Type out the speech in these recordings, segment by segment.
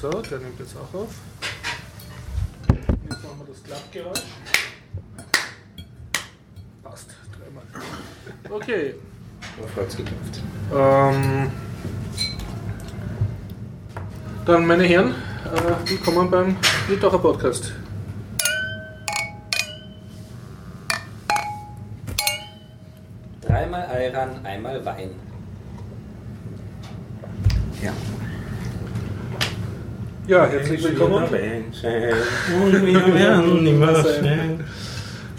So, der nimmt jetzt auch auf. Jetzt machen wir das Klappgeräusch. Passt, dreimal. Okay. Auf Holz geklopft. Ähm, dann, meine Herren, äh, willkommen beim Litauer Podcast. Dreimal Ayran, einmal Wein. Ja. Ja, herzlich willkommen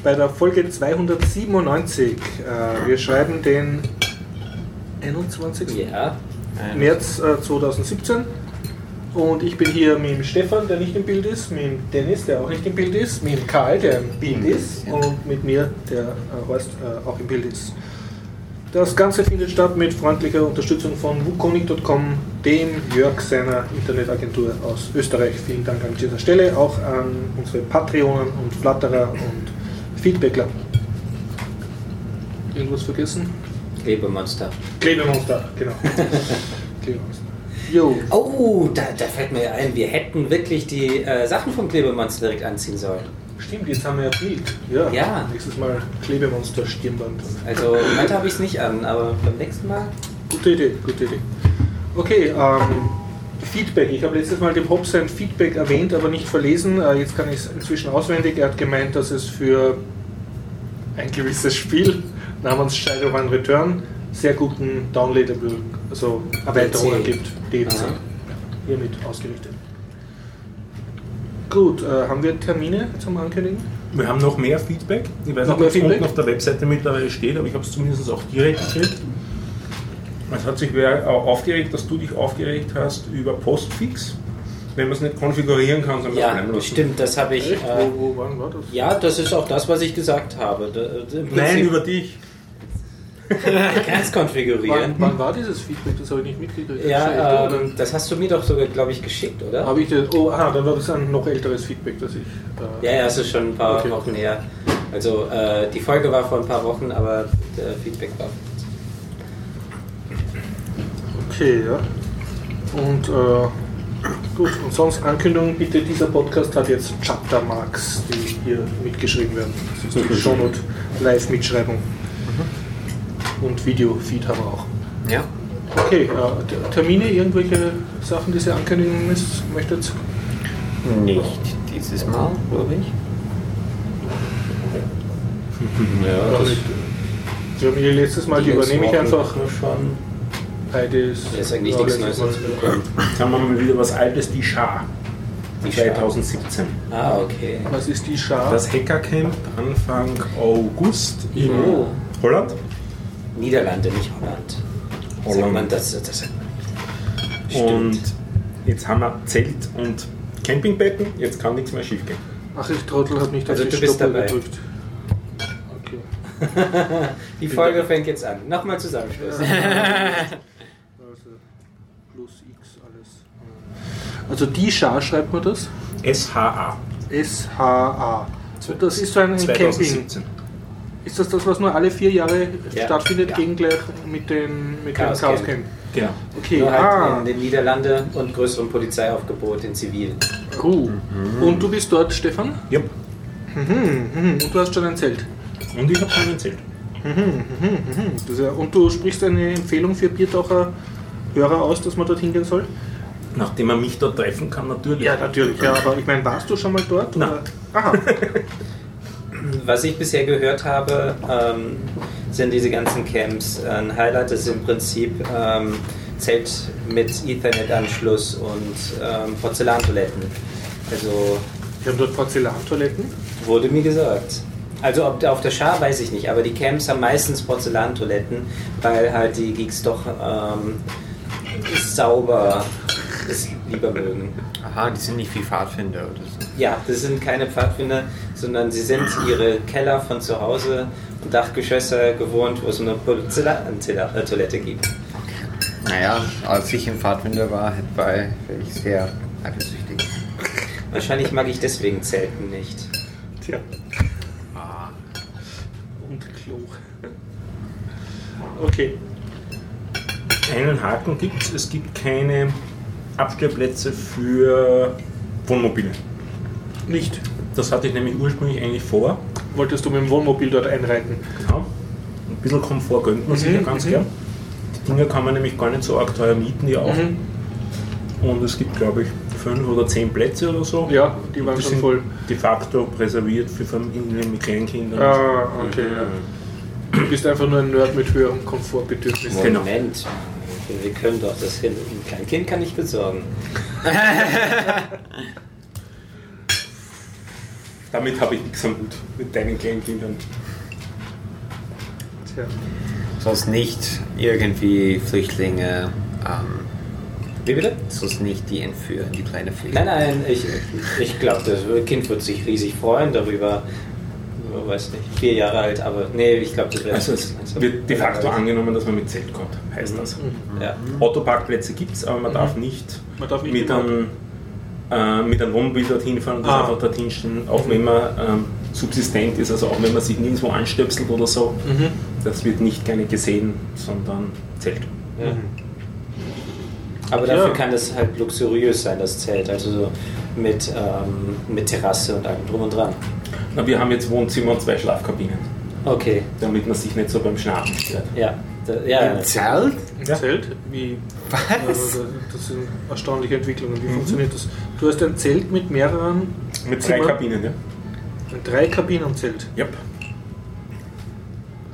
bei der Folge 297. Äh, wir schreiben den 21. Ja, März äh, 2017. Und ich bin hier mit dem Stefan, der nicht im Bild ist, mit dem Dennis, der auch nicht im Bild ist, mit dem Karl, der im Bild ist, und mit mir, der äh, Horst, äh, auch im Bild ist. Das Ganze findet statt mit freundlicher Unterstützung von wukonic.com, dem Jörg seiner Internetagentur aus Österreich. Vielen Dank an dieser Stelle, auch an unsere Patreonen und Flatterer und Feedbackler. Irgendwas vergessen? Klebemonster. Klebemonster, genau. Klebemonster. Jo. Oh, da, da fällt mir ein, wir hätten wirklich die äh, Sachen vom Klebemonster direkt anziehen sollen. Stimmt, jetzt haben wir ja Bild. Ja. Ja. Nächstes Mal Klebemonster Stirnband. Also heute habe ich es nicht an, aber beim nächsten Mal. Gute Idee, gute Idee. Okay, ähm, Feedback. Ich habe letztes Mal dem Hopp sein Feedback erwähnt, aber nicht verlesen. Äh, jetzt kann ich es inzwischen auswendig. Er hat gemeint, dass es für ein gewisses Spiel namens Shadowrun Return sehr guten Downloadable, also Erweiterungen gibt. DLC. Hiermit ausgerichtet. Gut, äh, haben wir Termine zum Ankündigen? Wir haben noch mehr Feedback. Ich weiß Noch nicht, mehr ob es Feedback? unten auf der Webseite mittlerweile steht, aber ich habe es zumindest auch direkt gekriegt. Es hat sich wer auch aufgeregt, dass du dich aufgeregt hast über Postfix. Wenn man es nicht konfigurieren kann, soll Ja, lassen. stimmt, das habe ich. Echt? Äh, wo, wo wann war das? ja, das ist auch das, was ich gesagt habe. Da, Nein, über dich. kannst konfigurieren. Wann, wann war dieses Feedback? Das habe ich nicht mitgekriegt. Ja, Oder- ähm, das hast du mir doch sogar, glaube ich, geschickt, oder? Habe ich das? Oh, ah, dann war das ein noch älteres Feedback, das ich. Äh, Ja, ja, es ist schon ein paar Okay. Wochen her. Also äh, die Folge war vor ein paar Wochen, aber der Feedback war. Okay, ja. Und äh, gut, und sonst Ankündigung, bitte, dieser Podcast hat jetzt Chaptermarks, die hier mitgeschrieben werden. Das ist die Shownote Live-Mitschreibung. Und Video-Feed haben wir auch. Ja. Okay, äh, Termine, irgendwelche Sachen, die Sie ankündigen müsst, möchtet? Nicht dieses Mal, glaube ich. Ja, nicht. Wir haben hier letztes Mal, die übernehme ich einfach. schon. Beides. Da ist eigentlich ja, nichts Neues. Jetzt haben wir mal wieder was Altes, die Schar. Die Schar. 2017. Ah, okay. Was ist die Schar? Das Hackercamp Anfang August in Oh. Holland. Niederlande, nicht Holland. Holland. Sagt man das, das Stimmt. Und jetzt haben wir Zelt und Campingbetten. Jetzt kann nichts mehr schief gehen. Ach, ich Trottel habe nicht Also auf die du bist Stoppel dabei. gedrückt. Okay. Die Folge fängt jetzt an. Nochmal Zusammenschluss. Also plus X alles. Also die Schar schreibt man das? SHA. S-H-A. Und das ist so ein, ein Camping. 2017. Ist das das, was nur alle vier Jahre Ja. stattfindet, Ja. gegengleich mit dem, mit Chaos dem Chaos Camp. Genau. Okay, Nur halt ah, in den Niederlanden und größerem Polizeiaufgebot in Zivil. cool. Und du bist dort, Stefan? Yep. Mhm, mhm. Und du hast schon ein Zelt. Und ich habe schon erzählt. Mhm, mhm, mhm. Ja, und du sprichst eine Empfehlung für Biertaucher Hörer aus, dass man dort hingehen soll? Nachdem man mich dort treffen kann, natürlich. Ja, natürlich. Ja, aber ich meine, warst du schon mal dort? Nein. Oder? Aha. Was ich bisher gehört habe, ähm, sind diese ganzen Camps. Ein Highlight ist im Prinzip ähm, Zelt mit Ethernet-Anschluss und ähm, Porzellantoiletten. Also Wir haben dort Porzellantoiletten. wurde mir gesagt. Also ob auf der Schar weiß ich nicht, aber die Camps haben meistens Porzellantoiletten, weil halt die Geeks doch ähm, sauber es lieber mögen. Aha, die sind nicht wie Pfadfinder oder so. Ja, das sind keine Pfadfinder, sondern sie sind ihre Keller von zu Hause und Dachgeschosse gewohnt, wo es eine Porzellantoilette gibt. Naja, als ich im Pfadfinder war, war ich sehr eifersüchtig. Wahrscheinlich mag ich deswegen Zelten nicht. Tja. Ah. Und Klo. Okay. Einen Haken gibt es, es gibt keine Abstellplätze für Wohnmobile. Nicht. Das hatte ich nämlich ursprünglich eigentlich vor. Wolltest du mit dem Wohnmobil dort einreiten? Genau. Ein bisschen Komfort gönnt man sich Mhm, ja ganz mhm. gern. Die Dinger kann man nämlich gar nicht so arg teuer mieten, die auch. Mhm. Und es gibt, glaube ich, fünf oder zehn Plätze oder so. Ja, die waren Die schon sind voll. de facto reserviert für Familien mit Kleinkindern. Ah, okay, ja. Du bist einfach nur ein Nerd mit höherem Komfortbedürfnis. Genau. Moment. Wir können doch das Kind, ein Kleinkind kann ich besorgen. Damit habe ich nichts am Hut mit deinen Kleinkindern. Tja. Sollst nicht irgendwie Flüchtlinge, ähm, Wie bitte? sollst nicht die entführen, die kleine Fliege. Nein, nein, ich, ich glaube, das Kind wird sich riesig freuen darüber. Ich weiß nicht, vier Jahre alt, aber nee, ich glaube, das wäre Also es wird de facto angenommen, dass man mit Zelt kommt, heißt das. Ja. Autoparkplätze gibt es, aber man darf nicht Man darf nicht mit einem, äh, mit einem Wohnmobil dorthin fahren und das Ah. einfach dorthin stehen, auch wenn man ähm, subsistent ist, also auch wenn man sich nirgendwo anstöpselt oder so. Mhm. Das wird nicht gerne gesehen, sondern Zelt. Ja. Aber dafür Ja. kann das halt luxuriös sein, das Zelt. Also so mit, ähm, mit Terrasse und allem drum und dran. Na, wir haben jetzt Wohnzimmer und zwei Schlafkabinen, Okay, damit man sich nicht so beim Schlafen stört. ja. Ja, Im Zelt? Ein Ja. Zelt? Wie? Was? Also, das sind erstaunliche Entwicklungen. Wie funktioniert das? Du hast ein Zelt mit mehreren, Mit zwei Zimmer? Kabinen, ja? ein drei Kabinen Zelt. Yep.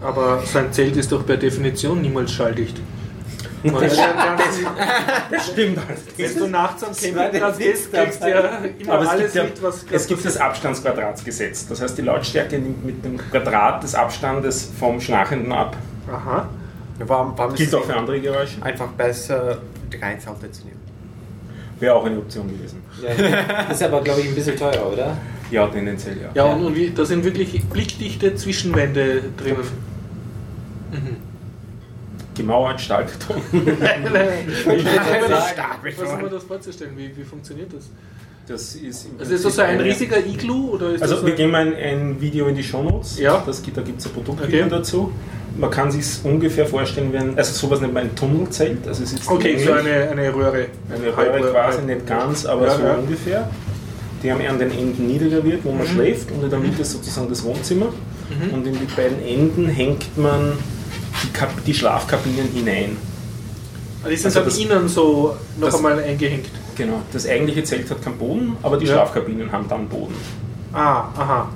Aber so ein Zelt ist doch per Definition niemals schalldicht. Ja ganz- Das stimmt alles. Wenn du nachts am Campingplatz gehst, kriegst du ja immer Aber es alles gibt, ja, mit, was es gibt das Abstandsquadratsgesetz. Das heißt, die Lautstärke nimmt mit dem Quadrat des Abstandes vom Schnarchenden ab. Aha. Warum, warum ist Gilt es auch für andere Geräusche. einfach besser, drei Zelte zu nehmen? Wäre auch eine Option gewesen. ja. Ist aber, glaube ich, ein bisschen teurer, oder? Ja, tendenziell ja. Ja, und, und wie, da sind wirklich blickdichte Zwischenwände drinnen. Mhm. Gemauert, Stahlbeton. Was haben wir das vorzustellen? Wie, wie funktioniert das? Das ist im Also ist das so ein riesiger Iglu? Oder ist Also das wir ein, geben ein, ein Video in die Shownotes. Ja. Das, gibt- da gibt es ein Produktvideo Okay. dazu. Man kann sich ungefähr vorstellen, wenn, also sowas nennt man ein Tunnelzelt. Also es ist Okay, so eine, eine Röhre. Eine Röhre Halbröhre, quasi, halb- nicht ganz, aber Ja, so ja. ungefähr. Die haben an den Enden niedriger wird, wo man Mhm. schläft und in der Mitte ist sozusagen das Wohnzimmer. Mhm. Und in die beiden Enden hängt man die, die Schlafkabinen hinein. Ah, Die sind Also das- innen so noch das- einmal eingehängt. Genau. Das eigentliche Zelt hat keinen Boden, aber die Ja. Schlafkabinen haben dann Boden. Ah, aha.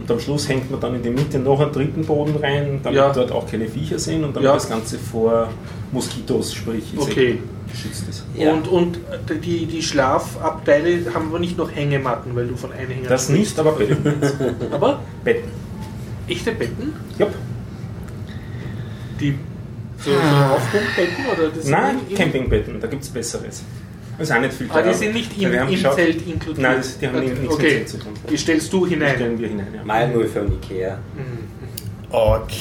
Und am Schluss hängt man dann in die Mitte noch einen dritten Boden rein, damit Ja. dort auch keine Viecher sind und damit Ja. das Ganze vor Moskitos, sprich Okay. geschützt ist. Ja. Und, und die, die Schlafabteile haben aber nicht noch Hängematten, weil du von Einhängern Das nicht, aber Betten. Aber Betten. echte Betten? Jupp. Die so, so Aufgussbetten? Oder das Nein, Campingbetten, da gibt es besseres. Das ist auch nicht viel Ah, die sind nicht im, im Zelt inkludiert. Nein, das, die haben okay. nichts mit okay. Zelt zu tun. Die stellst du Die hinein. stellen wir hinein, ja. Mal nur für Ikea. Mhm.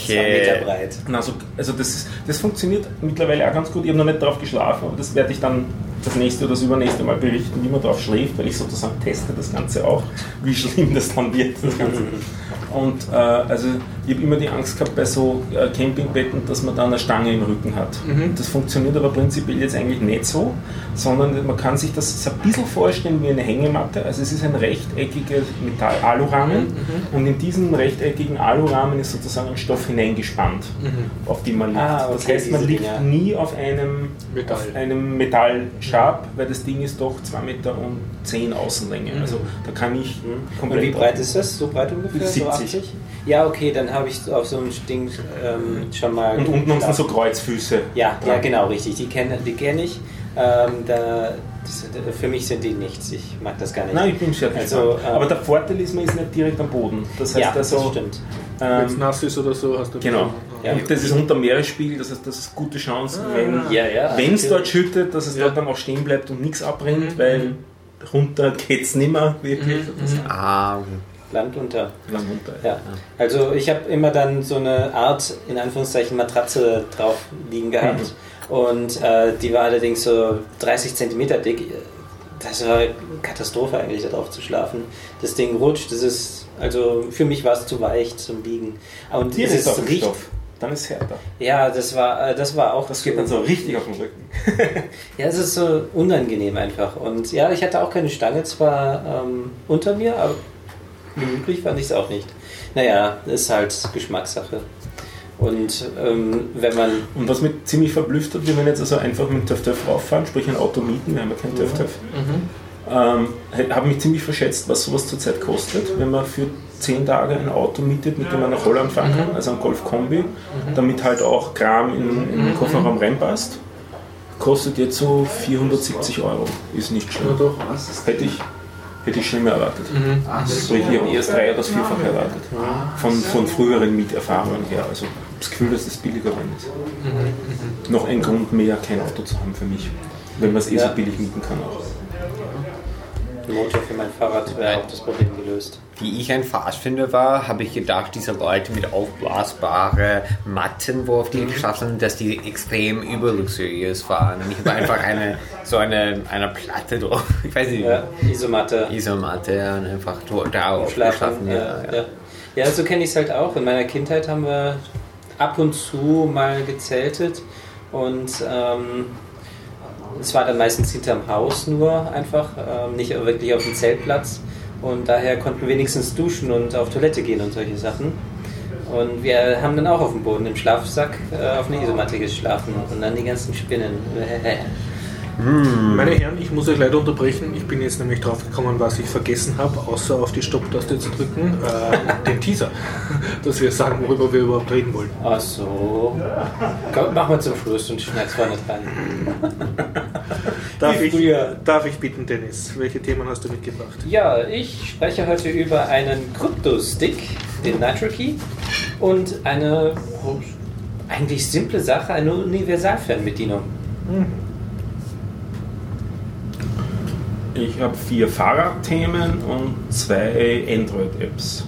Zwei Meter breit. Also, also das, ist- das funktioniert mittlerweile auch ganz gut. Ich habe noch nicht drauf geschlafen, aber das werde ich dann das nächste oder das übernächste Mal berichten, wie man drauf schläft, weil ich sozusagen teste das Ganze auch, wie schlimm das dann wird. Das Ganze. Und äh, also ich habe immer die Angst gehabt bei so äh, Campingbetten, dass man da eine Stange im Rücken hat. Mhm. Das funktioniert aber prinzipiell jetzt eigentlich nicht so, sondern man kann sich das so ein bisschen vorstellen wie eine Hängematte. Also es ist ein rechteckiger Metall-Alurahmen Mhm. und in diesen rechteckigen Alurahmen ist sozusagen ein Stoff hineingespannt, Mhm. auf den man liegt. Ah, das okay, heißt, man liegt Dinger. nie auf einem, Metall. auf einem Metallstab, weil das Ding ist doch 2 Meter und 10 Außenlänge. Mhm. Also da kann ich Und komplett wie breit ist das? So breit ungefähr? So 70. 80? Ja, okay, dann habe ich auf so einem Ding ähm, schon mal. und unten sie so. Kreuzfüße. Ja, ja, genau, richtig. Die kenne die kenn ich. Ähm, da, das, für mich sind die nichts. Ich mag das gar nicht. Nein, ich bin sehr Also, ähm, Aber der Vorteil ist, man ist nicht direkt am Boden. Das heißt ja, das also, stimmt. Wenn es ähm, nass ist oder so, hast du Genau. Ja. Und das ist unter Meeresspiegel, das heißt, das ist gute Chance, Ah. wenn Ja, ja. es dort schüttet, dass es Ja. dort dann auch stehen bleibt und nichts abbrennt, Mhm. weil runter geht es nimmer wirklich. Mhm, ist mhm. Ah, Land unter. lang runter. Ja. Also ich habe immer dann so eine Art, in Anführungszeichen, Matratze drauf liegen gehabt. Und äh, die war allerdings so 30 Zentimeter dick. Das war eine Katastrophe eigentlich, da drauf zu schlafen. Das Ding rutscht, das ist, also für mich war es zu weich zum Liegen. Und Hier es ist ein riecht, Stoff. Dann ist es härter. Ja, das war, äh, das war auch. Das geht dann so richtig auf den Rücken. Ja, es ist so unangenehm einfach. Und ja, ich hatte auch keine Stange zwar ähm, unter mir, aber gemütlich fand ich es auch nicht. Naja, ist halt Geschmackssache. Und ähm, wenn man. Und was mich ziemlich verblüfft hat, wir werden jetzt also einfach mit TÜV TÜV rauffahren, sprich ein Auto mieten, wir haben ja kein TÜV TÜV. Ähm, habe mich ziemlich verschätzt, was sowas zurzeit kostet, wenn man für 10 Tage ein Auto mietet, mit dem man nach Holland fahren kann, also ein Golf Kombi, damit halt auch Kram in, in den Kofferraum reinpasst. Kostet jetzt so 470 Euro, ist nicht schlimm. Hätte ich, hätte ich schlimmer erwartet. Sprich, ich habe eher das Drei- oder das Vierfache erwartet. Von, von früheren Mieterfahrungen her. Also das Gefühl, dass das billiger werden ist. Noch ein Grund mehr, kein Auto zu haben für mich. Wenn man es eh so billig mieten kann auch. Der Motor für mein Fahrrad wäre auch das Problem gelöst. Wie ich ein Pfadfinder war, habe ich gedacht, diese Leute mit aufblasbare Matten, wo auf die geschafft sind, dass die extrem überluxuriös waren. Und ich habe einfach eine, so eine, eine Platte drauf. Ich weiß nicht, Ja, Isomatte. Isomatte und einfach drauf Schlafen. geschlafen. Ja, ja. ja, so kenne ich es halt auch. In meiner Kindheit haben wir ab und zu mal gezeltet und ähm, es war dann meistens hinterm Haus nur einfach, ähm, nicht wirklich auf dem Zeltplatz. Und daher konnten wir wenigstens duschen und auf Toilette gehen und solche Sachen. Und wir haben dann auch auf dem Boden im Schlafsack äh, auf einer Isomatte geschlafen und dann die ganzen Spinnen. Meine Herren, ich muss euch leider unterbrechen. Ich bin jetzt nämlich drauf gekommen, was ich vergessen habe, außer auf die Stopptaste zu drücken, äh, den Teaser, dass wir sagen, worüber wir überhaupt reden wollen. Ach so. Komm, machen wir zum Schluss und schneid's vorne dran. Darf Wie ich, darf ich bitten, Dennis, welche Themen hast du mitgebracht? Ja, ich spreche heute über einen Krypto-Stick, den Nitro Key, und eine eigentlich simple Sache, eine Universalfernbedienung. Ich habe vier Fahrradthemen und zwei Android-Apps.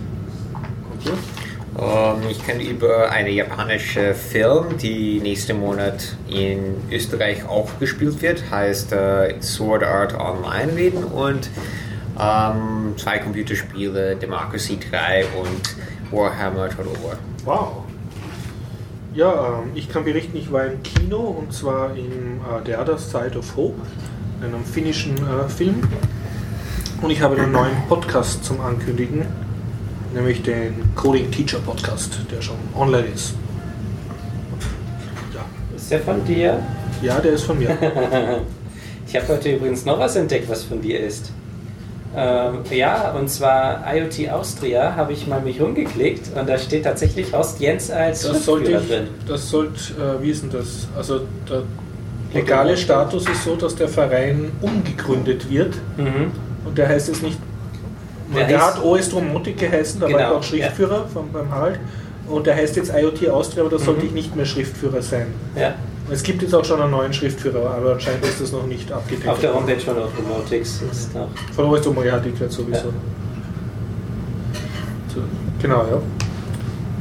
Ähm, ich kann über eine japanische Film, die nächsten Monat in Österreich auch gespielt wird, heißt äh, Sword Art Online reden und ähm, zwei Computerspiele, Democracy 3 und Warhammer Total War. Wow. Ja, ähm, ich kann berichten, ich war im Kino und zwar in äh, The Other Side of Hope, einem finnischen äh, Film. Und ich habe einen neuen Podcast zum Ankündigen, nämlich den Coding Teacher Podcast, der schon online ist. Ja, Ist der von dir? ja der ist von mir. Ich habe heute übrigens noch was entdeckt, was von dir ist. Ähm, ja, und zwar IoT Austria habe ich mal mich rumgeklickt und da steht tatsächlich Horst Jens als Das sollte ich, drin. das sollte, äh, wie ist denn das? Also der legale Status ist so, dass der Verein umgegründet wird Mhm. und der heißt jetzt nicht, Der der, hat OS Dromotik geheißen, da war Genau, ich auch Schriftführer von, beim Harald und der heißt jetzt IoT Austria, aber da sollte Mhm. ich nicht mehr Schriftführer sein. Ja, Es gibt jetzt auch schon einen neuen Schriftführer, aber anscheinend ist das noch nicht abgedeckt. auf der Homepage von Automotics ist noch. Von OS Dromotik hatte ich gehört sowieso. Ja. So, genau, ja.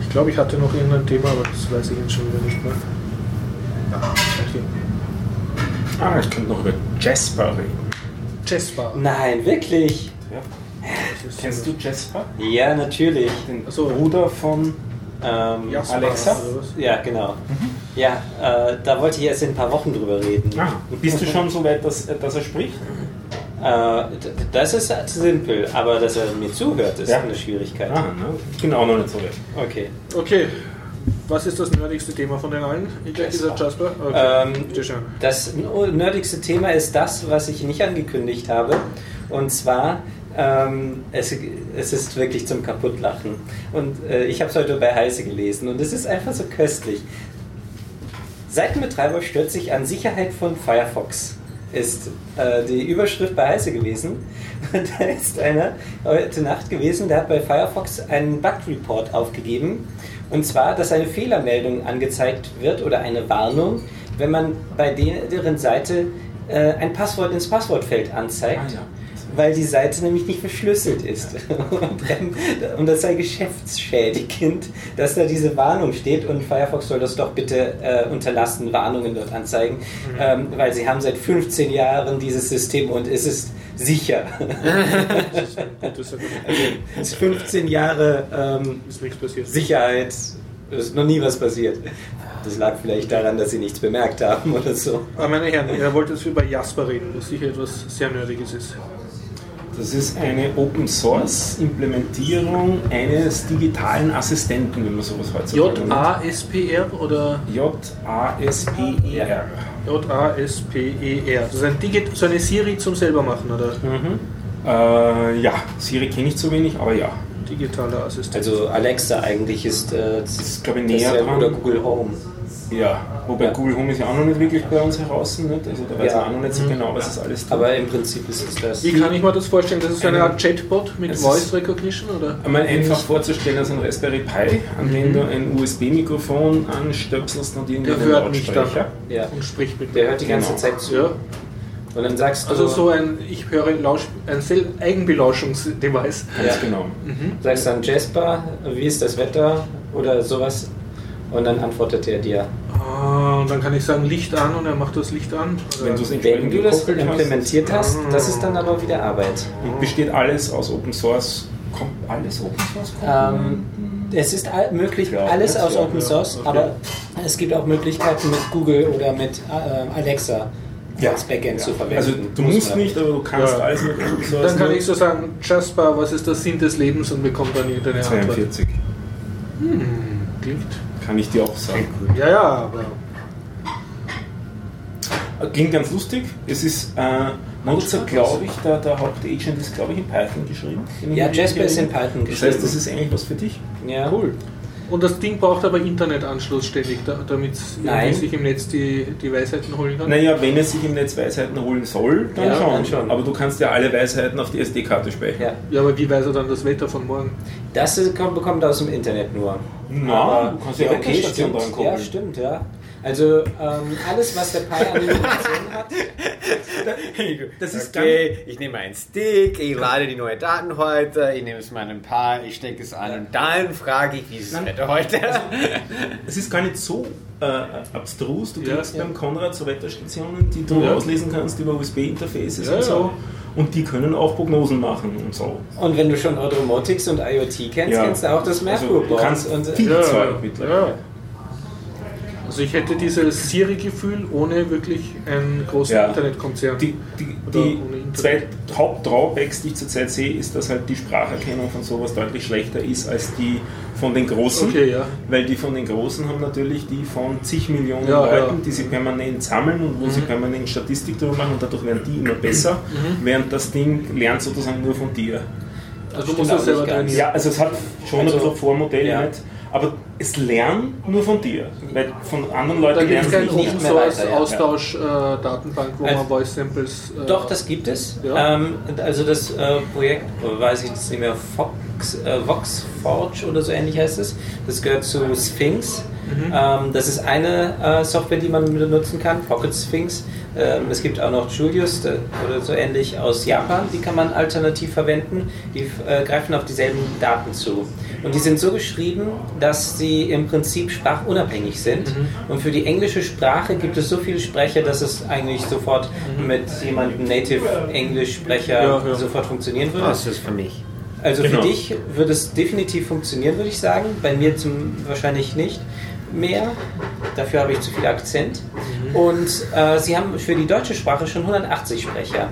Ich glaube, ich hatte noch irgendein Thema, aber das weiß ich jetzt schon wieder nicht mehr. Okay. Ah, ich könnte noch über Jasper reden. Jasper. Nein, wirklich? Kennst du Jasper? Ja, natürlich. Den Ach so. Bruder von Ähm, Jasper, Alexa? Ja, genau. Ja, äh, da wollte ich erst in ein paar Wochen drüber reden. Ah, bist du schon so weit, dass, dass er spricht? Äh, das ist simpel, aber dass er mir zuhört, ist Ja. eine Schwierigkeit. Ah, ne? Ich bin auch noch nicht so weit. Okay. Okay. Was ist das nerdigste Thema von den allen? Ich denke, Jasper. dieser Jasper. Okay. Ähm, Bitte schön. Das nerdigste Thema ist das, was ich nicht angekündigt habe. Und zwar, ähm, es, es ist wirklich zum Kaputtlachen. Und äh, ich habe es heute bei Heise gelesen und es ist einfach so köstlich. Seitenbetreiber stört sich an Sicherheit von Firefox. Ist äh, die Überschrift bei Heise gewesen. Und da ist einer heute Nacht gewesen, der hat bei Firefox einen Bug-Report aufgegeben. Und zwar, dass eine Fehlermeldung angezeigt wird oder eine Warnung, wenn man bei de- deren Seite äh, ein Passwort ins Passwortfeld anzeigt. Ah, ja. Weil die Seite nämlich nicht verschlüsselt ist. Und, das sei geschäftsschädigend, dass da diese Warnung steht und Firefox soll das doch bitte äh, unterlassen, Warnungen dort anzeigen, ähm, weil sie haben seit 15 Jahren dieses System und es ist sicher. Das. Also, es ist 15 Jahre ähm, Ist. Sicherheit Es ist noch nie was passiert. Das lag vielleicht daran, dass sie nichts bemerkt haben oder so. Aber meine Herren, er wollte jetzt über Jasper reden, was sicher etwas sehr Nerdiges ist. Das ist eine Open Source Implementierung eines digitalen Assistenten, wenn man sowas heutzutage nennt. J-A-S-P-R oder J-A-S-P-E-R. J-A-S-P-E-R. Das ist ein Digit so eine Siri zum selber machen, oder? Äh, ja, Siri kenne ich zu wenig, aber ja. Digitaler Assistent. Also Alexa eigentlich ist, äh, das ist, glaube ich, näher dran. oder Google Home. Ja, wobei Ja. Google Home ist ja auch noch nicht wirklich bei uns heraus, nicht? also da weiß Ja. man auch noch nicht so genau, was es alles tut. Aber im Prinzip ist es das. Wie kann ich mir das vorstellen? Das ist eine Art Chatbot mit Voice Recognition, oder? Einmal einfach vorzustellen als ein Raspberry Pi, an dem du ein USB-Mikrofon anstöpselst und irgendwie Der einen hört mich dann. Ja. und spricht mit Der hört die ganze Genau. Zeit zu. Ja, Und dann sagst du, also so ein, ich höre Lausch, ein Eigenbelauschungsdevice. Ja. Ganz genau. sagst dann Jasper, wie ist das Wetter oder sowas. Und dann antwortet er dir. Ah, und dann kann ich sagen Licht an und er macht das Licht an. Oder? Wenn du es Wenn du das gekoppelt hast, implementiert hast, das ist dann aber wieder Arbeit. besteht alles aus Open Source. Kommt alles Open Source? Ähm, es ist all, möglich, Ja, alles aus ja, Open ja, Source, okay. aber es gibt auch Möglichkeiten mit Google oder mit äh, Alexa Ja. als Backend zu verwenden. Also du Muss musst man. nicht, aber du kannst Ja. alles mit Open Source. Dann kann ich so sagen, Jasper, was ist der Sinn des Lebens und bekommt dann irgendeine Antwort. 42. Hm, klingt. Kann ich dir auch sagen. Ja, ja, aber Klingt ganz lustig. Es ist äh, Mozart, glaube ich, der, der Hauptagent ist, glaube ich, in Python geschrieben. Ja, Jasper ist in. Python Das geschrieben. heißt, das ist eigentlich was für dich. ja. cool. Und das Ding braucht aber Internetanschluss ständig, da- damit es sich im Netz die, die Weisheiten holen kann. Naja, wenn es sich im Netz Weisheiten holen soll, dann, Ja, schon. dann schon. Aber du kannst ja alle Weisheiten auf die SD-Karte speichern. Ja. Ja, aber wie weiß er dann das Wetter von morgen? Das kommt, bekommt er aus dem Internet nur. Na, du kannst ja Wetterstation stimmt. dran koppeln. Ja, stimmt, ja. Also ähm, alles, was der Pi an Informationen hat, Das ist okay, ich nehme einen Stick, ich lade die neue Daten heute, ich nehme es mal ein paar, ich stecke es an und dann frage ich, wie ist das Nein. Wetter heute? Es ist gar nicht so äh, abstrus. Du Ja, kriegst ja. beim Konrad so Wetterstationen, die du Ja. auslesen kannst über USB-Interfaces Ja, und so. Und die können auch Prognosen machen und so. und wenn du schon Automotics und IoT kennst, Ja. kennst du auch das Also, Merkur du kannst und viel Ja, Zeug ja. mittlerweile. Also ich hätte dieses Siri-Gefühl ohne wirklich einen großen Ja. Internetkonzern. Die, die, die Internet. zwei Hauptdrawbacks, die ich zurzeit sehe, ist, dass halt die Spracherkennung von sowas deutlich schlechter ist als die von den Großen. Okay, ja. Weil die von den Großen haben natürlich die von zig Millionen Ja, Leuten, ja. die sie permanent sammeln und wo sie permanent Statistik darüber machen und dadurch werden die immer besser, während das Ding lernt sozusagen nur von dir. Also du musst auch das selber trainieren. Ja, also es hat schon Also, ein bisschen Vormodelle, ja. nicht? Aber es lernt nur von dir. Weil von anderen Leuten lernen sie nicht. Open Source weiter, ja. Austausch-Datenbank, wo Also- man Voice Samples. äh, Doch, das gibt es. Ja. Ähm, also das äh, Projekt, äh, weiß ich jetzt nicht mehr, Fox, äh, VoxForge oder so ähnlich heißt es. Das gehört zu Sphinx. Ähm, das ist eine äh, Software, die man benutzen kann, Pocket Sphinx. Ähm, es gibt auch noch Julius äh, oder so ähnlich aus Japan, die kann man alternativ verwenden. Die äh, greifen auf dieselben Daten zu. Und die sind so geschrieben, dass sie im Prinzip sprachunabhängig sind. Und für die englische Sprache gibt es so viele Sprecher, dass es eigentlich sofort mit jemandem Native Englisch-Sprecher Ja, ja. sofort funktionieren würde. Das ist für mich. Also Genau. für dich würde es definitiv funktionieren, würde ich sagen. Bei mir zum, wahrscheinlich nicht mehr. Dafür habe ich zu viel Akzent. Mhm. Und äh, sie haben für die deutsche Sprache schon 180 Sprecher.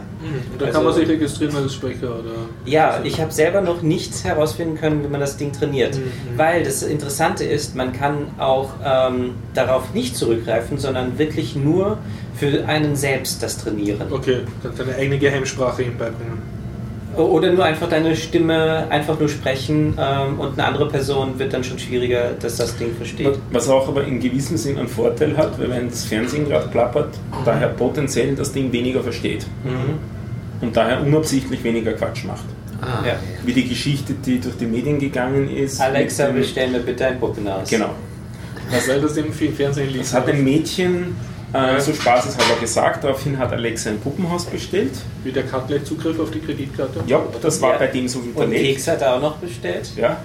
Und da kann Also- man sich registrieren als Sprecher oder. Ja, ich habe selber noch nichts herausfinden können, wie man das Ding trainiert. Mhm. Weil das Interessante ist, man kann auch ähm, darauf nicht zurückgreifen, sondern wirklich nur für einen selbst das trainieren. Okay, kannst deine eigene Geheimsprache ihm beibringen. Oder nur einfach deine Stimme einfach nur sprechen ähm, und eine andere Person wird dann schon schwieriger, dass das Ding versteht. Was auch aber in gewissem Sinn einen Vorteil hat, weil wenn das Fernsehen gerade plappert, daher potenziell das Ding weniger versteht Mhm. und daher unabsichtlich weniger Quatsch macht. Ah, Ja. Wie die Geschichte, die durch die Medien gegangen ist. Alexa, bestell mir bitte ein Puppenhaus. Genau. Weil das im Fernsehen lief. Das hat ein Mädchen äh, so spaßeshalber gesagt, daraufhin hat Alexa ein Puppenhaus bestellt. Wie der hat gleich Zugriff auf die Kreditkarte. Ja, das war Ja. bei dem so Und hinterlegt. Keks hat er auch noch bestellt. Ja,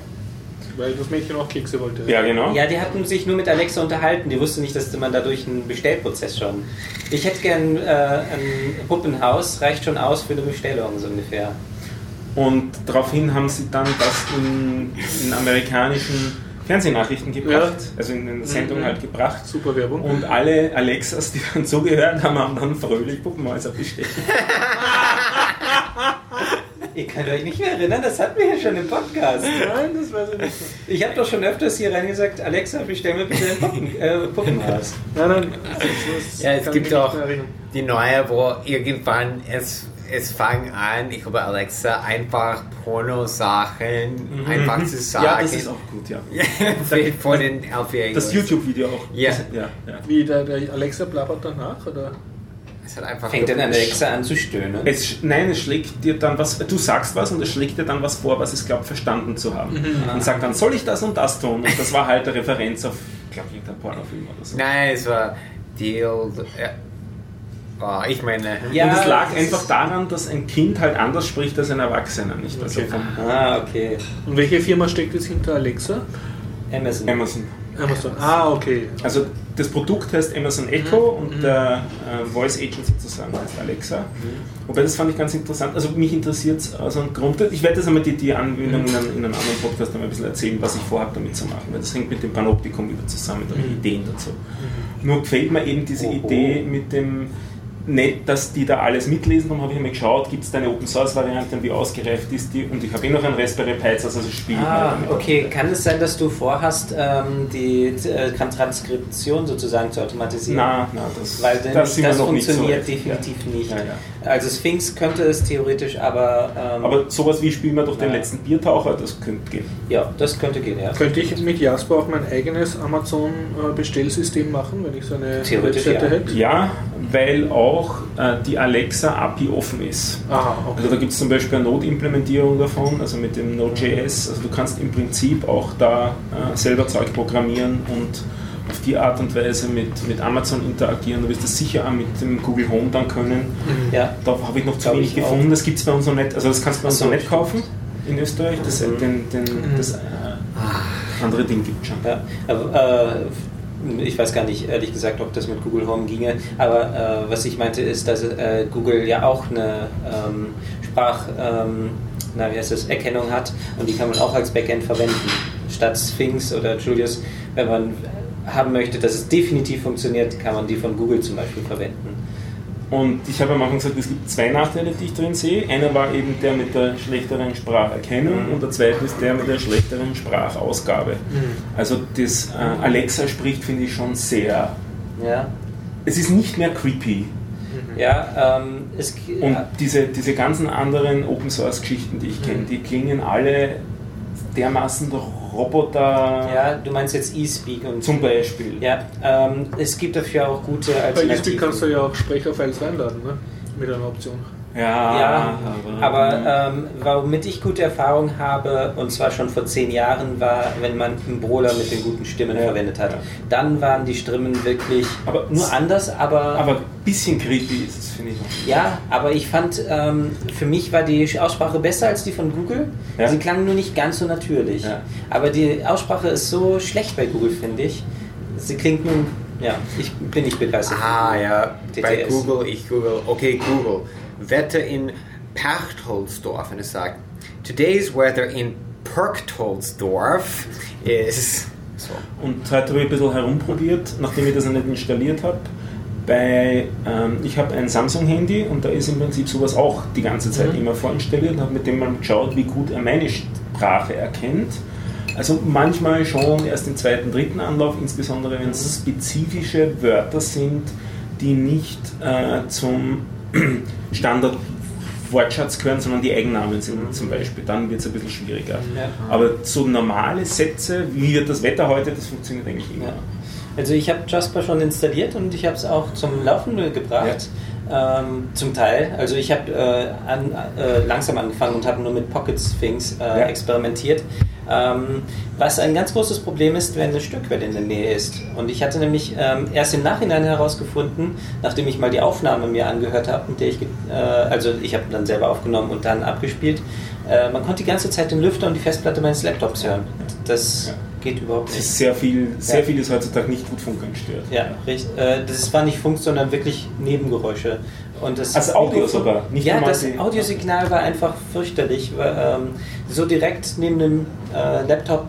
Weil das Mädchen auch Kekse wollte. ja, genau. Ja, die hatten sich nur mit Alexa unterhalten. Die wusste nicht, dass man dadurch einen Bestellprozess schon. Ich hätte gern äh, ein Puppenhaus, reicht schon aus für eine Bestellung so ungefähr. Und daraufhin haben sie dann das in, in amerikanischen Fernsehnachrichten gebracht, Ja. also in den Sendungen Mhm. halt gebracht. Super Werbung. Und alle Alexas, die dann zugehört haben, haben dann fröhlich Puppenhäuser bestellt. Ihr könnt euch nicht mehr erinnern, das hatten wir ja schon im Podcast. Nein, das weiß ich nicht. Ich habe doch schon öfters hier reingesagt, Alexa, bestell mir bitte ein Puppen, äh, Puppenhaus. Nein, nein. das- das Ja, es gibt auch die neue, wo irgendwann es, es fangen an, ich habe Alexa, einfach Porno-Sachen einfach zu sagen. Ja, das ist auch gut, ja. Von den Elfjährigen. Das YouTube-Video auch. Ja. Das, ja, ja. Wie der, der Alexa blabbert danach, oder? Es hat einfach Fängt dann Alexa an zu stöhnen? Es, nein, es schlägt dir dann was, du sagst was und es schlägt dir dann was vor, was es glaubt verstanden zu haben. Und sagt dann, soll ich das und das tun? Und das war halt eine Referenz auf, glaube ich, irgendein Pornofilm oder so. Nein, es war Deal. Ja. Oh, ich meine, Ja, und es lag das einfach daran, dass ein Kind halt anders spricht als ein Erwachsener, nicht? Also Okay. Ah, okay. Und welche Firma steckt jetzt hinter Alexa? Amazon. Amazon. Amazon. Ah, okay. Also das Produkt heißt Amazon Echo und der äh, Voice Agent sozusagen heißt Alexa. Wobei das fand ich ganz interessant. Also mich interessiert es aus einem Grund. Ich werde das einmal die, die Anwendung in, einem, in einem anderen Podcast einmal ein bisschen erzählen, was ich vorhabe damit zu machen. Weil das hängt mit dem Panoptikum wieder zusammen, da habe ich Ideen dazu. Nur gefällt mir eben diese Oho. Idee mit dem nicht, dass die da alles mitlesen, darum habe ich einmal geschaut, gibt es da eine Open Source Variante und wie ausgereift ist die und ich habe eh noch ein Raspberry Pi, also spiele ich mal Ah, okay. Kann es sein, dass du vorhast, ähm, die äh, Transkription sozusagen zu automatisieren? Nein, nein, das, Weil denn das das so funktioniert weit. definitiv Ja. nicht. Ja, ja. Also Sphinx könnte es theoretisch, aber, ähm, Aber sowas wie spielen wir durch den letzten Biertaucher, das könnte gehen. ja, das könnte gehen, ja. Könnte ich mit Jasper auch mein eigenes Amazon-Bestellsystem machen, wenn ich so eine Theoretisch, Webseite ja. hätte? Ja, weil auch äh, die Alexa-API offen ist. Aha, Also okay. da gibt es zum Beispiel eine Node-Implementierung davon, also mit dem Node.js. Also du kannst im Prinzip auch da äh, selber Zeug programmieren und auf die Art und Weise mit, mit Amazon interagieren. Du wirst das sicher auch mit dem Google Home dann können. Ja, Da habe ich noch zu Glaub wenig ich auch. gefunden. Das gibt es bei uns noch nicht. Also das kannst du bei uns noch nicht kaufen in Österreich. Das, Mhm. den, den, das äh, andere Ding gibt schon. ja. Aber, äh, ich weiß gar nicht, ehrlich gesagt, ob das mit Google Home ginge, aber äh, was ich meinte ist, dass äh, Google ja auch eine ähm, Sprach, ähm, na, wie heißt das, Erkennung hat und die kann man auch als Backend verwenden. Statt Sphinx oder Julius, wenn man haben möchte, dass es definitiv funktioniert, kann man die von Google zum Beispiel verwenden. Und ich habe am Anfang gesagt, es gibt zwei Nachteile, die ich drin sehe. Einer war eben der mit der schlechteren Spracherkennung Mhm. und der zweite ist der mit der schlechteren Sprachausgabe. Mhm. Also das äh, Alexa spricht, finde ich, schon sehr. Ja, Es ist nicht mehr creepy. ja ähm, es, Und ja, diese, diese ganzen anderen Open Source Geschichten, die ich Mhm. kenne, die klingen alle dermaßen durch Roboter ja, du meinst jetzt E-Speak und zum Beispiel. Ja, ähm, es gibt dafür auch gute Bei eSpeak Alternativen. kannst du ja auch Sprecherfiles reinladen, ne? Mit einer Option. Ja, Ja, aber ähm, womit ich gute Erfahrung habe, und zwar schon vor zehn Jahren, war, wenn man einen Brawler mit den guten Stimmen Ja, verwendet hat. ja. Dann waren die Stimmen wirklich Aber- nur anders, aber, aber ein bisschen creepy ist es, finde ich. noch. ja, aber ich fand, ähm, für mich war die Aussprache besser als die von Google. Ja. Sie klang nur nicht ganz so natürlich. Ja. Aber die Aussprache ist so schlecht bei Google, finde ich. Sie klingt nun, ja, ich bin nicht begeistert. Ah ja, bei TTS. Google, ich google, okay Google, Wetter in Perchtoldsdorf und es sagt, today's weather in Perchtoldsdorf is so. Und heute habe ich ein bisschen herumprobiert, nachdem ich das noch nicht installiert habe. Bei, ähm, ich habe ein Samsung-Handy und da ist im Prinzip sowas auch die ganze Zeit Mhm. immer vorinstalliert und habe mit dem mal geschaut, wie gut er meine Sprache erkennt. Also manchmal schon erst im zweiten, dritten Anlauf, insbesondere wenn es spezifische Wörter sind, die nicht äh, zum Standard Wortschatz gehören, sondern die Eigennamen sind zum Beispiel. Dann wird es ein bisschen schwieriger. Ja. Aber so normale Sätze, wie wird das Wetter heute, das funktioniert eigentlich immer. Ja. Also ich habe Jasper schon installiert und ich habe es auch zum Laufen gebracht. Ähm, zum Teil. Also ich habe äh, an, äh, langsam angefangen und habe nur mit Pocket Sphinx äh, Ja. experimentiert. Ähm, was ein ganz großes Problem ist, wenn eine Stückquelle in der Nähe ist. Und ich hatte nämlich ähm, erst im Nachhinein herausgefunden, nachdem ich mal die Aufnahme mir angehört habe, mit der ich, äh, also ich habe dann selber aufgenommen und dann abgespielt, äh, man konnte die ganze Zeit den Lüfter und die Festplatte meines Laptops hören. Das Ja. geht überhaupt nicht. ist sehr viel, sehr Ja. viel ist heutzutage nicht gut funkgestört. Ja, richtig. Äh, das war nicht Funk, sondern wirklich Nebengeräusche. Und das Also Audio sogar, nicht ja, das Audiosignal war einfach fürchterlich. Ähm, so direkt neben dem äh, Laptop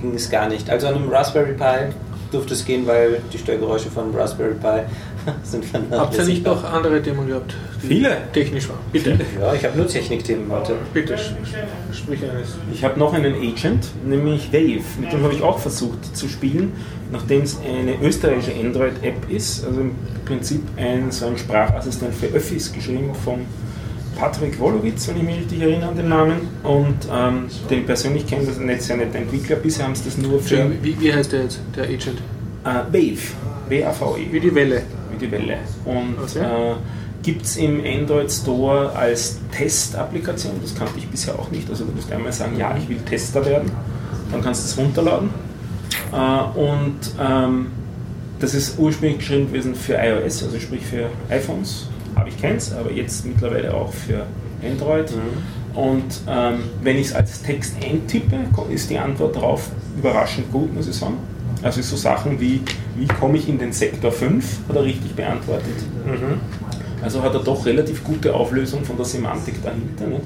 ging es gar nicht. Also an einem Raspberry Pi durfte es gehen, weil die Störgeräusche von Raspberry Pi sind Habt ihr nicht noch andere Themen gehabt? Viele. Technisch waren. Bitte. Ja, ich habe nur Technikthemen heute. Bitte, sprich eines. Ich habe noch einen Agent, nämlich Wave. Mit dem habe ich auch versucht zu spielen, nachdem es eine österreichische Android-App ist. Also im Prinzip ein, so ein Sprachassistent für Öffis, geschrieben von Patrick Wolowitz, wenn ich mich richtig erinnere an den Namen. Und ähm, den persönlich kennen, das nicht sehr netter Entwickler. Bisher haben sie das nur für äh, Wie, wie heißt der jetzt, der Agent? Wave, W-A-V-E. Wie die Welle. wie die Welle. Und Okay. äh, gibt es im Android Store als Test-Applikation, das kannte ich bisher auch nicht. Also du musst einmal sagen, ja, ich will Tester werden, dann kannst du es runterladen. Äh, und ähm, das ist ursprünglich geschrieben gewesen für iOS, also sprich für iPhones, habe ich keins, aber jetzt mittlerweile auch für Android. Und ähm, wenn ich es als Text eintippe, ist die Antwort darauf überraschend gut, muss ich sagen. Also so Sachen wie, wie komme ich in den Sektor 5, hat er richtig beantwortet. Also hat er doch relativ gute Auflösung von der Semantik dahinter. Nicht?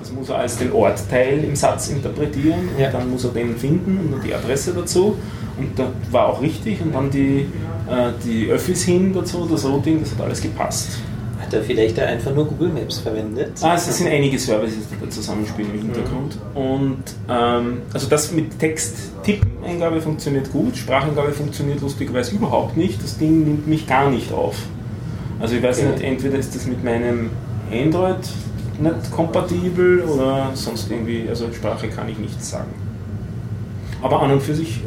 Das muss er als den Ortteil im Satz interpretieren und Ja. dann muss er den finden und dann die Adresse dazu. Und das war auch richtig. Und dann die, die Öffis hin dazu, das Routing, das hat alles gepasst. Hat er vielleicht da einfach nur Google Maps verwendet? Ah, es sind einige Services, die da zusammenspielen im Hintergrund. Und ähm, also das mit Text-Tipp-Eingabe funktioniert gut, Spracheingabe funktioniert lustigerweise überhaupt nicht. Das Ding nimmt mich gar nicht auf. Also ich weiß Okay. nicht, entweder ist das mit meinem Android nicht kompatibel oder sonst irgendwie, also Sprache kann ich nichts sagen. Aber an und für sich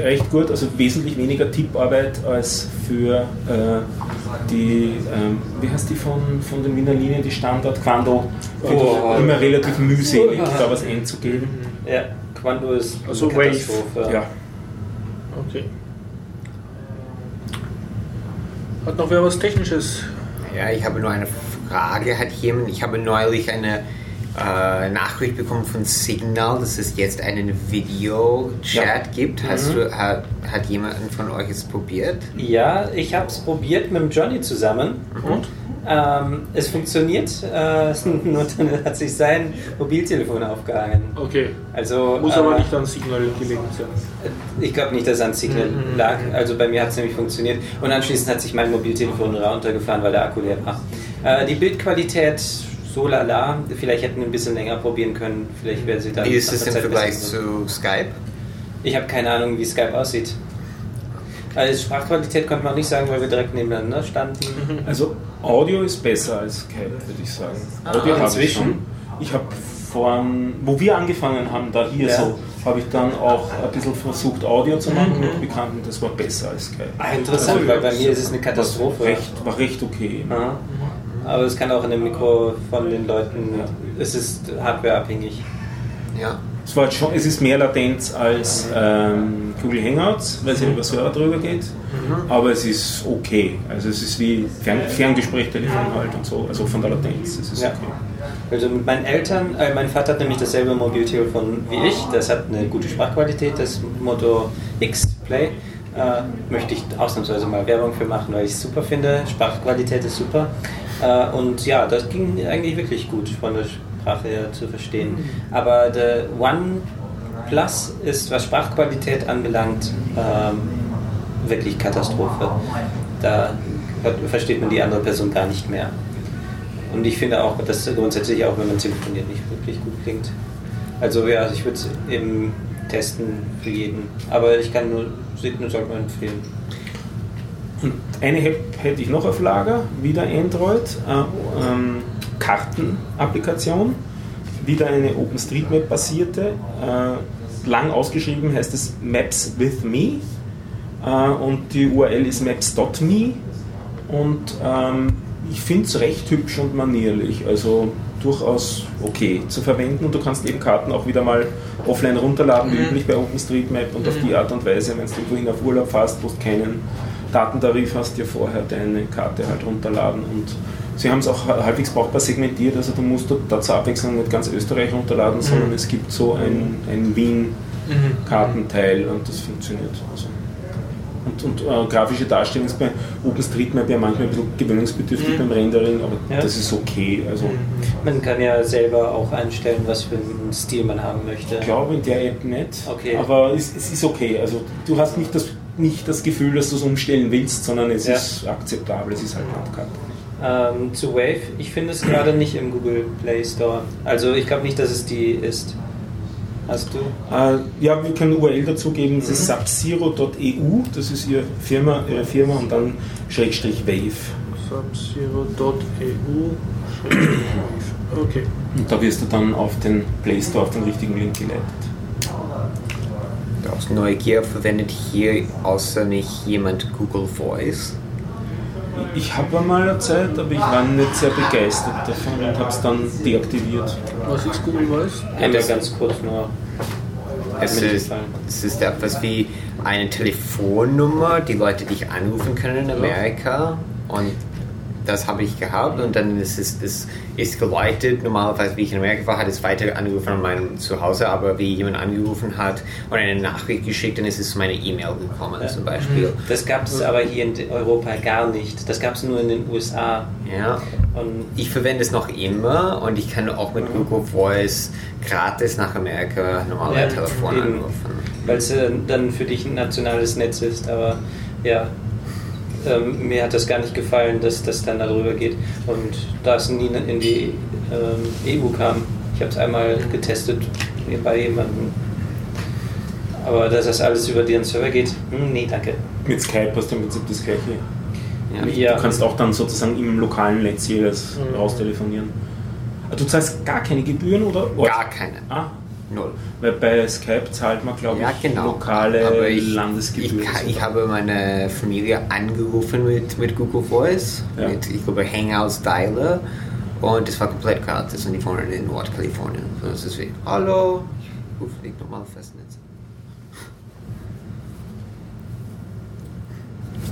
recht gut, also wesentlich weniger Tipparbeit als für äh, die, ähm, wie heißt die von, von den Wiener Linien, die Standard Quando, Oh. immer relativ mühselig, da was einzugeben. Ja, Quando ist Also eine Wave. Katastrophe. Ja. Okay. Hat noch wer was Technisches? Ja, ich habe nur eine Frage. Hat jemand, ich habe neulich eine äh, Nachricht bekommen von Signal, dass es jetzt einen Video-Chat Ja. gibt. Hast du, hat, hat jemand von euch es probiert? Ja, ich habe es probiert mit dem Johnny zusammen. Und? Ähm, es funktioniert, äh, nur dann hat sich sein Mobiltelefon aufgehangen. Okay. Also, Muss äh, aber nicht an Signal gelegen sein. Ich glaube nicht, dass es an Signal Mhm. lag. Also bei mir hat es nämlich funktioniert. Und anschließend hat sich mein Mobiltelefon runtergefahren, weil der Akku leer war. Äh, die Bildqualität so lala. Vielleicht hätten wir ein bisschen länger probieren können. Vielleicht wäre sie dann. Wie ist es im Vergleich zu Skype? Ich habe keine Ahnung, wie Skype aussieht. Also Sprachqualität konnte man auch nicht sagen, weil wir direkt nebeneinander standen. Also Audio ist besser als Skype, würde ich sagen. Audio habe ich inzwischen? Ich habe von, wo wir angefangen haben, da hier Ja. so, habe ich dann auch ein bisschen versucht, Audio zu machen mit Bekannten. Das war besser als Skype. Ah, interessant, weil bei mir ist es eine War Katastrophe. recht, war recht okay. Ja. Aber es kann auch in dem Mikro von den Leuten, es ist hardwareabhängig. Ja. Es, war schon, es ist mehr Latenz als ähm, Google Hangouts, weil es ja über Server drüber geht. Aber es ist okay. Also es ist wie Fern Ferngespräch, Telefon halt und so. Also von der Latenz. Es ist Ja. okay. Also mit meinen Eltern, äh, mein Vater hat nämlich dasselbe Mobiltelefon wie ich, das hat eine gute Sprachqualität, das Moto X Play. Äh, möchte ich ausnahmsweise mal Werbung für machen, weil ich es super finde. Sprachqualität ist super. Äh, und ja, das ging eigentlich wirklich gut von der Sprache her zu verstehen. Aber der OnePlus ist, was Sprachqualität anbelangt, ähm, wirklich Katastrophe. Da versteht man die andere Person gar nicht mehr. Und ich finde auch, dass grundsätzlich auch, wenn man telefoniert, nicht wirklich gut klingt. Also ja, ich würde es eben testen für jeden. Aber ich kann nur, sollte man empfehlen. Und eine hätte ich noch auf Lager, wieder Android, äh, ähm, Kartenapplikation, wieder eine OpenStreetMap-basierte, äh, lang ausgeschrieben heißt es Maps with Me äh, und die URL ist maps.me und ähm, ich finde es recht hübsch und manierlich, also durchaus okay zu verwenden und du kannst eben Karten auch wieder mal offline runterladen, wie üblich bei OpenStreetMap und auf die Art und Weise, wenn du irgendwohin auf Urlaub fährst, wo du keinen Datentarif hast, dir vorher deine Karte halt runterladen und sie haben es auch halbwegs brauchbar segmentiert, also du musst da zur Abwechslung nicht ganz Österreich runterladen, sondern es gibt so ein, ein Wien-Kartenteil und das funktioniert. Also. Und, und äh, grafische Darstellung ist bei OpenStreetMap ja manchmal ein bisschen gewöhnungsbedürftig beim Rendering, aber Ja. das ist okay. Also Man kann ja selber auch einstellen, was für einen Stil man haben möchte. Ich glaube in der App nicht, Okay. aber es, es ist okay. Also du hast nicht das, nicht das Gefühl, dass du es umstellen willst, sondern es Ja. ist akzeptabel, es ist halt Handkarte. Ähm, zu Wave, ich finde es gerade nicht im Google Play Store. Also ich glaube nicht, dass es die ist. Hast du? Äh, ja, wir können URL dazugeben, das ist Mhm. subzero.eu, das ist ihre Firma, ihre Firma und dann Schrägstrich Wave. Subzero.eu. Okay. Und da wirst du dann auf den Play Store, auf den richtigen Link geleitet. Aus Neugier verwendet hier außer mich jemand Google Voice. Ich habe einmal eine Zeit, aber ich war nicht sehr begeistert davon und habe es dann deaktiviert. Was ist Google Voice? Er ganz kurz nur. Es ist, es ist etwas wie eine Telefonnummer, die Leute dich anrufen können in Amerika. Und das habe ich gehabt und dann ist es ist, ist geleitet. Normalerweise, wie ich in Amerika war, hat es weiter angerufen an meinem Zuhause, aber wie jemand angerufen hat und eine Nachricht geschickt, dann ist es zu meiner E-Mail gekommen zum Beispiel. Das gab es aber hier in Europa gar nicht. Das gab es nur in den USA. Ja. Und Ich verwende es noch immer und ich kann auch mit Google Voice gratis nach Amerika normale Ja, Telefon anrufen. weil es äh, dann für dich ein nationales Netz ist, aber ja. Ähm, mir hat das gar nicht gefallen, dass das dann darüber geht. Und da es nie in die ähm, EU kam, ich habe es einmal getestet bei jemandem. Aber dass das alles über deren Server geht, hm, nee, danke. Mit Skype hast du im Prinzip das gleiche. Ja. Ja. Du kannst auch dann sozusagen im lokalen Netz jedes Mhm. raustelefonieren. Du zahlst gar keine Gebühren oder? Gar keine. Ah, Null. weil bei Skype zahlt man, glaube Ja, ich, genau. lokale Aber ich, Landesgebühren. Ich, ich habe meine Familie angerufen mit, mit Google Voice, Ja. mit, ich glaube, Hangouts Dialer und es war komplett gratis und die wohnen in Nordkalifornien. So, ist wie, hallo, ich rufe dich nochmal Festnetz.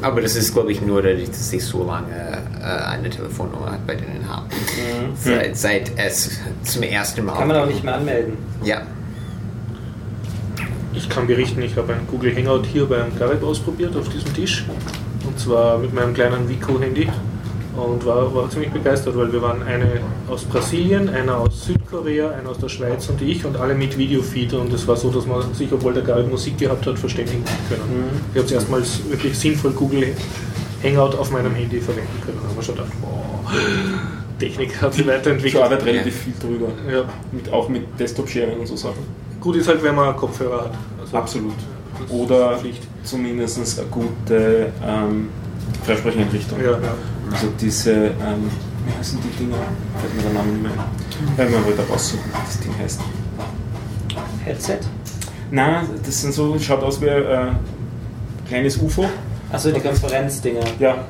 Aber das ist, glaube ich, nur dadurch, dass ich so lange äh, eine Telefonnummer bei denen habe. Seit, seit es zum ersten Mal. Kann man auch nicht mehr anmelden. Ja. Ich kann berichten, ich habe ein Google Hangout hier beim Garib ausprobiert auf diesem Tisch. Und zwar mit meinem kleinen Vico-Handy. Und war, war ziemlich begeistert, weil wir waren eine aus Brasilien, einer aus Südkorea, einer aus der Schweiz und ich und alle mit Videofeed. Und es war so, dass man sich, obwohl der Garib Musik gehabt hat, verständigen können. Ich habe erstmals wirklich sinnvoll Google Hangout auf meinem Handy verwenden können. Da haben wir schon gedacht, wow, Technik hat sich Ich weiterentwickelt. arbeite relativ viel drüber. Ja. Mit, auch mit Desktop-Sharing und so Sachen. Gut ist halt, wenn man Kopfhörer hat. Also Absolut. Oder zumindest eine gute ähm, Freisprecheinrichtung. Ja, ja. Also diese, ähm, wie heißen die Dinger? Fällt mir der Name nicht mehr. Werden wir heute raussuchen, wie das Ding heißt. Headset? Nein, das sind so, schaut aus wie ein äh, kleines UFO. Achso, die Konferenzdinger. Ja,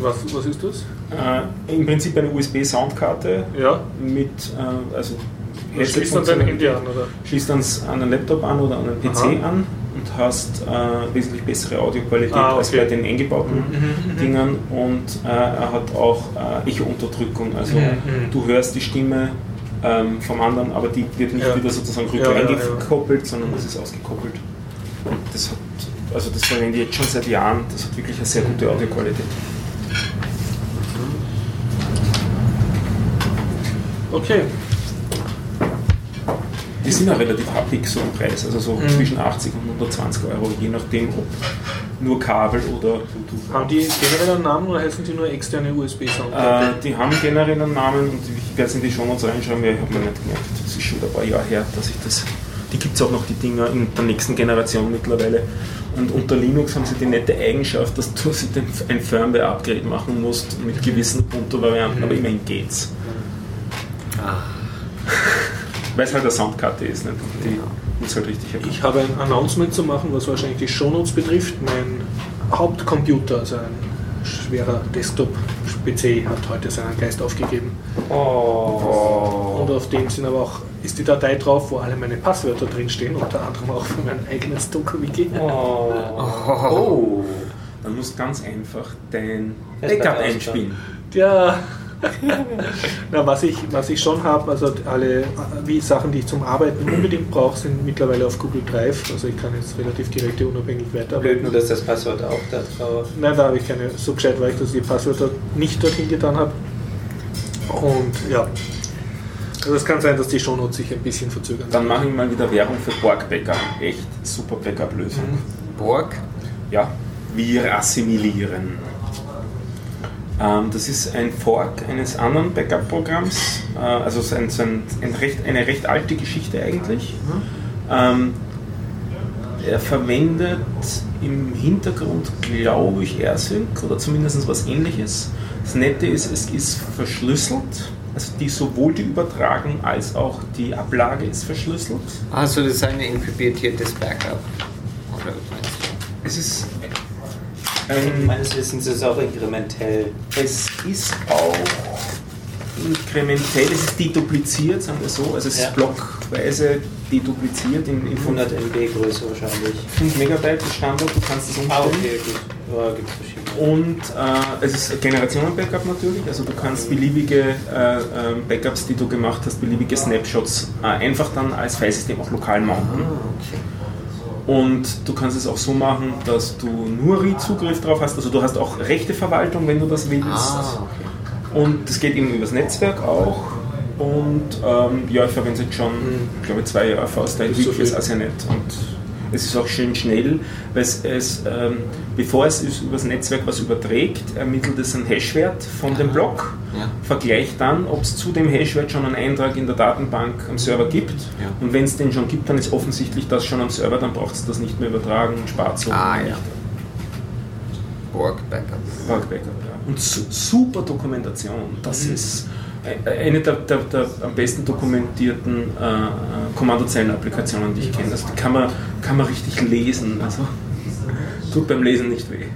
Was, was ist das? äh, im Prinzip eine USB-Soundkarte Ja, mit, äh, also du schließt dann dein Handy an, oder? Schließt dann an einen Laptop an oder an einen PC Aha. an und hast äh, wesentlich bessere Audioqualität Ah, als okay. bei den eingebauten Mhm, mhm. Dingern und äh, er hat auch äh, Echo-Unterdrückung. Also Mhm, mhm. du hörst die Stimme ähm, vom anderen, aber die wird nicht Ja. wieder sozusagen rück Ja, ja, eingekoppelt, sondern das ist ausgekoppelt. Und das hat, also das verwende ich jetzt schon seit Jahren, das hat wirklich eine sehr gute Audioqualität. Okay. Die sind auch relativ happig so im Preis, also so Mhm. zwischen 80 und 120 Euro, je nachdem ob nur Kabel oder Bluetooth. Haben die generell einen Namen oder heißen die nur externe USB-Soundkarte? Äh, die haben generell einen Namen und ich werde es in die Shownotes reinschreiben, weil ich habe mir nicht gemerkt. Das ist schon ein paar Jahre her, dass ich das. Die gibt es auch noch, die Dinger, in der nächsten Generation mittlerweile. Und unter Linux haben sie die nette Eigenschaft, dass du ein Firmware-Upgrade machen musst mit gewissen Ubuntu-Varianten, aber immerhin geht's. Weil es halt eine Soundkarte ist, nicht? Die muss halt richtig erkannt Ich habe ein Announcement zu machen, was wahrscheinlich die Shownotes betrifft. Mein Hauptcomputer, also ein schwerer Desktop-PC, hat heute seinen Geist aufgegeben. Oh. Und auf dem sind aber auch, ist die Datei drauf, wo alle meine Passwörter drinstehen, unter anderem auch für mein eigenes Doku-Wiki. Oh. oh. Dann musst du ganz einfach dein Backup einspielen. Ja. Na, was, ich, was ich schon habe, also alle wie Sachen, die ich zum Arbeiten unbedingt brauche, sind mittlerweile auf Google Drive. Also ich kann jetzt relativ geräteunabhängig Blöd weiterarbeiten. nur, dass das Passwort auch da drauf Nein, da habe ich keine, so gescheit war ich, dass ich die Passwörter nicht dorthin getan habe. Und ja, Also es kann sein, dass die Shownotes sich ein bisschen verzögern. Dann mache ich mal wieder Werbung für Borg Backup. Echt super Backup-Lösung. Borg? Ja, wir assimilieren. Ähm, das ist ein Fork eines anderen Backup-Programms, äh, also so ein, so ein, ein recht, eine recht alte Geschichte eigentlich. Ähm, er verwendet im Hintergrund, glaube ich, AirSync oder zumindest was ähnliches. Das Nette ist, es ist verschlüsselt. Also die, sowohl die Übertragung als auch die Ablage ist verschlüsselt. Also das ist ein inkriptiertes Backup. Oder was meinst du? Es ist ein Meines Wissens ist es auch inkrementell. Es ist auch inkrementell, es ist dedupliziert, sagen wir so. Also es Ja. ist blockweise dedupliziert in, in 100 MB Größe wahrscheinlich. 5 Megabyte ist Standard, du kannst das umstellen. Ah, okay, gut. Ja, gibt es verschiedene. Und äh, es ist Generationen-Backup natürlich, also du kannst beliebige äh, äh, Backups, die du gemacht hast, beliebige Snapshots äh, einfach dann als Filesystem auch lokal mounten. okay. Und du kannst es auch so machen, dass du nur Read-Zugriff drauf hast, also du hast auch Rechteverwaltung, wenn du das willst. Ah, okay. Und das geht eben übers Netzwerk auch. Und ähm, ja, ich verwende es jetzt schon, ich glaube, zwei Jahre fast. Da Das entwickle ich es also nicht. Und es ist auch schön schnell, weil es, es ähm, bevor es ist übers Netzwerk was überträgt, ermittelt es einen Hashwert von dem Block, Ja. vergleicht dann, ob es zu dem Hashwert schon einen Eintrag in der Datenbank am Server gibt. Ja. Und wenn es den schon gibt, dann ist offensichtlich das schon am Server, dann braucht es das nicht mehr übertragen und spart so. Ah, ja. Borg Backup. Bug Backup, ja. Und su super Dokumentation. Das ist äh, eine der, der, der am besten dokumentierten äh, äh, Kommandozeilen-Applikationen, die ich kenne. Also die kann man, kann man richtig lesen. Also tut beim Lesen nicht weh.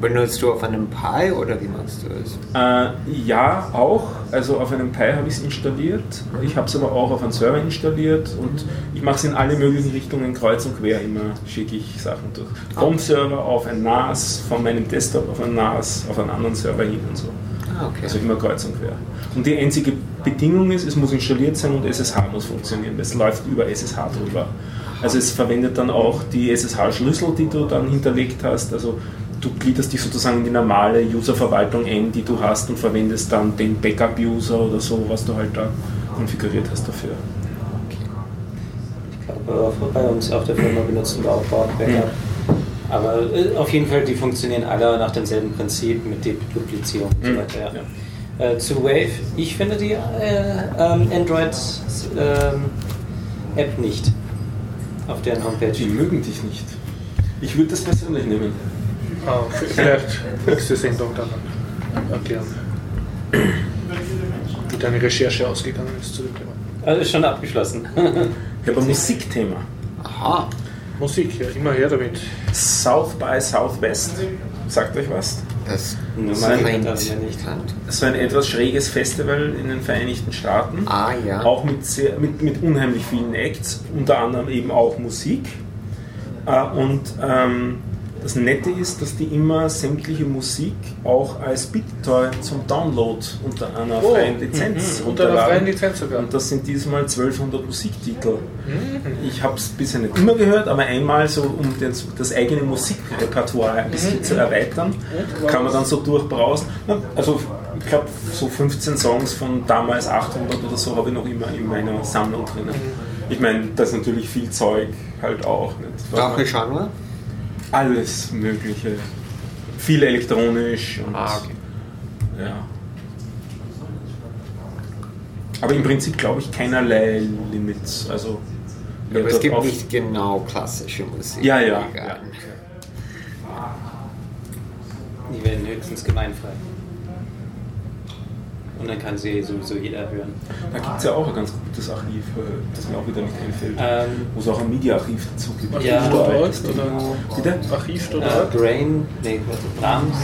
Benutzt du auf einem Pi oder wie machst du es? Äh, ja, auch. Also auf einem Pi habe ich es installiert. Ich habe es aber auch auf einem Server installiert und ich mache es in alle möglichen Richtungen kreuz und quer immer, schicke ich Sachen durch. Vom Server auf ein NAS, von meinem Desktop auf ein NAS, auf einen anderen Server hin und so. Ah, okay. Also immer kreuz und quer. Und die einzige Bedingung ist, es muss installiert sein und SSH muss funktionieren. Es läuft über SSH drüber. Also es verwendet dann auch die SSH-Schlüssel, die du dann hinterlegt hast. Also du gliederst dich sozusagen in die normale Userverwaltung ein, die du hast und verwendest dann den Backup-User oder so, was du halt da konfiguriert hast dafür. Ich glaube, bei uns auf der Firma benutzen wir auch Backup. Aber äh, auf jeden Fall, die funktionieren alle nach demselben Prinzip mit Deduplizierung und so Mhm. weiter. Ja. Äh, zu Wave, ich finde die äh, ähm, Android-App nicht auf deren Homepage. Die mögen dich nicht. Ich würde das persönlich nehmen. Ah, vielleicht nächste Sendung dann erklären, wie deine Recherche ausgegangen ist zu dem Thema. Also ist schon abgeschlossen. Ich habe ein Musikthema. Aha. Musik, ja, immer her damit. South by Southwest. Sagt euch was? Das Das nicht. bekannt. Das war ein etwas schräges Festival in den Vereinigten Staaten. Ah, ja. Auch mit, sehr, mit, mit unheimlich vielen Acts, unter anderem eben auch Musik. Äh, und ähm, das Nette ist, dass die immer sämtliche Musik auch als BitTorrent zum Download unter einer Oh, freien Lizenz mhm, unter einer freien. Lizenz sogar. Und das sind diesmal 1200 Musiktitel. Mhm. Ich habe es bisher nicht immer gehört, aber einmal so, um das, das eigene Musikrepertoire ein bisschen zu erweitern, kann man dann so durchbrausen. Also ich glaube, so 15 Songs von damals 800 oder so habe ich noch immer in meiner Sammlung drinnen. Ich meine, das ist natürlich viel Zeug halt auch. Nicht? Was man- Welche Genre? Alles Mögliche. Viel elektronisch und Ah, okay. ja. Aber im Prinzip glaube ich keinerlei Limits. Also Aber es gibt nicht genau klassische Musik. Ja, ja. Die werden höchstens gemeinfrei. Und dann kann sie sowieso jeder hören. Da gibt es ja auch ein ganz gutes Archiv, äh, das mir auch wieder nicht einfällt. Ähm, Wo es auch ein Media-Archiv dazu gibt. Ja. Archiv.org Bitte? oder Archiv.org. äh, nee, Brahms.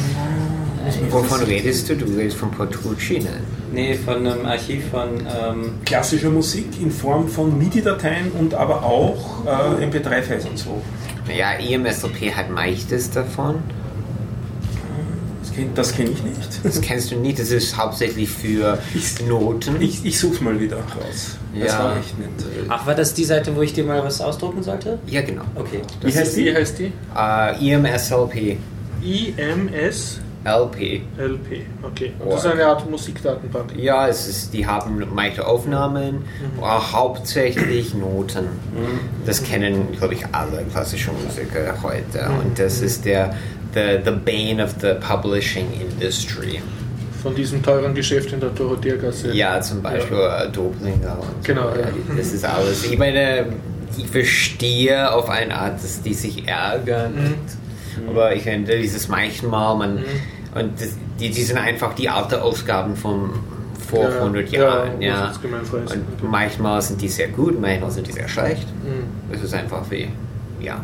Wovon redest du? Du redest von Petrucci, ne? Nee, von einem Archiv von. Ähm, Klassische Musik in Form von MIDI-Dateien und aber auch äh, MP3-Files und so. Naja, EMSLP hat meistes davon. Das kenne das kenn ich nicht. Das kennst du nicht. Das ist hauptsächlich für Ich- Noten. Ich, ich suche mal wieder raus. Das Ja. war echt nett. ach, war das die Seite, wo ich dir mal was ausdrucken sollte? ja, genau. Okay. Wie heißt Wie die? heißt die? Äh, EMSLP. IMS LP. LP, okay. Und das ist eine Art Musikdatenbank. Ja, es ist, die haben meiste Aufnahmen, aber hauptsächlich Noten. Das kennen, glaube ich, alle klassische Musiker heute. Und das ist der the, the bane of the publishing industry. Von diesem teuren Geschäft in der Dorotheergasse. Ja, zum Beispiel äh, Doblinger Genau, so. ja. die- Das ist alles. Ich meine, ich verstehe auf eine Art, dass die sich ärgern. Mhm. Aber ich finde, dieses manchmal, man. Und das, die, die sind einfach die alten Ausgaben von vor Ja, 100 ja, Jahren. Ja, das ist gemeinfrei. Und manchmal sind die sehr gut, manchmal sind die sehr schlecht. Mhm. Es ist einfach wie, ja.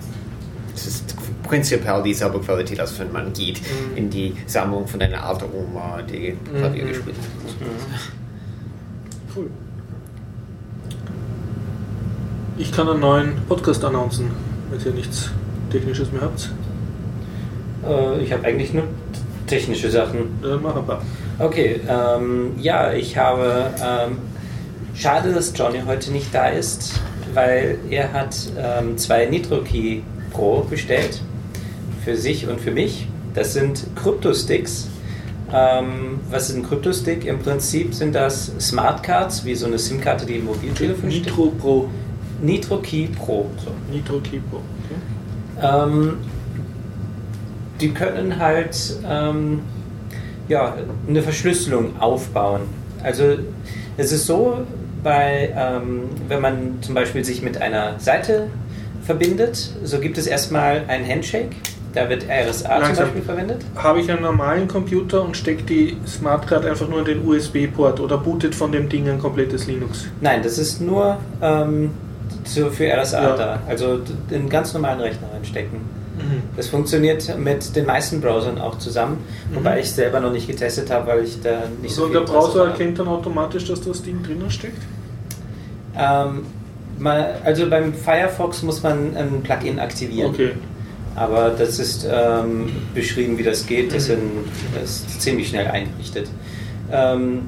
Es ist prinzipiell dieselbe Qualität, als wenn man geht Mhm. in die Sammlung von einer alten Oma, die Klavier Mhm. gespielt hat. Cool. Ich kann einen neuen Podcast announcen, wenn ihr nichts Technisches mehr habt. Äh, ich habe eigentlich nur technische Sachen. Dann mach ein paar. Okay, ähm, ja, ich habe. Ähm, schade, dass Johnny heute nicht da ist, weil er hat ähm, zwei NitroKey Pro bestellt. Für sich und für mich. Das sind Kryptosticks. Ähm, was ist ein Kryptostick? Im Prinzip sind das Smartcards, wie so eine SIM-Karte, die im Mobiltelefon steht. Nitro Pro. NitroKey Pro. So. Nitro Key Pro. Okay. Ähm, die können halt ähm, ja, eine Verschlüsselung aufbauen. Also es ist so, bei, ähm, wenn man zum Beispiel sich mit einer Seite verbindet, so gibt es erstmal einen Handshake. Da wird RSA zum Langsam. Beispiel verwendet. Habe ich einen normalen Computer und stecke die Smartcard einfach nur in den USB-Port oder bootet von dem Ding ein komplettes Linux? Nein, das ist nur ähm, für RSA Ja. da. Also den ganz normalen Rechner reinstecken. Das funktioniert mit den meisten Browsern auch zusammen, wobei ich selber noch nicht getestet habe, weil ich da nicht so So, und viel der Browser erkennt dann automatisch, dass das Ding drinnen steckt? Ähm, also beim Firefox muss man ein Plugin aktivieren. Okay. Aber das ist ähm, beschrieben, wie das geht. Das, Mhm. sind, das ist ziemlich schnell eingerichtet. Ähm,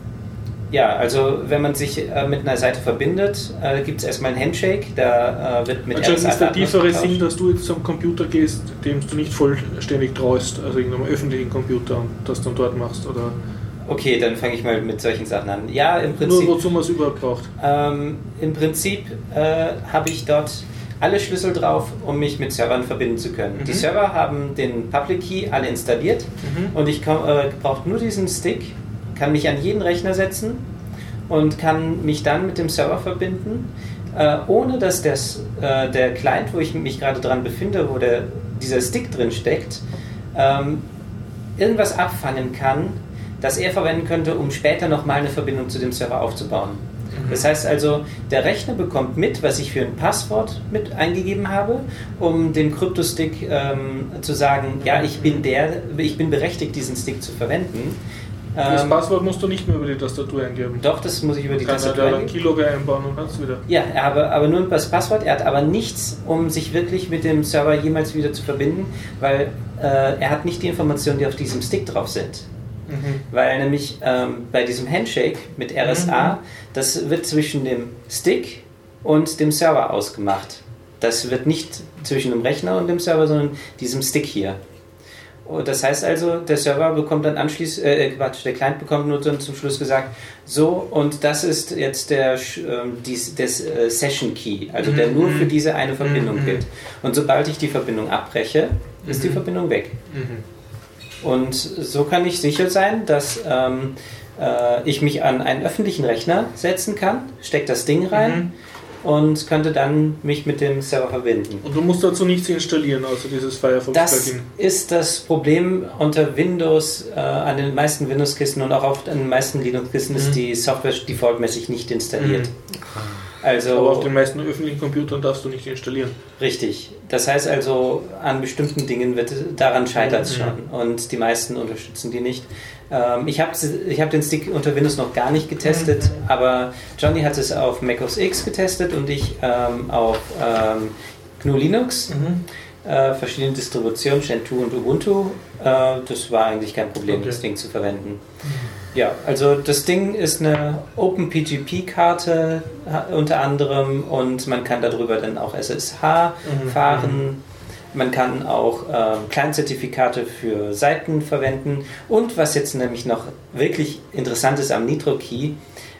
ja, also wenn man sich äh, mit einer Seite verbindet, äh, gibt es erstmal einen Handshake. Da äh, wird mit Anscheinend ist der tiefere. Sinn, dass du jetzt zum Computer gehst, dem du nicht vollständig traust, also irgendeinem öffentlichen Computer und das dann dort machst. Oder Okay, dann fange ich mal mit solchen Sachen an. Ja, im nur Prinzip. wozu man es überhaupt braucht. Ähm, Im Prinzip äh, habe ich dort alle Schlüssel drauf, um mich mit Servern verbinden zu können. Mhm. Die Server haben den Public Key alle installiert Mhm. und ich äh, brauche nur diesen Stick, kann mich an jeden Rechner setzen und kann mich dann mit dem Server verbinden, äh, ohne dass das, äh, der Client, wo ich mich gerade dran befinde, wo der, dieser Stick drin steckt, ähm, irgendwas abfangen kann, das er verwenden könnte, um später nochmal eine Verbindung zu dem Server aufzubauen. Das heißt also, der Rechner bekommt mit, was ich für ein Passwort mit eingegeben habe, um dem Kryptostick ähm, zu sagen, ja, ich bin der, ich bin berechtigt, diesen Stick zu verwenden. Das Ähm, Passwort musst du nicht mehr über die Tastatur eingeben. doch, das muss ich über die Kann er Tastatur da dann eingeben. Keylogger einbauen und hast wieder. Ja, er habe aber nur das Passwort, er hat aber nichts, um sich wirklich mit dem Server jemals wieder zu verbinden, weil äh, er hat nicht die Informationen, die auf diesem Stick drauf sind. Mhm. Weil nämlich ähm, bei diesem Handshake mit RSA, das wird zwischen dem Stick und dem Server ausgemacht. Das wird nicht zwischen dem Rechner und dem Server, sondern diesem Stick hier. Das heißt also, der Server bekommt dann anschließend, äh, Quatsch, der Client bekommt nur dann zum Schluss gesagt, so und das ist jetzt der ähm, dies, des äh, Session Key, also der nur für diese eine Verbindung Mhm. gilt. Und sobald ich die Verbindung abbreche, ist die Mhm. Verbindung weg. Mhm. Und so kann ich sicher sein, dass ähm, äh, ich mich an einen öffentlichen Rechner setzen kann, stecke das Ding rein und könnte dann mich mit dem Server verbinden. Und du musst dazu nichts installieren, außer dieses Das Firefox-Plugin. ist das Problem unter Windows, äh, an den meisten Windows-Kisten und auch auf den meisten Linux-Kisten ist Mhm. die Software defaultmäßig nicht installiert. Also Aber auf den meisten öffentlichen Computern darfst du nicht installieren. Richtig. Das heißt also, an bestimmten Dingen wird daran scheitert es Mhm. schon. Und die meisten unterstützen die nicht. Ähm, ich habe ich hab den Stick unter Windows noch gar nicht getestet, Mhm. aber Johnny hat es auf Mac OS X getestet und ich ähm, auf ähm, GNU Linux. Äh, verschiedene Distributionen, Gentoo und Ubuntu. Äh, das war eigentlich kein Problem, Okay. das Ding zu verwenden. Ja, also das Ding ist eine OpenPGP-Karte unter anderem und man kann darüber dann auch SSH Mhm. fahren. Man kann auch ähm, Kleinzertifikate für Seiten verwenden. Und was jetzt nämlich noch wirklich interessant ist am NitroKey,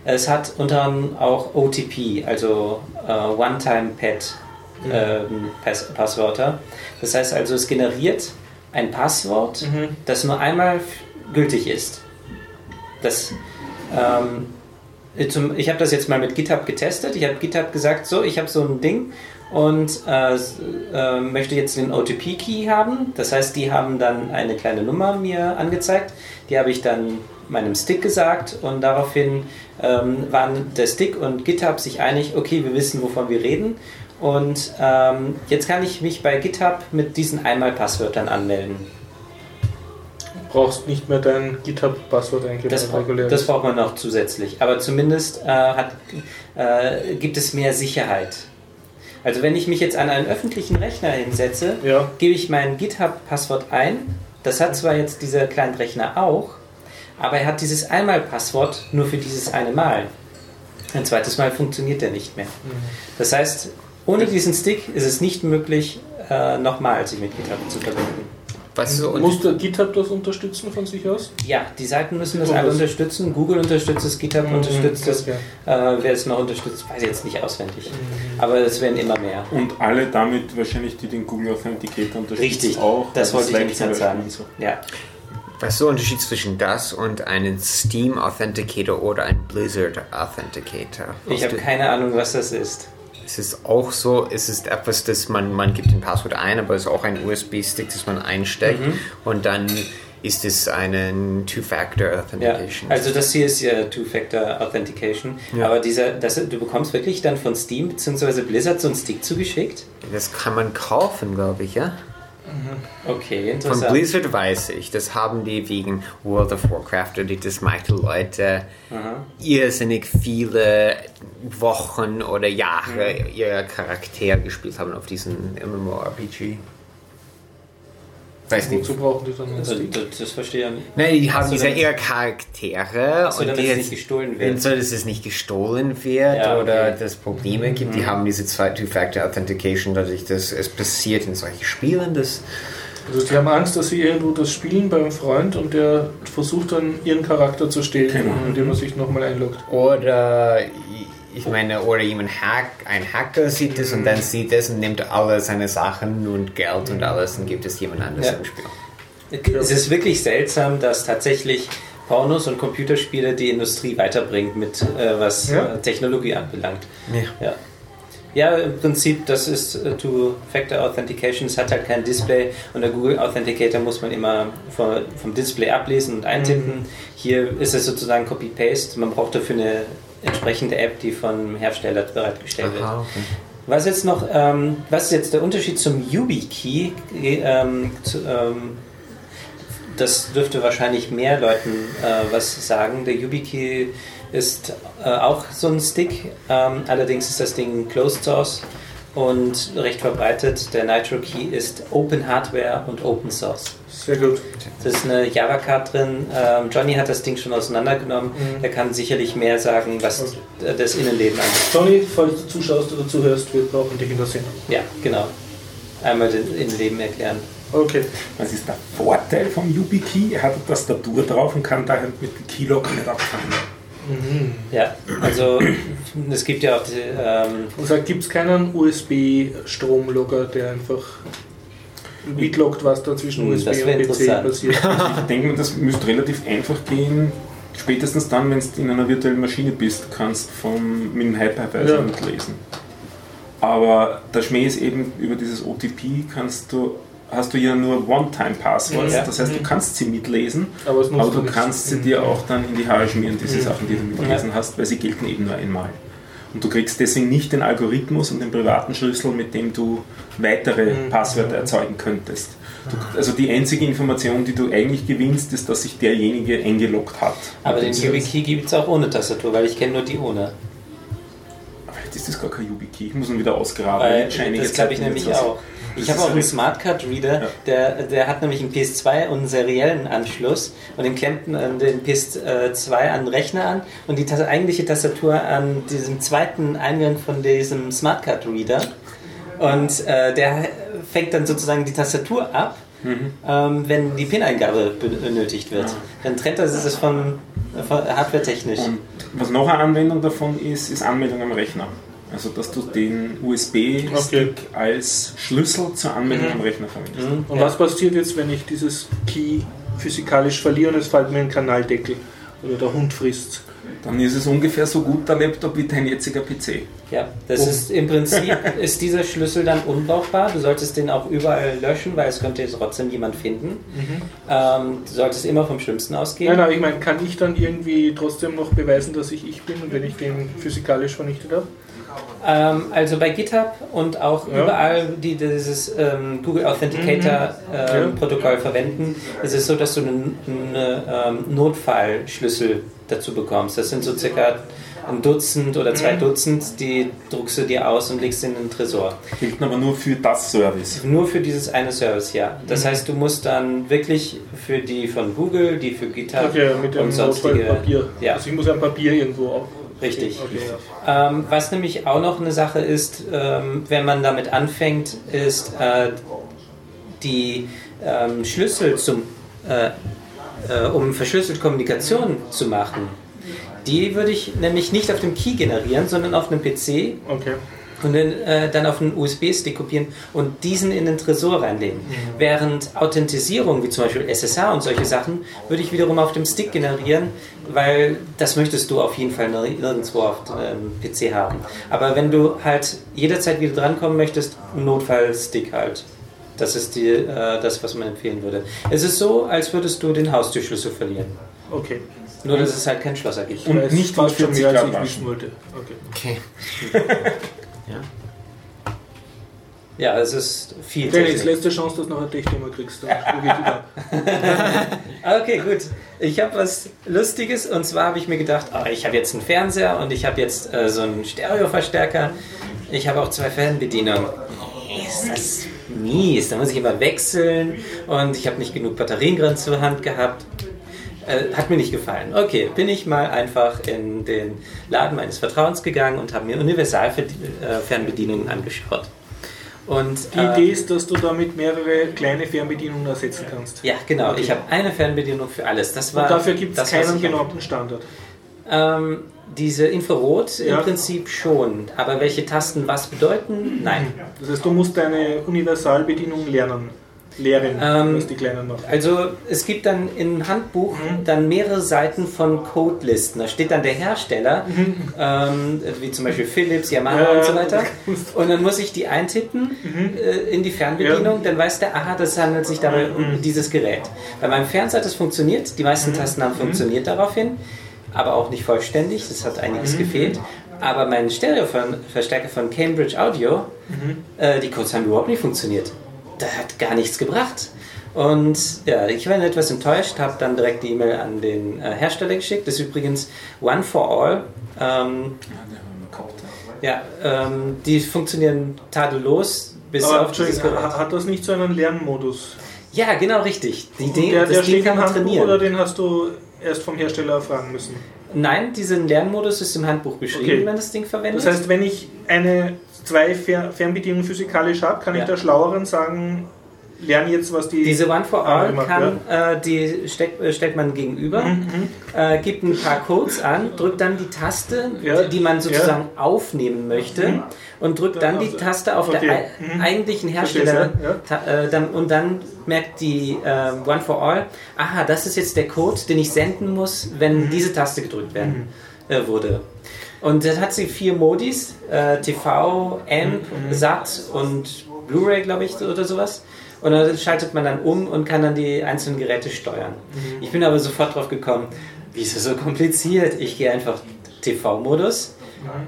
es hat unter anderem auch OTP, also äh, One-Time-Pad ähm, Pass Passwörter. Das heißt also, es generiert ein Passwort, Mhm. das nur einmal gültig ist. Das, ähm, zum, ich habe das jetzt mal mit GitHub getestet. Ich habe GitHub gesagt, so, ich habe so ein Ding und äh, äh, möchte jetzt den OTP-Key haben. Das heißt, die haben dann eine kleine Nummer mir angezeigt. Die habe ich dann meinem Stick gesagt und daraufhin ähm, waren der Stick und GitHub sich einig, okay, wir wissen, wovon wir reden. Und ähm, jetzt kann ich mich bei GitHub mit diesen Einmalpasswörtern anmelden. brauchst nicht mehr dein GitHub-Passwort eingeben. Das, das braucht man noch zusätzlich. Aber zumindest äh, hat, äh, gibt es mehr Sicherheit. Also wenn ich mich jetzt an einen öffentlichen Rechner hinsetze, Ja. gebe ich mein GitHub-Passwort ein. Das hat zwar jetzt dieser kleine Rechner auch, aber er hat dieses Einmal-Passwort nur für dieses eine Mal. Ein zweites Mal funktioniert er nicht mehr. Das heißt, ohne diesen Stick ist es nicht möglich, äh, nochmal sich mit GitHub zu verbinden. Was so Muss der GitHub das unterstützen von sich aus? Ja, die Seiten müssen das alle unterstützen. Google unterstützt es, GitHub Mhm, unterstützt es. Äh, wer es noch unterstützt, weiß ich jetzt nicht auswendig. Aber es werden immer mehr. Und alle damit wahrscheinlich, die den Google Authenticator unterstützen, Richtig, auch. das also wollte ich gerade sagen. so. Ja. Was ist der Unterschied zwischen das und einem Steam Authenticator oder einem Blizzard Authenticator? Ich habe keine Ahnung, was das ist. Es ist auch so, es ist etwas, das man, man gibt den Passwort ein, aber es ist auch ein USB-Stick, das man einsteckt Mhm. und dann ist es einen Two-Factor Ja, Authentication. also das hier ist ja Two-Factor Authentication, Ja. aber dieser, das, du bekommst wirklich dann von Steam bzw. Blizzard so einen Stick zugeschickt. das kann man kaufen, glaube ich, ja? Okay, Von interessant. Blizzard weiß ich, das haben die wegen World of Warcraft oder das meiste Leute Aha. irrsinnig viele Wochen oder Jahre ihr Charakter gespielt haben auf diesen MMORPG. Weiß nicht. Wozu brauchen die dann einen Also, Stick? das, das verstehe ich nicht. Nein, die haben so, diese damit- ihre Charaktere Achso, damit die es jetzt- nicht gestohlen wird. so, dass es nicht gestohlen wird Ja, okay. oder dass Probleme gibt. Die haben diese zwei Two-Factor Authentication, dadurch, dass es passiert in solchen Spielen, dass Also die haben Angst, dass sie irgendwo das spielen beim Freund und der versucht dann ihren Charakter zu stehlen, Genau. indem er sich nochmal einloggt. Oder ich meine, oder jemand Hack, ein Hacker sieht es und dann sieht es und nimmt alle seine Sachen und Geld und alles und gibt es jemand anderes Ja. im Spiel. Es ist wirklich seltsam, dass tatsächlich Pornos und Computerspiele die Industrie weiterbringt, mit äh, was Ja. äh, Technologie anbelangt. Ja. Ja. Ja, im Prinzip, das ist äh, Two-Factor Authentication, es hat halt kein Display und der Google Authenticator muss man immer vom, vom Display ablesen und eintippen. Hier ist es sozusagen Copy-Paste, man braucht dafür eine entsprechende App, die vom Hersteller bereitgestellt wird. Aha, okay. Was jetzt noch, ähm, was ist jetzt der Unterschied zum YubiKey? Ähm, zu, ähm, das dürfte wahrscheinlich mehr Leuten äh, was sagen. Der YubiKey ist äh, auch so ein Stick, ähm, allerdings ist das Ding Closed Source und recht verbreitet. Der Nitro Key ist Open Hardware und Open Source. Sehr gut. Da ist eine Java-Card drin. Ähm, Johnny hat das Ding schon auseinandergenommen. Mhm. Er kann sicherlich mehr sagen, was Okay. das Innenleben angeht. Johnny, falls du zuschaust oder zuhörst, wir brauchen dich in der Sendung. Ja, genau. Einmal das Innenleben erklären. Okay. Was ist der Vorteil vom YubiKey? Er hat eine Tastatur drauf und kann daher mit dem Keylogger nicht abfangen. Ja, also es gibt ja auch die, ähm, Und sagt, gibt es keinen USB-Stromlogger, der einfach mitloggt, was da zwischen Hm, USB das und PC passiert? Ich denke mir, das müsste relativ einfach gehen. Spätestens dann, wenn du in einer virtuellen Maschine bist, kannst du vom, mit dem Hypervisor Ja. mitlesen. Aber der Schmäh ist eben, über dieses OTP kannst du, hast du ja nur One-Time-Passwords. Ja. Das heißt, du kannst sie mitlesen, Aber, aber du nichts. kannst sie dir auch dann in die Haare schmieren, diese Sachen, die du mitgelesen hast, weil sie gelten eben nur einmal. Und du kriegst deswegen nicht den Algorithmus und den privaten Schlüssel, mit dem du weitere Mhm. Passwörter erzeugen könntest. Du, also die einzige Information, die du eigentlich gewinnst, ist, dass sich derjenige eingeloggt hat. aber den YubiKey gibt es auch ohne Tastatur, weil ich kenne nur die ohne. Vielleicht ist das gar kein YubiKey. Ich muss ihn wieder ausgraben. Weil, das glaube ich nämlich auch. Ich habe auch einen halt- Smartcard Reader, Ja. der, der hat nämlich einen PS2 und einen seriellen Anschluss und den klemmt man den PS2 an den Rechner an und die eigentliche Tastatur an diesem zweiten Eingang von diesem Smartcard Reader. Und äh, der fängt dann sozusagen die Tastatur ab, ähm, wenn die PIN-Eingabe benötigt wird. Dann trennt er das von, von hardware-technisch. Und was noch eine Anwendung davon ist, ist Anmeldung am Rechner. Also, dass du den USB-Stick Okay. als Schlüssel zur Anmeldung am Rechner verwendest. Mhm. Und Ja. was passiert jetzt, wenn ich dieses Key physikalisch verliere und es fällt mir ein Kanaldeckel oder der Hund frisst? Dann ist es ungefähr so gut der Laptop wie dein jetziger PC. Ja, das Oh. ist im Prinzip ist dieser Schlüssel dann unbrauchbar. Du solltest den auch überall löschen, weil es könnte jetzt trotzdem jemand finden. Ähm, du solltest immer vom Schlimmsten ausgehen. Nein, nein, ich meine, kann ich dann irgendwie trotzdem noch beweisen, dass ich ich bin, wenn ich den physikalisch vernichtet habe? Ähm, also bei GitHub und auch Ja. überall, die dieses ähm, Google Authenticator Mhm. Ja. ähm, Protokoll verwenden, ist es so, dass du einen eine, ähm, Notfallschlüssel dazu bekommst. Das sind so circa ein Dutzend oder Mhm. zwei Dutzend, die druckst du dir aus und legst in den Tresor. Gilt aber nur für das Service. Nur für dieses eine Service, ja. Mhm. Das heißt, du musst dann wirklich für die von Google, die für GitHub Okay, mit dem und sonstige... Notfallpapier. Ja, Also ich muss ja ein Papier irgendwo auf. Richtig. Okay. Ähm, was nämlich auch noch eine Sache ist, ähm, wenn man damit anfängt, ist äh, die ähm, Schlüssel zum, äh, äh, um verschlüsselte Kommunikation zu machen. Die würde ich nämlich nicht auf dem Key generieren, sondern auf einem PC Okay. Und dann, äh, dann auf einen USB-Stick kopieren und diesen in den Tresor reinlegen. Während Authentisierung, wie zum Beispiel SSH und solche Sachen, würde ich wiederum auf dem Stick generieren, weil das möchtest du auf jeden Fall nir- nirgendwo auf dem PC haben. Aber wenn du halt jederzeit wieder drankommen möchtest, ein Notfallstick halt. Das ist die, äh, das, was man empfehlen würde. Es ist so, als würdest du den Haustürschlüssel verlieren. Okay. Nur, dass es halt keinen Schlosser gibt. Und nicht schon 40 mehr, als ich wissen wollte. Okay. Okay. Ja, es ist viel Dennis, letzte Chance, dass du noch ein Tech-Thema kriegst. Okay, gut. Ich habe was Lustiges und zwar habe ich mir gedacht, ah, ich habe jetzt einen Fernseher und ich habe jetzt äh, so einen Stereoverstärker. Ich habe auch zwei Fernbedienungen. Ist das mies? Da muss ich immer wechseln und ich habe nicht genug Batterien gerade zur Hand gehabt. Äh, hat mir nicht gefallen. Okay, bin ich mal einfach in den Laden meines Vertrauens gegangen und habe mir Universal-Fernbedienungen angeschaut. Und, Die äh, Idee ist, dass du damit mehrere kleine Fernbedienungen ersetzen kannst. Ja, genau. Okay. Ich habe eine Fernbedienung für alles. Das war Und dafür gibt es keinen genormten Standard. Ähm, diese Infrarot Ja. im Prinzip schon. Aber welche Tasten was bedeuten? Nein. Das heißt, du musst deine Universalbedienung lernen. Lehren, Ähm, die Kleinen machen. Also es gibt dann im Handbuch Mhm. dann mehrere Seiten von Codelisten. Da steht dann der Hersteller, Mhm. ähm, wie zum Beispiel Philips, Yamaha Ja, und so weiter. Mhm. Und dann muss ich die eintippen äh, in die Fernbedienung. Dann weiß der, aha, das handelt sich dabei Mhm. um dieses Gerät. Bei meinem Fernseher hat das funktioniert. Die meisten Tasten haben funktioniert daraufhin, aber auch nicht vollständig. Das hat einiges gefehlt. Aber mein Stereo-Verstärker von Cambridge Audio, äh, die Codes haben überhaupt nicht funktioniert. Das hat gar nichts gebracht. Und ja, ich war etwas enttäuscht, habe dann direkt die E-Mail an den äh, Hersteller geschickt. Das ist übrigens One for All. Ähm, ja, ähm, die funktionieren tadellos bis Aber auf Entschuldigung, hat das nicht so einen Lernmodus? Ja, genau richtig. Die Idee, der, der Ding steht kann man trainieren. oder den hast du erst vom Hersteller erfragen müssen? Nein, diesen Lernmodus ist im Handbuch beschrieben, Okay. wie man das Ding verwendet. Das heißt, wenn ich eine, zwei Fer Fernbedienungen physikalisch habe, kann Ja. ich der Schlaueren sagen, lerne jetzt, was die... Diese One for All gemacht, kann, äh, die steck, äh, stellt man gegenüber, Mhm, äh, gibt ein paar Codes an, drückt dann die Taste, Ja, die, die man sozusagen aufnehmen möchte, Mhm. und drückt dann Dann die Taste auf okay. der Mhm. eigentlichen Verstehe, Hersteller. ja. Äh, dann, und dann merkt die äh, One for All, aha, das ist jetzt der Code, den ich senden muss, wenn Mhm. diese Taste gedrückt werden äh, wurde. Und dann hat sie vier Modis, TV, AMP, Mhm. SAT und Blu-ray, glaube ich, oder sowas. Und dann schaltet man dann um und kann dann die einzelnen Geräte steuern. Mhm. Ich bin aber sofort drauf gekommen, wie ist das so kompliziert? Ich gehe einfach TV-Modus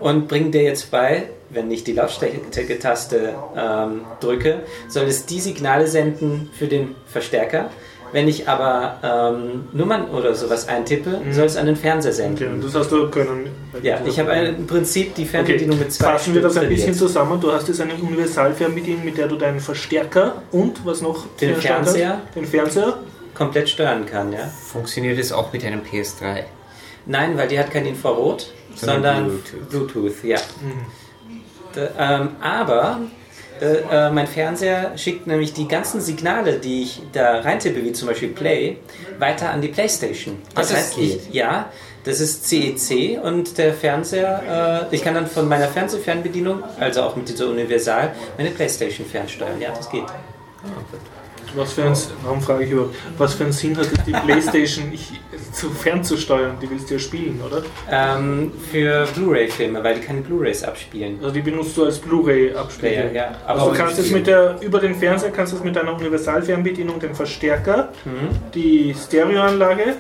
und bringe dir jetzt bei, wenn ich die Lautstärke-Taste ähm, drücke, soll es die Signale senden für den Verstärker. Wenn ich aber ähm, Nummern oder sowas eintippe, soll es an den Fernseher Mhm. Okay, senden. und das hast du können. Ja, ich habe im Prinzip die Fernbedienung Okay, mit zwei fassen wir das ein bisschen zusammen. Du hast jetzt eine Universalfernbedienung, mit der du deinen Verstärker und was noch? Den? Fernseher. Den Fernseher. komplett steuern kann, ja. Funktioniert es auch mit einem PS3? Nein, weil die hat kein Infrarot, Sondern sondern Bluetooth. Bluetooth, ja. Mhm. Da, ähm, aber Äh, äh, mein Fernseher schickt nämlich die ganzen Signale, die ich da reintippe, wie zum Beispiel Play, weiter an die Playstation. Das, das heißt, ich, ja, das ist CEC und der Fernseher, äh, ich kann dann von meiner Fernsehfernbedienung, also auch mit dieser Universal, meine Playstation fernsteuern. Ja, das geht. Was für ein, warum frage ich überhaupt, was für einen Sinn hat es, die Playstation zu fernzusteuern? Die willst du ja spielen, oder? Ähm, für Blu-ray-Filme, weil die keine Blu-rays abspielen. Also die benutzt du als Blu-ray-Abspieler. Ja. Aber Aber du kannst es mit der, über den Fernseher kannst du es mit deiner Universalfernbedienung, den Verstärker, die Stereoanlage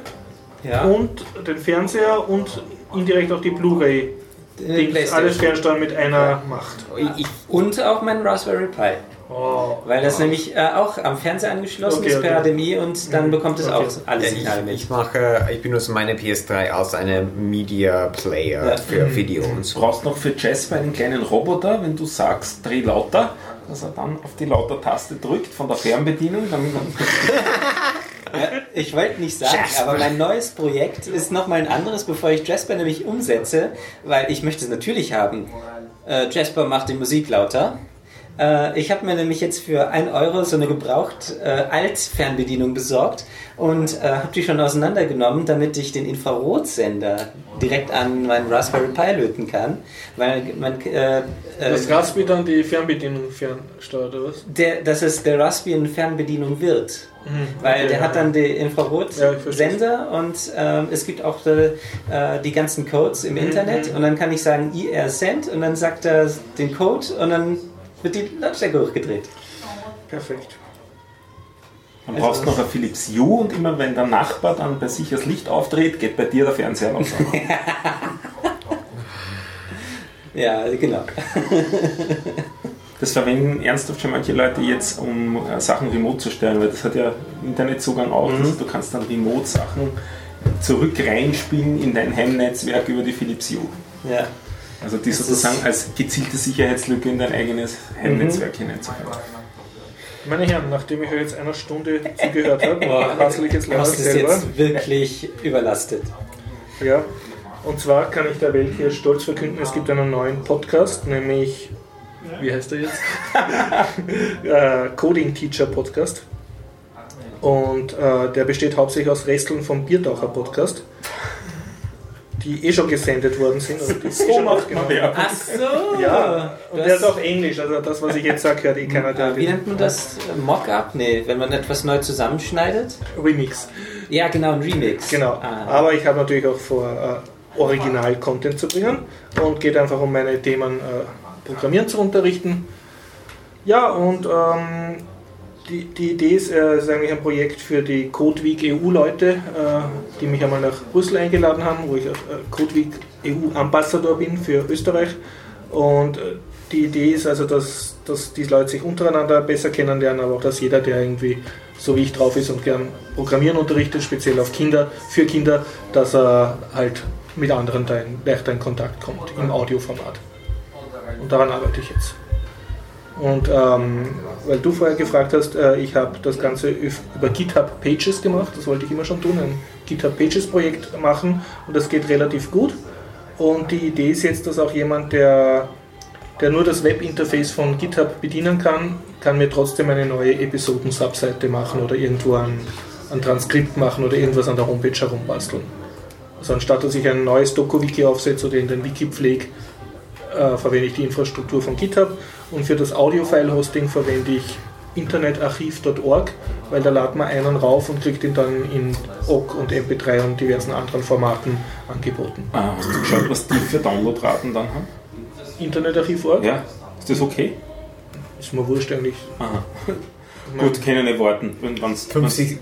ja. und den Fernseher und indirekt auch die Blu-ray. Playstation. alles fernsteuern mit einer Macht. Ich, Und auch mein Raspberry Pi. Oh. Weil das nämlich äh, auch am Fernseher angeschlossen Okay, ist per okay. HDMI und dann bekommt es Okay. auch alle ja, Signale ich, mit. ich mache, ich benutze meine PS3 als eine Media Player Ja. für Video und Du so. brauchst noch für Jasper einen kleinen Roboter, wenn du sagst, dreh lauter, dass er dann auf die Lauter-Taste drückt von der Fernbedienung, damit man Ich wollte nicht sagen, Jasper. aber mein neues Projekt ist nochmal ein anderes, bevor ich Jasper nämlich umsetze, weil ich möchte es natürlich haben. Äh, Jasper macht die Musik lauter. Äh, ich habe mir nämlich jetzt für 1 Euro so eine gebraucht äh, Alt-Fernbedienung besorgt und äh, habe die schon auseinandergenommen, damit ich den Infrarotsender direkt an meinen Raspberry Pi löten kann. Weil man, äh, äh, Das Raspi dann die Fernbedienung fernsteuert, oder was? der, dass es der Raspbian eine Fernbedienung wird. Weil okay, der hat ja. dann Ja, ich Infrarotsender und ähm, es gibt auch äh, die ganzen Codes im Internet und dann kann ich sagen IR Send und dann sagt er den Code und dann wird die Lautstärke hochgedreht. Perfekt. Dann brauchst du noch ein Philips Hue und immer wenn der Nachbar dann bei sich das Licht aufdreht, geht bei dir der Fernseher lauter. Ja, genau. Das verwenden ernsthaft schon manche Leute jetzt, um äh, Sachen remote zu steuern, weil das hat ja Internetzugang auch. Das, du kannst dann remote Sachen zurück reinspielen in dein Heimnetzwerk über die Philips Hue. Ja. Also die Das sozusagen als gezielte Sicherheitslücke in dein eigenes Heimnetzwerk hineinzuhalten. Meine Herren, nachdem ich euch jetzt einer Stunde zugehört habe, hassel ich jetzt leider es selber. jetzt wirklich überlastet. Ja. Und zwar kann ich der Welt hier stolz verkünden, es gibt einen neuen Podcast, nämlich, wie heißt er jetzt? äh, Coding Teacher Podcast. Und äh, der besteht hauptsächlich aus Resteln vom Biertaucher Podcast, die eh schon gesendet worden sind. Und die eh schon aufgenommen. Werbung. Ach so! Ja, und Das- der ist auf Englisch, also das, was ich jetzt sage, hört eh keiner. Der Wie nennt man das? Mock-up? Nee, wenn man etwas neu zusammenschneidet? Remix. Ja, genau, ein Remix. Genau. Ah. Aber ich habe natürlich auch vor, äh, Original-Content zu bringen und geht einfach um meine Themen äh, Programmieren zu unterrichten. Ja, und ähm, die, die Idee ist, äh, ist eigentlich ein Projekt für die Codeweek EU-Leute, äh, die mich einmal nach Brüssel eingeladen haben, wo ich äh, Codeweek EU-Ambassador bin für Österreich. Und äh, die Idee ist also, dass, dass die Leute sich untereinander besser kennenlernen, aber auch, dass jeder, der irgendwie so wie ich drauf ist und gern Programmieren unterrichtet, speziell auf Kinder, für Kinder, dass er halt mit anderen leichter in Kontakt kommt, im Audioformat. Und daran arbeite ich jetzt. Und ähm, weil du vorher gefragt hast, äh, ich habe das Ganze über GitHub Pages gemacht, das wollte ich immer schon tun, ein GitHub Pages Projekt machen und das geht relativ gut. Und die Idee ist jetzt, dass auch jemand, der, der nur das Webinterface von GitHub bedienen kann, kann mir trotzdem eine neue Episoden-Subseite machen oder irgendwo ein, ein Transkript machen oder irgendwas an der Homepage herumbasteln. Also anstatt dass ich ein neues Doku-Wiki aufsetze oder in den Wiki pflege, äh, verwende ich die Infrastruktur von GitHub und für das Audio-File-Hosting verwende ich internetarchiv.org, weil da ladet man einen rauf und kriegt ihn dann in OGG und MP3 und diversen anderen Formaten angeboten. Ah, hast du geschaut, was die für Downloadraten dann haben? Internetarchiv.org Ja? Ist das okay? ist mir wurscht eigentlich. Aha. Gut, können nicht warten. Wenn es 50,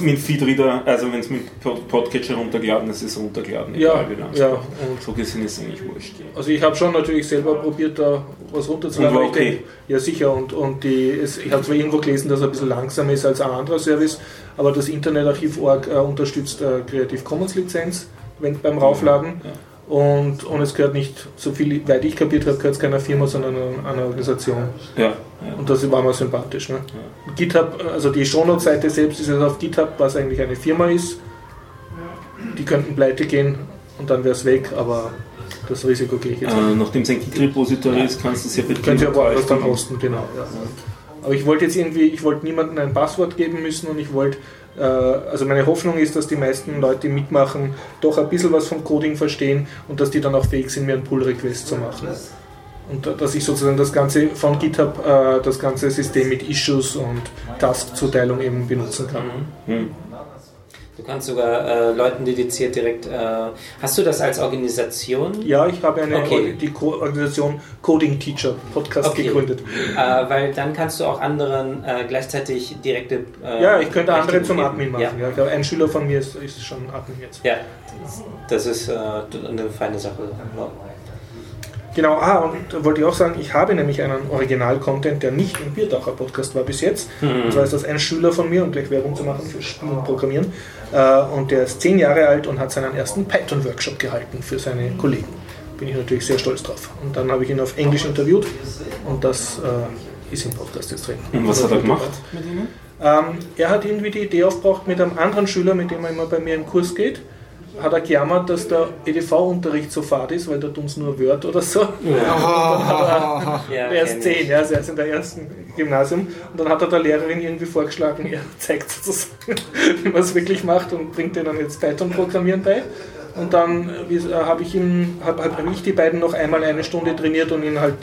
mit Feedreader, also wenn es mit Pod- Podcatcher runtergeladen ist, ist es runtergeladen. Ja, ja. Und So gesehen ist es eigentlich wurscht. Also ich habe schon natürlich selber probiert, da was runterzuladen. Und war ich okay? ja, sicher. Und, und die, es, ich habe zwar irgendwo gelesen, dass er ein bisschen langsamer ist als ein anderer Service, aber das Internetarchiv.org äh, unterstützt äh, Creative Commons Lizenz wenn, beim Raufladen. Ja. Und, und es gehört nicht, so viel weit ich kapiert habe, gehört es keiner Firma, sondern einer, Organisation. Ja, ja. Und das war mir sympathisch. Ne? GitHub, also die Shownote-Seite selbst ist jetzt auf GitHub, was eigentlich eine Firma ist. Die könnten pleite gehen und dann wäre es weg, aber Das Risiko gehe ich jetzt Äh, nachdem es ein Git-Repository ist, kannst du es ja bei Können Sie aber was dann hosten, genau. Ja. Aber ich wollte jetzt irgendwie, ich wollte niemandem ein Passwort geben müssen und ich wollte, also meine Hoffnung ist, dass die meisten Leute, die mitmachen, doch ein bisschen was vom Coding verstehen und dass die dann auch fähig sind, mir einen Pull-Request zu machen. Und da- dass ich sozusagen das Ganze von GitHub, äh, das ganze System mit Issues und Task-Zuteilung eben benutzen kann. Hm. Du kannst sogar äh, Leuten dediziert direkt. Äh, hast du das als Organisation? Ja, ich habe eine Okay. die Co Organisation Coding Teacher Podcast Okay. gegründet. Äh, weil dann kannst du auch anderen äh, gleichzeitig direkte. Äh, Ja, ich könnte andere zum geben. Admin machen. Ja. Ja. ich glaube, ein Schüler von mir ist, ist schon Admin jetzt. ja, das ist äh, eine feine Sache. Ja. Genau, ah, und wollte ich auch sagen, ich habe nämlich einen Original-Content, der nicht im Bierdacher Podcast war bis jetzt. Und zwar ist das ein Schüler von mir, um gleich Werbung zu machen für Spielen und Programmieren. Äh, und der ist zehn Jahre alt und hat seinen ersten Python-Workshop gehalten für seine Kollegen. Bin ich natürlich sehr stolz drauf. Und dann habe ich ihn auf Englisch interviewt und das äh, ist im Podcast jetzt drin. Und was hat er gemacht mit Ihnen? Ähm, er hat irgendwie die Idee aufgebracht mit einem anderen Schüler, mit dem er immer bei mir im Kurs geht. Hat er gejammert, dass der EDV-Unterricht so fad ist, weil da tun sie nur Word oder so. Ja, Er ist zehn, ja, also er ist in der ersten Gymnasium. Und dann hat er der Lehrerin irgendwie vorgeschlagen, er zeigt sozusagen, wie man es wirklich macht und bringt denen jetzt Python-Programmieren bei. Und dann äh, habe ich habe hab ich die beiden noch einmal eine Stunde trainiert und ihnen halt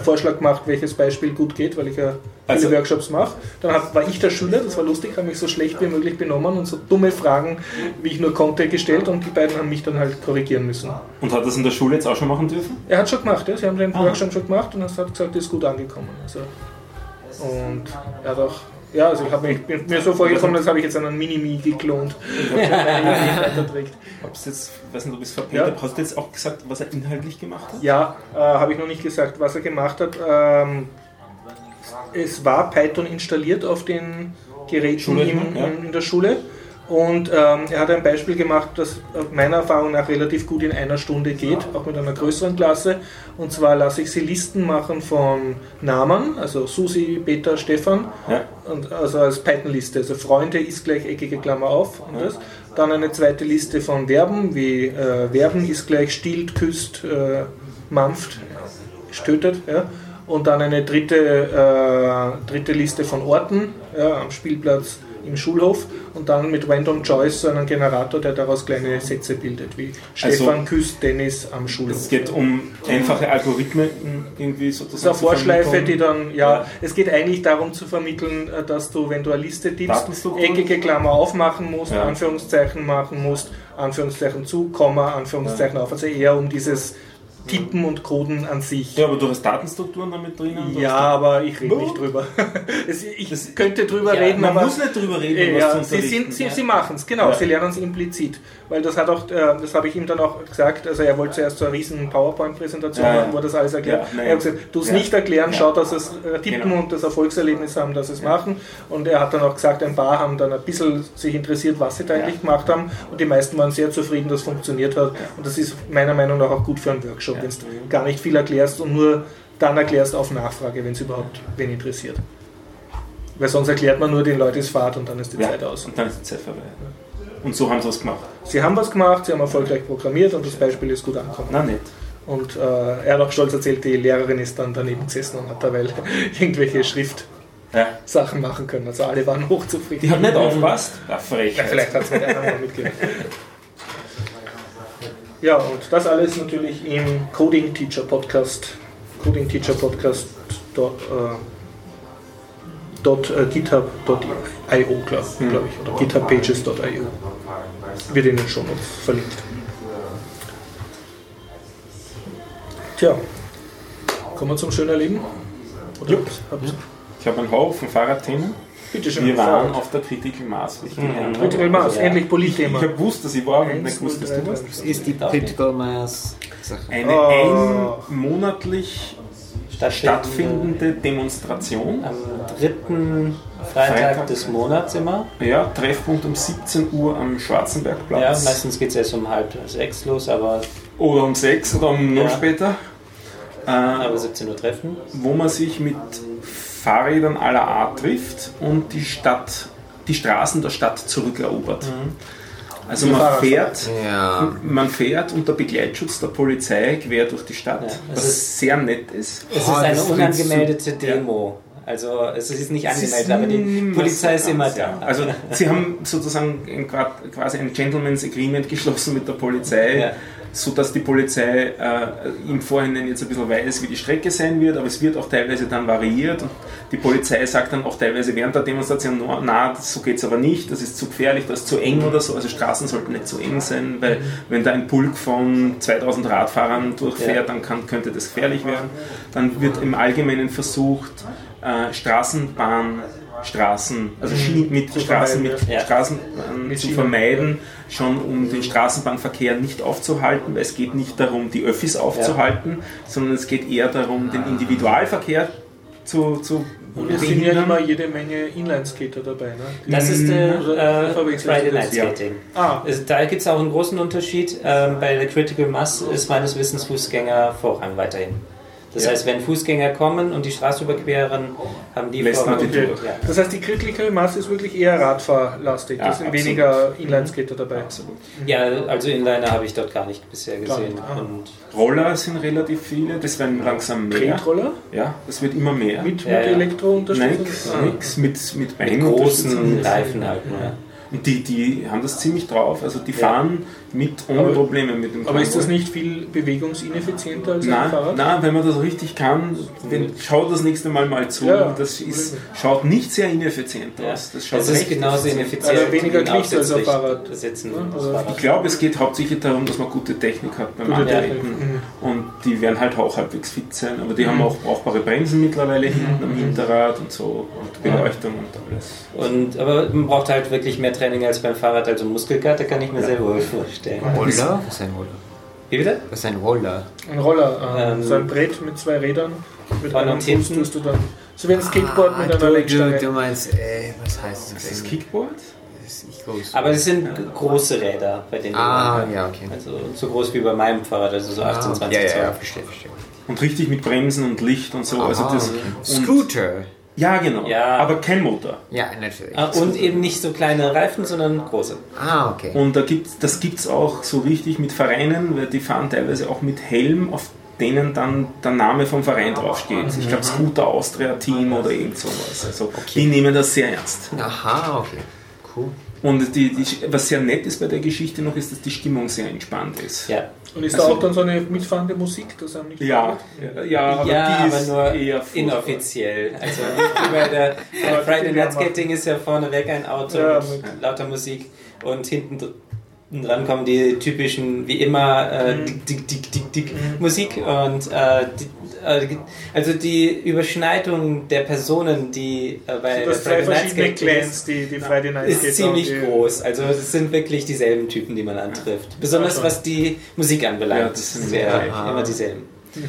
Vorschlag gemacht, welches Beispiel gut geht, weil ich ja viele Also- Workshops mache. Dann hab, war ich der Schüler, das war lustig, habe mich so schlecht wie möglich benommen und so dumme Fragen, wie ich nur konnte, gestellt und die beiden haben mich dann halt korrigieren müssen. Und hat das in der Schule jetzt auch schon machen dürfen? Er hat schon gemacht, ja. sie haben den Aha. Workshop schon gemacht und er hat gesagt, das ist gut angekommen. Also, und er hat auch, ja, also ich habe mir so vorgekommen, als habe ich jetzt einen Minimi geklont, weiterträgt. Hab's jetzt, weiß nicht, ob es verpennt Ja. Hast du jetzt auch gesagt, was er inhaltlich gemacht hat? Ja, äh, habe ich noch nicht gesagt, was er gemacht hat. Ähm, es war Python installiert auf den Geräten in, ja. in, in der Schule. Und ähm, er hat ein Beispiel gemacht, das meiner Erfahrung nach relativ gut in einer Stunde geht, auch mit einer größeren Klasse. Und zwar lasse ich sie Listen machen von Namen, also Susi, Peter, Stefan, Ja. und also als Python-Liste. Also Freunde ist gleich eckige Klammer auf und das. Dann eine zweite Liste von Verben, wie äh, Verben ist gleich stiehlt, küsst, äh, mampft, stötet. Ja. Und dann eine dritte, äh, dritte Liste von Orten ja, am Spielplatz, im Schulhof. Und dann mit Random Choice so einen Generator, der daraus kleine Sätze bildet, wie Also- Stefan küsst Dennis am Schulhof. Es geht um einfache Algorithmen irgendwie Das ist sozusagen. eine Vorschleife, die dann, ja, Ja. es geht eigentlich darum zu vermitteln, äh, dass du, wenn du eine Liste tippst, eckige Klammer aufmachen musst, Ja. Anführungszeichen machen musst, Anführungszeichen zu, Komma, Anführungszeichen auf. Also eher um dieses Tippen und Coden an sich. Ja, aber du hast Datenstrukturen damit drinnen. du Ja, aber ich rede nicht drüber. Ich Das- könnte drüber Ja, reden, Man aber. muss nicht drüber reden, Äh, was Ja, zu sie, sind, sie, sie machen es, genau, Ja. sie lernen es implizit. Weil das hat auch, äh, das habe ich ihm dann auch gesagt, also er wollte zuerst so eine riesen PowerPoint-Präsentation machen, wo er das alles erklärt. Ja, nein. er hat gesagt, du es Ja. nicht erklären, Ja. schau, dass es äh, tippen Genau. und das Erfolgserlebnis haben, dass es machen. Und er hat dann auch gesagt, ein paar haben dann ein bisschen sich interessiert, was sie da Ja. eigentlich gemacht haben. Und die meisten waren sehr zufrieden, dass es funktioniert hat. Und das ist meiner Meinung nach auch gut für einen Workshop, Ja. wenn du gar nicht viel erklärst und nur dann erklärst auf Nachfrage, wenn es überhaupt wen interessiert. Weil sonst erklärt man nur den Leuten es Fahrt und dann ist die ja. Zeit aus. Und dann ist die Zeit vorbei. Und so haben sie was gemacht. Sie haben was gemacht, sie haben erfolgreich programmiert und das Beispiel ist gut angekommen. Na nett. Und äh, er hat auch stolz erzählt, die Lehrerin ist dann daneben gesessen und hat derweil irgendwelche Schriftsachen Ja. machen können. Also alle waren hochzufrieden. Die hat nicht aufgepasst. Ja, frech. Ja, vielleicht hat es mit einer mitgehört. Ja, und das alles natürlich im Coding Teacher Podcast. Coding Teacher Podcast dot, äh, dot, äh, github.io, glaube glaub ich, oder githubpages.io. Wird Show Notes verlinkt. Tja, kommen wir zum schönen Erleben? Oder habt- Ich habe einen Haufen Fahrradthemen. Bitte schön. Wir waren auf der Critical Mass. ich habe. Critical Mass, Ja. endlich Ich Politthema. habe gewusst, dass ich war und Eins, nicht gewusst, dass du warst. vier. ist die Critical Mass Sache. Eine Oh. einmonatlich Stattfinden stattfindende Demonstration. Am dritten Freitag, Freitag. des Monats immer. Ja, Treffpunkt um 17 Uhr am Ja, Schwarzenbergplatz. meistens geht es erst um halb sechs los, aber, oder um 6 oder um 0 Ja. später. Äh, aber 17 Uhr treffen. wo man sich mit Fahrrädern aller Art trifft und die Stadt, die Straßen der Stadt zurückerobert. Also Für man fährt, Ja. man fährt unter Begleitschutz der Polizei quer durch die Stadt, Ja, was ist- sehr nett ist. Es Oh, ist eine unangemeldete Ja. Demo. Also es ist nicht ist angemeldet, aber die Polizei ist immer da. ja. Also sie haben sozusagen quasi ein Gentleman's Agreement geschlossen mit der Polizei, Ja. Sodass die Polizei äh, im Vorhinein jetzt ein bisschen weiß, wie die Strecke sein wird, aber es wird auch teilweise dann variiert und die Polizei sagt dann auch teilweise während der Demonstration, "No, na, so geht es aber nicht, das ist zu gefährlich, das ist zu eng oder so, also Straßen sollten nicht zu eng sein, weil wenn da ein Pulk von 2000 Radfahrern durchfährt, Ja. dann kann, könnte das gefährlich werden. Dann wird im Allgemeinen versucht, äh, Straßenbahnstraßen, also Schienen mit Zu Straßen mit ja. Straßenbahn Mit zu Schienen. vermeiden, schon um den Straßenbahnverkehr nicht aufzuhalten, weil es geht nicht darum, die Öffis aufzuhalten, sondern es geht eher darum, den Individualverkehr zu, zu Und es sind ja immer jede Menge Inline-Skater dabei. Ne? Das ist äh, Oder äh, Friday? Night Ja. Skating. Ah, Es- Da gibt es auch einen großen Unterschied. Ähm, bei der Critical Mass ist meines Wissens Fußgänger Vorrang weiterhin. Das Ja. heißt, wenn Fußgänger kommen und die Straße überqueren, haben die Lässt Vorrang. die durch. Ja. das heißt, die Critical Mass ist wirklich eher Radfahrlastig. Ja, da sind absolut. weniger Inline-Skater dabei. Absolut. ja, also Inliner habe ich dort gar nicht bisher gesehen. nicht, ah. Und Roller sind relativ viele, das werden langsam mehr. Tretroller Ja, das wird immer mehr. mit, Ja, mit ja. Elektrounterstützung? Nix, nix, mit, mit mit großen Reifen halt. Ne? Und die, die haben das ziemlich drauf, also die Ja. fahren mit ohne Aber- Probleme mit dem Aber ist das nicht viel bewegungsineffizienter als ein Nein, Fahrrad? nein, wenn man das richtig kann, wenn, schaut das nächste Mal mal zu. Ja, das ist, schaut nicht sehr ineffizient Ja. aus. Das schaut Es ist genauso effizient ineffizient. Also weniger ein Gewicht als ein Fahrrad. Das oder- Fahrrad. Ich glaube, es geht hauptsächlich darum, dass man gute Technik hat beim Gute Antreten. Mhm. Und die werden halt auch halbwegs fit sein. Aber die haben auch brauchbare Bremsen mittlerweile hinten am Hinterrad und so und Beleuchtung und alles. Und, aber man braucht halt wirklich mehr Training als beim Fahrrad, also Muskelkater kann ich mir Ja. sehr wohl vorstellen. Roller? Was ist ein Roller? Wie bitte? Was ist ein Roller? Ein Roller, äh, Ähm, so ein Brett mit zwei Rädern. Mit einem Fuß hinten. tust du dann. So wie ein Skateboard mit Ah, einer du, du, Lenkstange. du meinst, äh, was heißt das? Ist das eigentlich? Ist nicht groß. Aber es sind große Räder, bei denen ah, ja, okay. Also so groß wie bei meinem Fahrrad, also so 18, Ah, 20 ja, ja, ja, Zoll. verstehe, verstehe. Und richtig mit Bremsen und Licht und so. also Aha, das, okay. und, Scooter. Ja, genau. Ja. Aber kein Motor. Ja, natürlich. Ah, Und eben nicht so kleine Reifen, sondern große. Ah, okay. Und da gibt's, das gibt es auch so richtig mit Vereinen, weil die fahren teilweise auch mit Helm, auf denen dann der Name vom Verein draufsteht. Ich glaube Scooter Austria Team oder irgend sowas. Also die nehmen das sehr ernst. Aha, okay. Cool. Und die, die, was sehr nett ist bei der Geschichte noch, ist, dass die Stimmung sehr entspannt ist. Ja, Und ist da Also- auch dann so eine mitfahrende Musik, dass einem nicht Ja, ja, ja, aber ja die aber ist nur eher inoffiziell. Also bei der Aber Friday Night haben Skating ist ja vorneweg ein Auto Ja, mit lauter Musik und hinten dran kommen die typischen, wie immer, äh, Mhm. dick, dick, dick, dick, Musik und äh, die, äh, also die Überschneidung der Personen, die äh, bei So, Friday Night Clans, ist, die, die Friday Night ist Skater ziemlich die- groß. Also es sind wirklich dieselben Typen, die man antrifft. Besonders Also. was die Musik anbelangt. Ja, das sind sehr, ja- immer dieselben.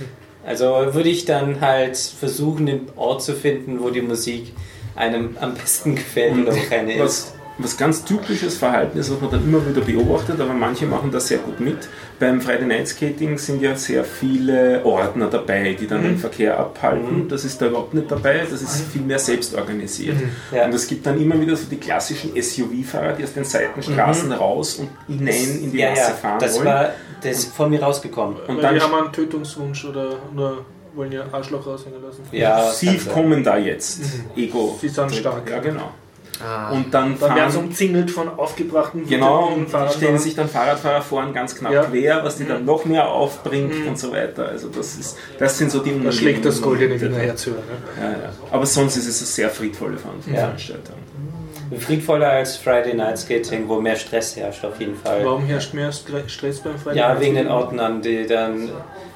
Also würde ich dann halt versuchen, den Ort zu finden, wo die Musik einem am besten gefällt Und oder wo keine ist. Was, ganz typisches Verhalten ist, was man dann immer wieder beobachtet, aber manche machen das sehr gut mit. Beim Friday Night Skating sind ja sehr viele Ordner dabei, die dann Mhm. den Verkehr abhalten. Das ist da überhaupt nicht dabei, das ist viel mehr selbst organisiert. Ja. Und es gibt dann immer wieder so die klassischen SUV-Fahrer, die aus den Seitenstraßen raus und hinein in die ja, Masse ja, fahren das wollen. war das ist von mir rausgekommen. Und dann die haben einen Tötungswunsch oder nur wollen ihr Arschloch raushängen lassen. Ja, Sie kommen da jetzt. Ego. Sie sind stark. Ja, genau. Ah, Und dann Dann werden sie umzingelt von aufgebrachten Genau, und stellen sich dann Fahrradfahrer vorn ganz knapp Ja. quer, was die dann noch mehr aufbringt Mhm. und so weiter. Also das ist, das sind so die Da schlägt das goldene. Wiener Herz höher. Ne? Ja, ja. Aber sonst ist es eine sehr friedvolle. Veranstaltung. Friedvoller als Friday Night Skating, wo mehr Stress herrscht auf jeden Fall. Warum herrscht mehr Stre- Stress beim Friday Ja, Night wegen den? Ordnern, die dann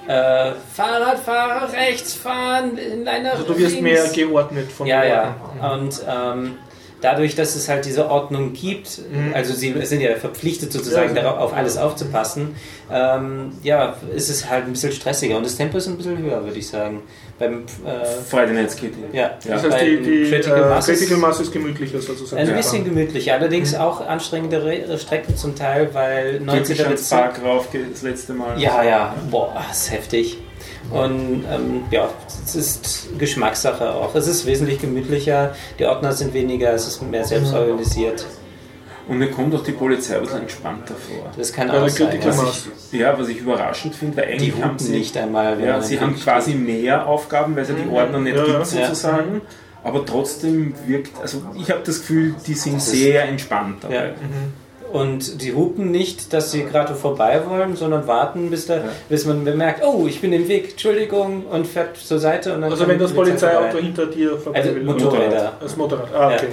äh, Fahrradfahrer rechts fahren in einer Also du wirst links. mehr geordnet von Ja, den ja. Und ähm, dadurch, dass es halt diese Ordnung gibt, Mhm. also sie sind ja verpflichtet sozusagen Ja. darauf auf alles aufzupassen, ähm, ja, ist es halt ein bisschen stressiger und das Tempo ist ein bisschen höher, würde ich sagen. Beim äh, Friday Night Skating. ja, Das heißt, die, die Critical äh, Mass ist Critical Mass ist gemütlicher sozusagen. ein zu bisschen gemütlicher, allerdings auch anstrengendere Strecken zum Teil, weil 19. Türkischans Bezirk Park rauf das letzte Mal. ja, ja, boah, ist heftig. Und ähm, ja, es ist Geschmackssache auch. Es ist wesentlich gemütlicher, die Ordner sind weniger, es ist mehr selbst organisiert. Und mir kommt auch die Polizei ein bisschen entspannter vor. Das kann Ja, auch sein. die Ja. Was ich, ja, was ich überraschend finde, weil Die eigentlich haben hupen sie nicht einmal. Ja, sie haben quasi mehr Aufgaben, weil es ja die Ordner nicht Ja, ja. gibt sozusagen. Aber trotzdem wirkt, also ich habe das Gefühl, die sind sehr entspannt dabei. Ja. Und die hupen nicht, dass sie gerade vorbei wollen, sondern warten, bis, da, bis man bemerkt, oh, ich bin im Weg, Entschuldigung, und fährt zur Seite. Und dann Also wenn das Polizeiauto vorbei. hinter dir vorbei Also will. Motorräder. Das Motorrad. Ah, Ja. okay.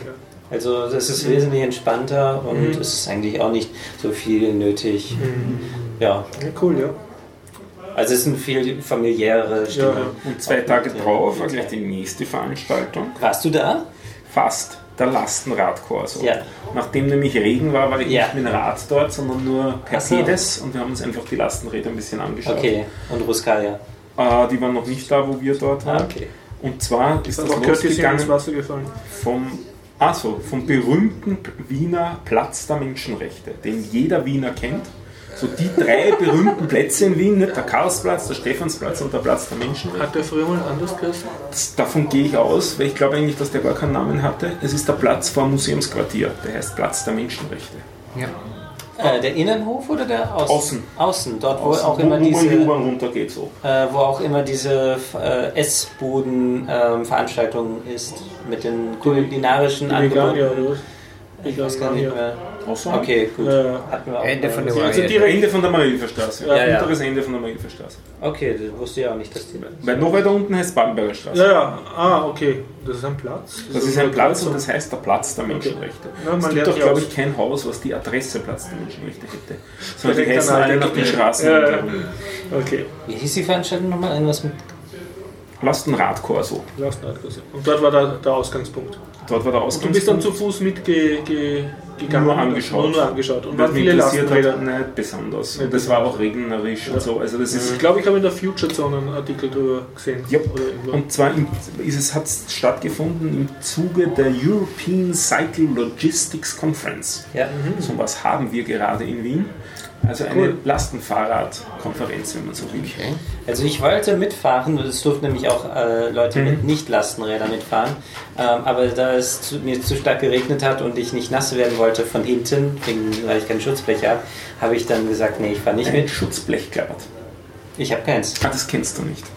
Also das ist wesentlich entspannter und Mhm. es ist eigentlich auch nicht so viel nötig. Ja, Ja, cool, ja. also es ist eine viel familiärere Stimmung. Ja, ja. Und zwei Tage drauf war gleich die nächste Veranstaltung. Warst du da? Fast der Lastenradkorso. Ja. Nachdem nämlich Regen war, war ich Ja. nicht mit dem Rad dort, sondern nur per so. Pedes und wir haben uns einfach die Lastenräder ein bisschen angeschaut. Okay, und Ruskalia. Äh, die waren noch nicht da, wo wir dort waren. Ah, okay. Und zwar ist das auch Curtis ins losgegangen Wasser gefallen. vom, also vom berühmten Wiener Platz der Menschenrechte, den jeder Wiener kennt. So die drei berühmten Plätze in Wien, nicht? der Karlsplatz, der Stephansplatz und der Platz der Menschenrechte. Hat der früher mal anders geheißen? Davon gehe ich aus, weil ich glaube eigentlich, dass der gar keinen Namen hatte. Es ist der Platz vor dem Museumsquartier, der heißt Platz der Menschenrechte. Ja. Äh, der Innenhof oder der Außen? Außen. Außen, dort wo Außen, auch wo, immer wo man diese, die U-Bahn runtergeht so. äh, wo auch immer diese äh, Essbuden-Veranstaltung ist mit den kulinarischen oder was? Ich weiß gar nicht mehr. Außerhalb? Okay, gut. Ja. Ende von der Also direkt- Ende von der Marienhilferstraße. Ja, ja. Unteres Ende von der Marienhilferstraße. Okay, das wusste ich auch nicht, dass die. Weil noch weiter unten heißt Badenberger Straße. Ja, ja. Ah, okay. Das ist ein Platz. Das ist ein Platz und das heißt der Platz der Menschenrechte. Ja, man es gibt doch, glaube ich, kein Haus, was die Adresse Platz der Menschenrechte hätte. Sondern die heißen alle der nach den. Straßen. Ja, ja. Okay. Wie hieß die Veranstaltung nochmal? Irgendwas mit. Lasst ein Radkorso. Lastenradkurse. Und dort war der, der Ausgangspunkt. Dort war der Und du bist dann Ausgangspunkt. zu Fuß mitgegangen? Ge, gegangen Nur angeschaut. Nur, nur angeschaut. Und Was waren mich viele interessiert Lastenräder. hat, nicht besonders. Nicht Und das war auch regnerisch und so. Also das ist Ich glaube, ich habe in der Future Zone einen Artikel darüber gesehen. Ja. Und zwar ist es hat stattgefunden im Zuge der European Cycle Logistics Conference. Ja. So was haben wir gerade in Wien. Also eine Cool. Lastenfahrradkonferenz, wenn man so will. Okay. Also ich wollte mitfahren, es durften nämlich auch äh, Leute Mhm. mit Nicht-Lastenrädern mitfahren. Ähm, aber da es zu, mir zu stark geregnet hat und ich nicht nass werden wollte von hinten, wegen, weil ich keinen Schutzblech habe, habe ich dann gesagt, nee, ich fahre nicht Ein mit. Schutzblech klappert. Ich habe keins. Ah, das kennst du nicht.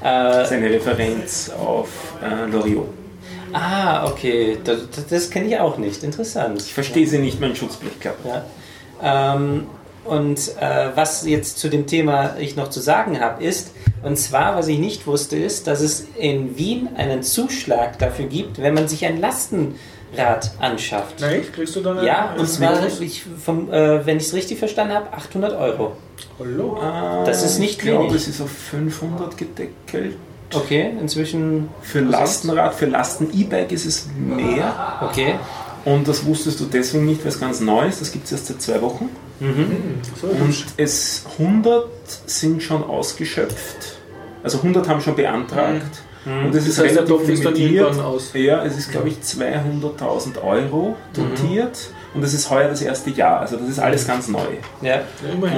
Äh, Das ist eine Referenz auf äh, Loriot. ah, okay, das, das, das kenne ich auch nicht. Interessant. Ich verstehe sie nicht, mein Schutzblech klappert. Ja. Ähm, und äh, was jetzt zu dem Thema ich noch zu sagen habe, ist, und zwar, was ich nicht wusste, ist, dass es in Wien einen Zuschlag dafür gibt, wenn man sich ein Lastenrad anschafft. Nein, kriegst du dann ein- Ja, und zwar, ich vom, äh, wenn ich es richtig verstanden habe, 800 Euro. Hallo? Das ist nicht ich glaube, wenig. es ist auf 500 gedeckelt. Okay, inzwischen. Für Lastenrad, für Lasten-E-Bike ist es mehr. Okay. Und das wusstest du deswegen nicht, weil es ganz neu ist. Das gibt es erst seit zwei Wochen. So, Und es 100 sind schon ausgeschöpft. Also 100 haben schon beantragt. Und es ist Das heißt, der relativ Topf ist dann limitiert. irgendwann aus. Ja, es ist glaube ich 200.000 Euro dotiert. Und das ist heuer das erste Jahr. Also das ist alles ganz neu. Ja.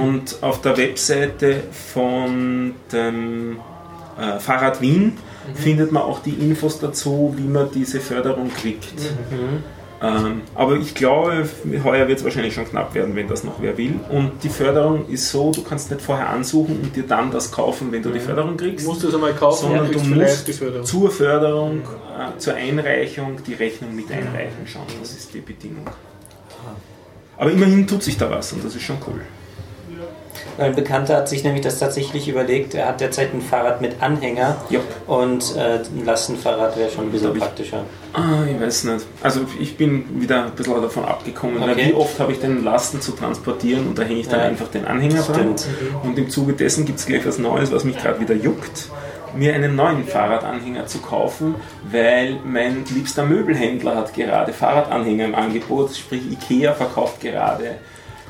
Und auf der Webseite von dem äh, Fahrrad Wien findet man auch die Infos dazu, wie man diese Förderung kriegt. Ähm, aber ich glaube, heuer wird es wahrscheinlich schon knapp werden, wenn das noch wer will. Und die Förderung ist so, du kannst nicht vorher ansuchen und dir dann das kaufen, wenn du die Förderung Du kriegst, musst das einmal kaufen sondern du musst die Förderung. zur Förderung, äh, zur Einreichung die Rechnung mit einreichen schon. Das ist die Bedingung. Aber immerhin tut sich da was und das ist schon cool. Ein Bekannter hat sich nämlich das tatsächlich überlegt. Er hat derzeit ein Fahrrad mit Anhänger Ja. und äh, ein Lastenfahrrad wäre schon ein bisschen ich. praktischer. Ah, ich weiß nicht. Also ich bin wieder ein bisschen davon abgekommen, weil Okay. wie oft habe ich denn Lasten zu transportieren und da hänge ich dann Ja. einfach den Anhänger dran. Stimmt. Und im Zuge dessen gibt es gleich was Neues, was mich gerade wieder juckt, mir einen neuen Fahrradanhänger zu kaufen, weil mein liebster Möbelhändler hat gerade Fahrradanhänger im Angebot, sprich Ikea verkauft gerade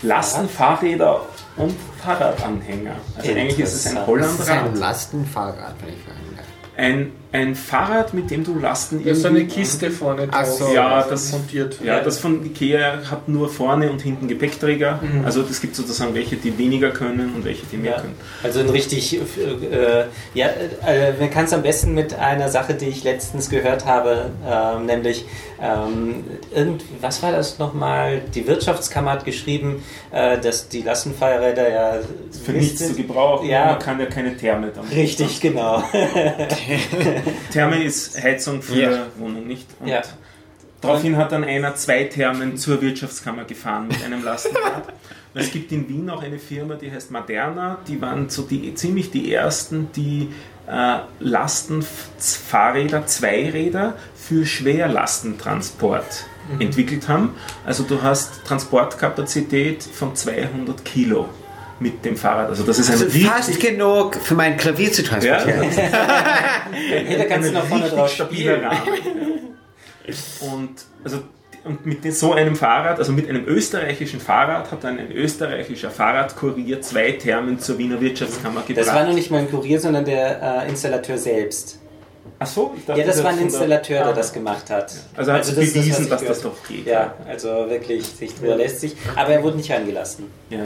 Lastenfahrräder und Fahrradanhänger. Also eigentlich ist es ein Interessant. Das ist ein Hollandrad. Lastenfahrrad, wenn ich fragen darf. Ein, ein Fahrrad, mit dem du Lasten Da ist eine irgendwie- Kiste vorne drauf. so. Ja, das- montiert. Ja, das von Ikea hat nur vorne und hinten Gepäckträger. Mhm. Also es gibt sozusagen welche, die weniger können und welche, die mehr Ja, können. also ein richtig, äh, ja, äh, man kann es am besten mit einer Sache, die ich letztens gehört habe, ähm, nämlich, ähm, irgend, was war das nochmal? Die Wirtschaftskammer hat geschrieben, äh, dass die Lastenfahrräder ja Für nichts zu gebrauchen, Ja. man kann ja keine Therme damit. Richtig, genau. Therme ist Heizung für Ja. Wohnung, nicht? Und Ja. Daraufhin hat dann einer zwei Thermen zur Wirtschaftskammer gefahren mit einem Lastenrad. Es gibt in Wien auch eine Firma, die heißt Moderna. Die waren so die, ziemlich die ersten, die äh, Lastenfahrräder, Zweiräder für Schwerlastentransport entwickelt haben. Also du hast Transportkapazität von 200 Kilo mit dem Fahrrad. Also das ist ein Also richtig, fast genug für mein Klavier zu ja, transportieren. Hey, da kannst du ein noch vorne richtig drauf stabiler. Rahmen. Und, also, und mit so einem Fahrrad, also mit einem österreichischen Fahrrad, hat dann ein österreichischer Fahrradkurier zwei Thermen zur Wiener Wirtschaftskammer gebracht. Das war noch nicht mal ein Kurier, sondern der äh, Installateur selbst. Ach so, ich dachte, Ja, das war ein von der- Installateur, der Ah. das gemacht hat. Also hat das ist das, was bewiesen, ich dass das doch geht. Ja, also wirklich, sich drüber lässt sich. Aber er wurde nicht angelassen. Ja. ja.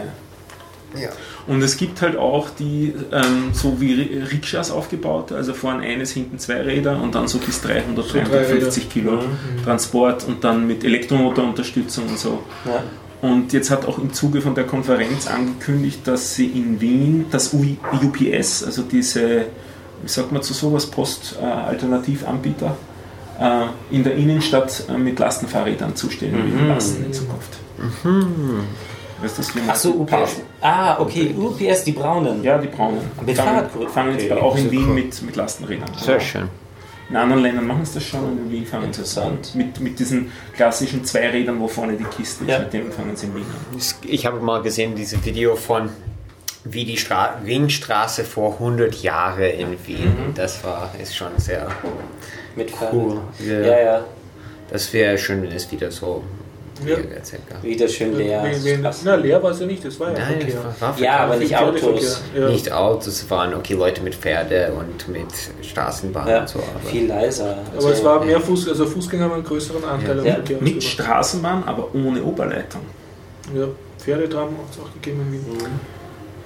Ja. Und es gibt halt auch die, ähm, so wie Ri- Rikschas aufgebaut, also vorne eines, hinten zwei Räder und dann so bis 300, So drei 350 Kilo Mhm. Transport und dann mit Elektromotorunterstützung und so. Ja. Und jetzt hat auch im Zuge von der Konferenz angekündigt, dass sie in Wien das UPS, also diese, wie sagt man zu sowas, Post-Alternativanbieter, äh, in der Innenstadt äh, mit Lastenfahrrädern zustellen Mhm. lassen in Zukunft. Du, das wie Ach so, UPS. Ah, okay, UPS, die braunen. Ja, die braunen. Mit fangen, Fahrradkurve. fangen jetzt Okay. auch in Wien cool. mit, mit Lastenrädern. an. Sehr schön. In anderen Ländern machen sie das schon und in Wien fangen sie es an. Interessant. Mit, mit diesen klassischen Zweirädern, wo vorne die Kiste ist, Ja. mit denen fangen sie in Wien an. Ich habe mal gesehen, dieses Video von wie die Stra Wingstraße vor 100 Jahren in Wien. Das war ist schon sehr Mit cool. Ja, ja. Das wäre schön, wenn es wieder so Ja. wäre, circa. Wieder schön leer. Wen- wen- Krass. Na, leer war es ja nicht, das war ja Nein, Verkehr. es war Ja, aber nicht Autos. Ja. Nicht Autos, es waren okay Leute mit Pferde und mit Straßenbahn Ja, und so. Aber viel leiser. Aber es war mehr Fuß, also Fußgänger haben einen größeren Anteil am Ja. Verkehr. Mit Straßenbahn, aber ohne Oberleitung. Ja, Pferdetram hat es auch gegeben in Wien.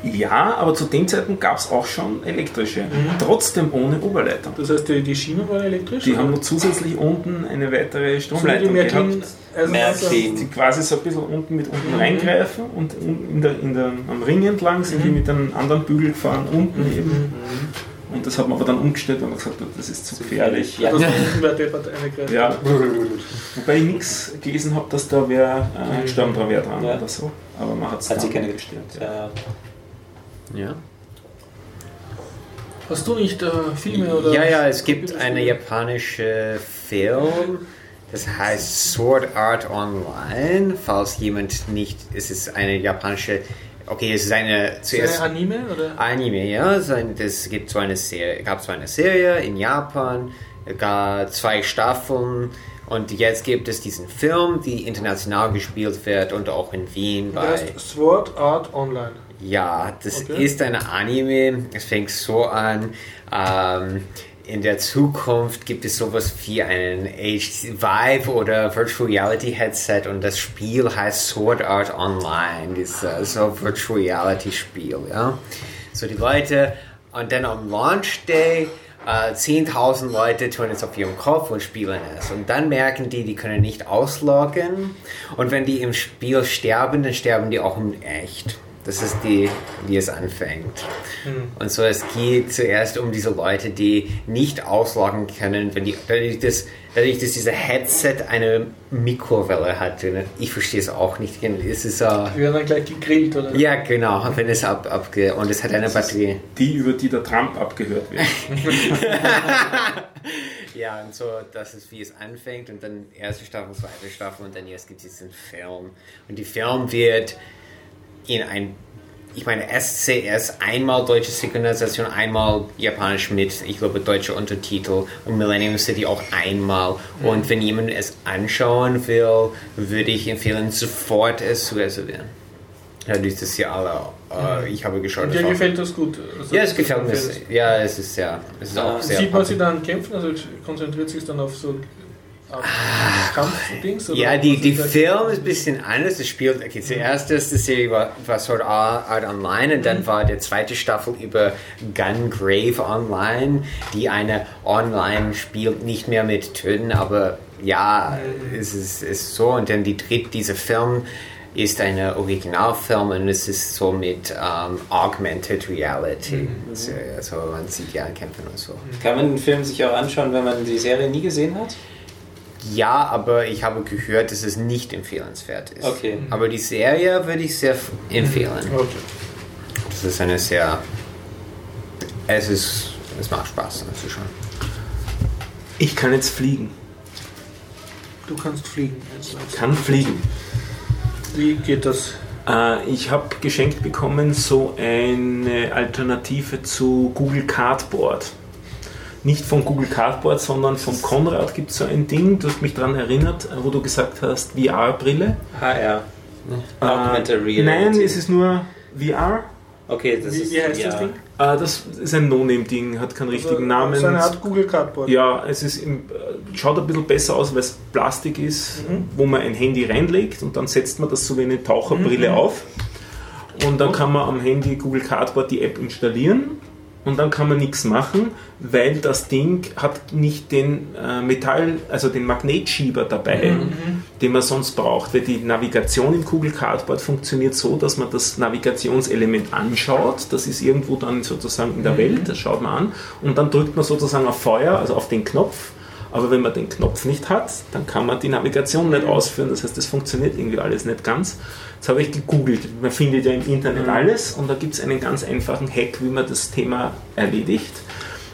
Ja, aber zu dem Zeitpunkt gab es auch schon elektrische. Trotzdem ohne Oberleitung. Das heißt, die, die Schienen waren elektrisch? Die haben noch zusätzlich unten eine weitere so Stromleitung Märklin gehabt. Märklin. die quasi so ein bisschen unten mit unten Mhm. reingreifen und un- in der, in der, am Ring entlang sind die mit einem anderen Bügel gefahren, unten Mhm. eben. Und das hat man aber dann umgestellt, weil man gesagt hat, das ist zu gefährlich. Ja. Eingreifen. Ja. Wobei ich nichts gelesen habe, dass da wer äh, gestorben dran wäre dran Ja. oder so. Aber man hat es Hat sich dann keine umgestellt. Ja. Ja. Hast du nicht äh, Filme oder? ja, ja, es gibt eine japanische Film, das heißt Sword Art Online. Falls jemand nicht, es ist eine japanische, okay, es ist eine Ist das zuerst eine Anime oder? Anime, ja. Es gibt so eine Serie, gab so eine Serie in Japan, gab zwei Staffeln und jetzt gibt es diesen Film, die international gespielt wird und auch in Wien bei. heißt Sword Art Online. Ja, das Okay. ist ein Anime. Es fängt so an. Ähm, in der Zukunft gibt es sowas wie einen HD Vive oder Virtual Reality Headset und das Spiel heißt Sword Art Online. Das ist äh, so ein Virtual Reality Spiel, ja. So die Leute und dann am Launch Day äh, 10.000 Leute tun es auf ihrem Kopf und spielen es. Und dann merken die, die können nicht ausloggen. Und wenn die im Spiel sterben, dann sterben die auch in echt. Das ist die, wie es anfängt. Und so, es geht zuerst um diese Leute, die nicht ausloggen können, wenn die, dadurch, dass, dadurch, dass dieser Headset eine Mikrowelle hat. Und Ich verstehe es auch nicht. Es ist, äh, Die werden dann gleich gegrillt, oder? ja, genau, wenn es ab, abge, und es hat eine Batterie. Die, über die der Trump abgehört wird. Ja, und so, das ist wie es anfängt und dann erste Staffel, zweite Staffel und dann jetzt gibt es diesen Film. Und die Film wird in ein, ich meine, SCS, einmal deutsche Synchronisation, einmal japanisch mit, ich glaube, deutsche Untertitel und Millennium City auch einmal. Und wenn jemand es anschauen will, würde ich empfehlen, sofort es zu reservieren. Ja, dieses Jahr alle. Äh, ich habe geschaut. Dir gefällt das gut? Also ja, es gefällt mir. Ja, es ist sehr. Es ist auch Ah, sehr. Sieht man sie dann kämpfen? Also konzentriert sich dann auf so Kampfdings? Ja, die, die ist Film ist ein bisschen anders. Es spielt, okay, zuerst erste Serie war, war Sword Art Online und dann war die zweite Staffel über Gungrave Online, die eine Online spielt, nicht mehr mit Töten, aber ja, es ist, ist so. Und dann die dritte, dieser Film ist ein Originalfilm und es ist so mit ähm, Augmented Reality. So, also man sieht ja Kämpfen und so. Kann man den Film sich auch anschauen, wenn man die Serie nie gesehen hat? Ja, aber ich habe gehört, dass es nicht empfehlenswert ist. Okay. Aber die Serie würde ich sehr empfehlen. Okay. Das ist eine sehr. Es ist. Es macht Spaß anzuschauen. Ich kann jetzt fliegen. Du kannst fliegen. Jetzt. Ich kann fliegen. Wie geht das? Äh, ich habe geschenkt bekommen so eine Alternative zu Google Cardboard. Nicht von Google Cardboard, sondern vom Konrad gibt es so ein Ding, du hast mich daran erinnert, wo du gesagt hast, VR-Brille. HR. Äh. Nein, es ist nur VR. Okay, das Wie, ist wie heißt ja. das Ding? Äh, das ist ein No-Name-Ding, hat keinen richtigen Namen. So eine Art Google Cardboard. Ja, es ist im, äh, schaut ein bisschen besser aus, weil es Plastik ist, wo man ein Handy reinlegt und dann setzt man das so wie eine Taucherbrille auf. Und dann kann man am Handy Google Cardboard die App installieren und dann kann man nichts machen, weil das Ding hat nicht den äh, Metall, also den Magnetschieber dabei, den man sonst braucht, weil die Navigation im Google Cardboard funktioniert so, dass man das Navigationselement anschaut, das ist irgendwo dann sozusagen in der Welt, das schaut man an. Und dann drückt man sozusagen auf Feuer, also auf den Knopf aber wenn man den Knopf nicht hat, dann kann man die Navigation nicht ausführen. Das heißt, das funktioniert irgendwie alles nicht ganz. Jetzt habe ich gegoogelt. Man findet ja im Internet alles und da gibt es einen ganz einfachen Hack, wie man das Thema erledigt.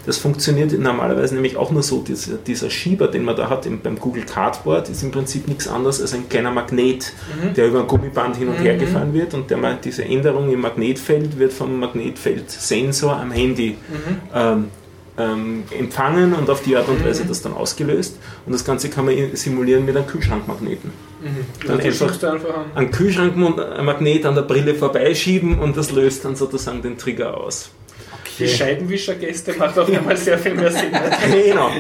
Das funktioniert normalerweise nämlich auch nur so. Dieser, dieser Schieber, den man da hat im, beim Google Cardboard, ist im Prinzip nichts anderes als ein kleiner Magnet, der über ein Gummiband hin und her gefahren wird und der, diese Änderung im Magnetfeld wird vom Magnetfeldsensor am Handy ähm, ähm, empfangen und auf die Art und Weise das dann ausgelöst. Und das Ganze kann man simulieren mit einem Kühlschrankmagneten. Dann Dann einfach einfach, du einfach an. einen Kühlschrankmagnet an der Brille vorbeischieben und das löst dann sozusagen den Trigger aus. Die Scheibenwischergäste macht auf einmal sehr viel mehr Sinn. genau.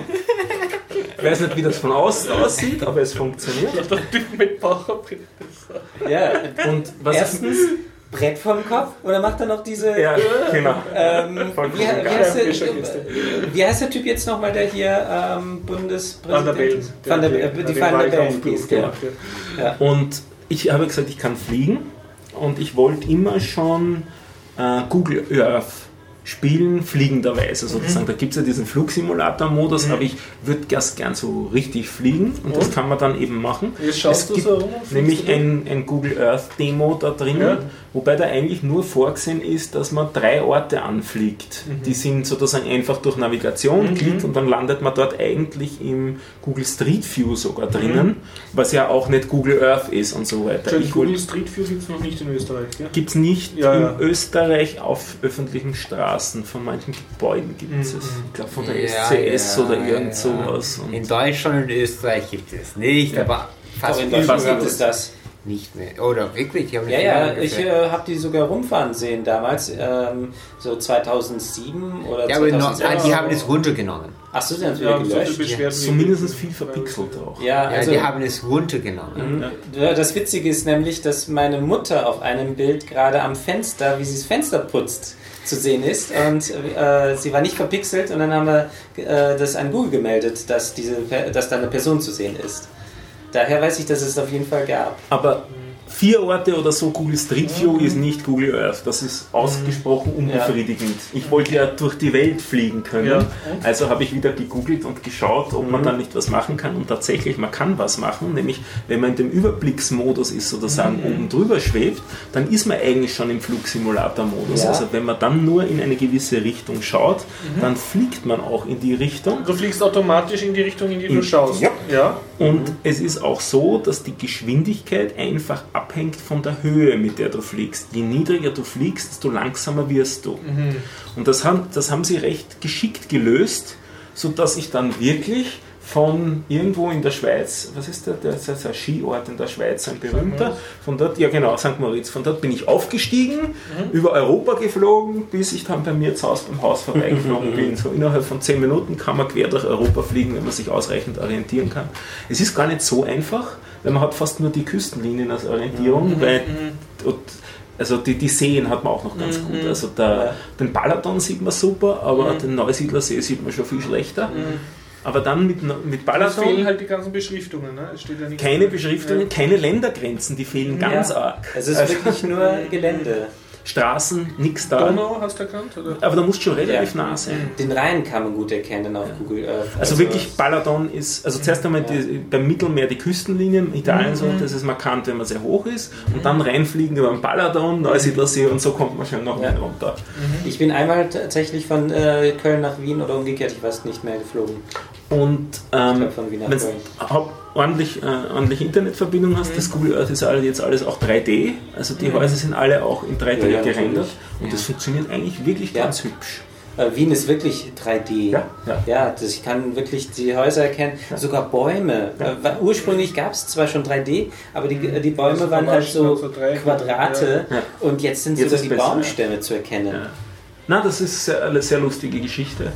Ich weiß nicht, wie das von außen aussieht, aber es funktioniert. Der Typ mit Bauchbrille. Ja, Und was erstens Brett vom Kopf oder macht er noch diese. ja, genau. Ähm, wie, wie, heißt der, wie heißt der Typ jetzt nochmal, der hier ähm, Bundespräsident Van der Bellen. ist? Van der, äh, die Van der Bellen. Und ich habe gesagt, ich kann fliegen und ich wollte immer schon äh, Google Earth spielen, fliegenderweise sozusagen. Da gibt es ja diesen Flugsimulator-Modus, aber ich würde ganz gern so richtig fliegen und das Und? kann man dann eben machen. Jetzt schaust Es du gibt so rum und Nämlich ein, ein Google Earth Demo da drinnen, Ja. Wobei da eigentlich nur vorgesehen ist, dass man drei Orte anfliegt. Mhm. Die sind sozusagen einfach durch Navigation, Klick und dann landet man dort eigentlich im Google Street View sogar drinnen, was ja auch nicht Google Earth ist und so weiter. Wollte Google Street View gibt es noch nicht in Österreich. Ja? Gibt es nicht Ja, in ja. Österreich auf öffentlichen Straßen. Von manchen Gebäuden gibt es Mhm. es. Ich glaube von der Ja, SCS ja, oder ja. irgend sowas. Und In Deutschland und Österreich gibt es nicht, Ja. aber fast überall Deutschland gibt es das. Nicht mehr. Oder wirklich? Die haben Ja, ja, ich äh, habe die sogar rumfahren sehen damals, ähm, so 2007 oder ja, aber noch, 2006. nein, die haben es runtergenommen. Achso, die haben es Ja, wieder gelöscht. Wie- zumindest viel verpixelt auch. Ja, Ja, also, die haben es runtergenommen. Ja, Das Witzige ist nämlich, dass meine Mutter auf einem Bild gerade am Fenster, wie sie das Fenster putzt, zu sehen ist. Und äh, sie war nicht verpixelt und dann haben wir äh, das an Google gemeldet, dass, diese, Per- dass da eine Person zu sehen ist. Daher weiß ich, dass es auf jeden Fall gab. Aber vier Orte oder so Google Street View ist nicht Google Earth. Das ist ausgesprochen unbefriedigend. Ich wollte ja durch die Welt fliegen können. Ja. Also habe ich wieder gegoogelt und geschaut, ob man dann nicht was machen kann. Und tatsächlich, man kann was machen. Nämlich, wenn man in dem Überblicksmodus ist, sozusagen oben drüber schwebt, dann ist man eigentlich schon im Flugsimulator-Modus. Ja. Also wenn man dann nur in eine gewisse Richtung schaut, dann fliegt man auch in die Richtung. Du fliegst automatisch in die Richtung, in die du In- schaust. Ja. Und es ist auch so, dass die Geschwindigkeit einfach abhängt von der Höhe, mit der du fliegst. Je niedriger du fliegst, desto langsamer wirst du. Und das haben, das haben sie recht geschickt gelöst, sodass ich dann wirklich von irgendwo in der Schweiz, was ist der, der ist ein Skiort in der Schweiz, ein berühmter, von dort, ja genau, St. Moritz, von dort bin ich aufgestiegen, über Europa geflogen, bis ich dann bei mir zu Hause beim Haus vorbeigeflogen bin. So innerhalb von 10 Minuten kann man quer durch Europa fliegen, wenn man sich ausreichend orientieren kann. Es ist gar nicht so einfach, weil man hat fast nur die Küstenlinien als Orientierung, weil und, also die, die Seen hat man auch noch ganz gut. Also der, den Balaton sieht man super, aber den Neusiedlersee sieht man schon viel schlechter. Aber dann mit, mit Es fehlen Balaton halt die ganzen Beschriftungen. Ne? Es steht ja nichts keine. Beschriftungen, keine Ländergrenzen, die fehlen ganz Ja. arg. Es ist Also wirklich nur Gelände. Straßen, nix da. Donau hast du erkannt? Oder? Aber da musst du schon relativ Ja. nah sein. Den Rhein kann man gut erkennen auf Google Earth. Also wirklich Balaton ist, also zuerst einmal Ja. die, beim Mittelmeer die Küstenlinien, Italien so, Mhm. das ist markant, wenn man sehr hoch ist. Und dann reinfliegen über den Balaton, Neusiedlersee und so kommt man schon noch Ja. runter. Ich bin einmal tatsächlich von äh, Köln nach Wien oder umgekehrt, ich weiß nicht mehr, geflogen. Und ähm, wenn du ordentlich, äh, ordentliche Internetverbindung hast, Mhm. das Google Earth ist jetzt alles auch 3D, also die Häuser sind alle auch in 3D Ja, ja, gerendert und Ja. das funktioniert eigentlich wirklich Ja. ganz hübsch. Äh, Wien ist wirklich 3D. Ja, ja. Ja, das, ich kann wirklich die Häuser erkennen, sogar Bäume. Ja. Äh, ursprünglich gab es zwar schon 3D, aber die, die Bäume Also waren halt so so Quadrate Ja. und jetzt sind Jetzt sogar die besser, Baumstämme zu erkennen. Ja. Na, das ist sehr, eine sehr lustige Geschichte.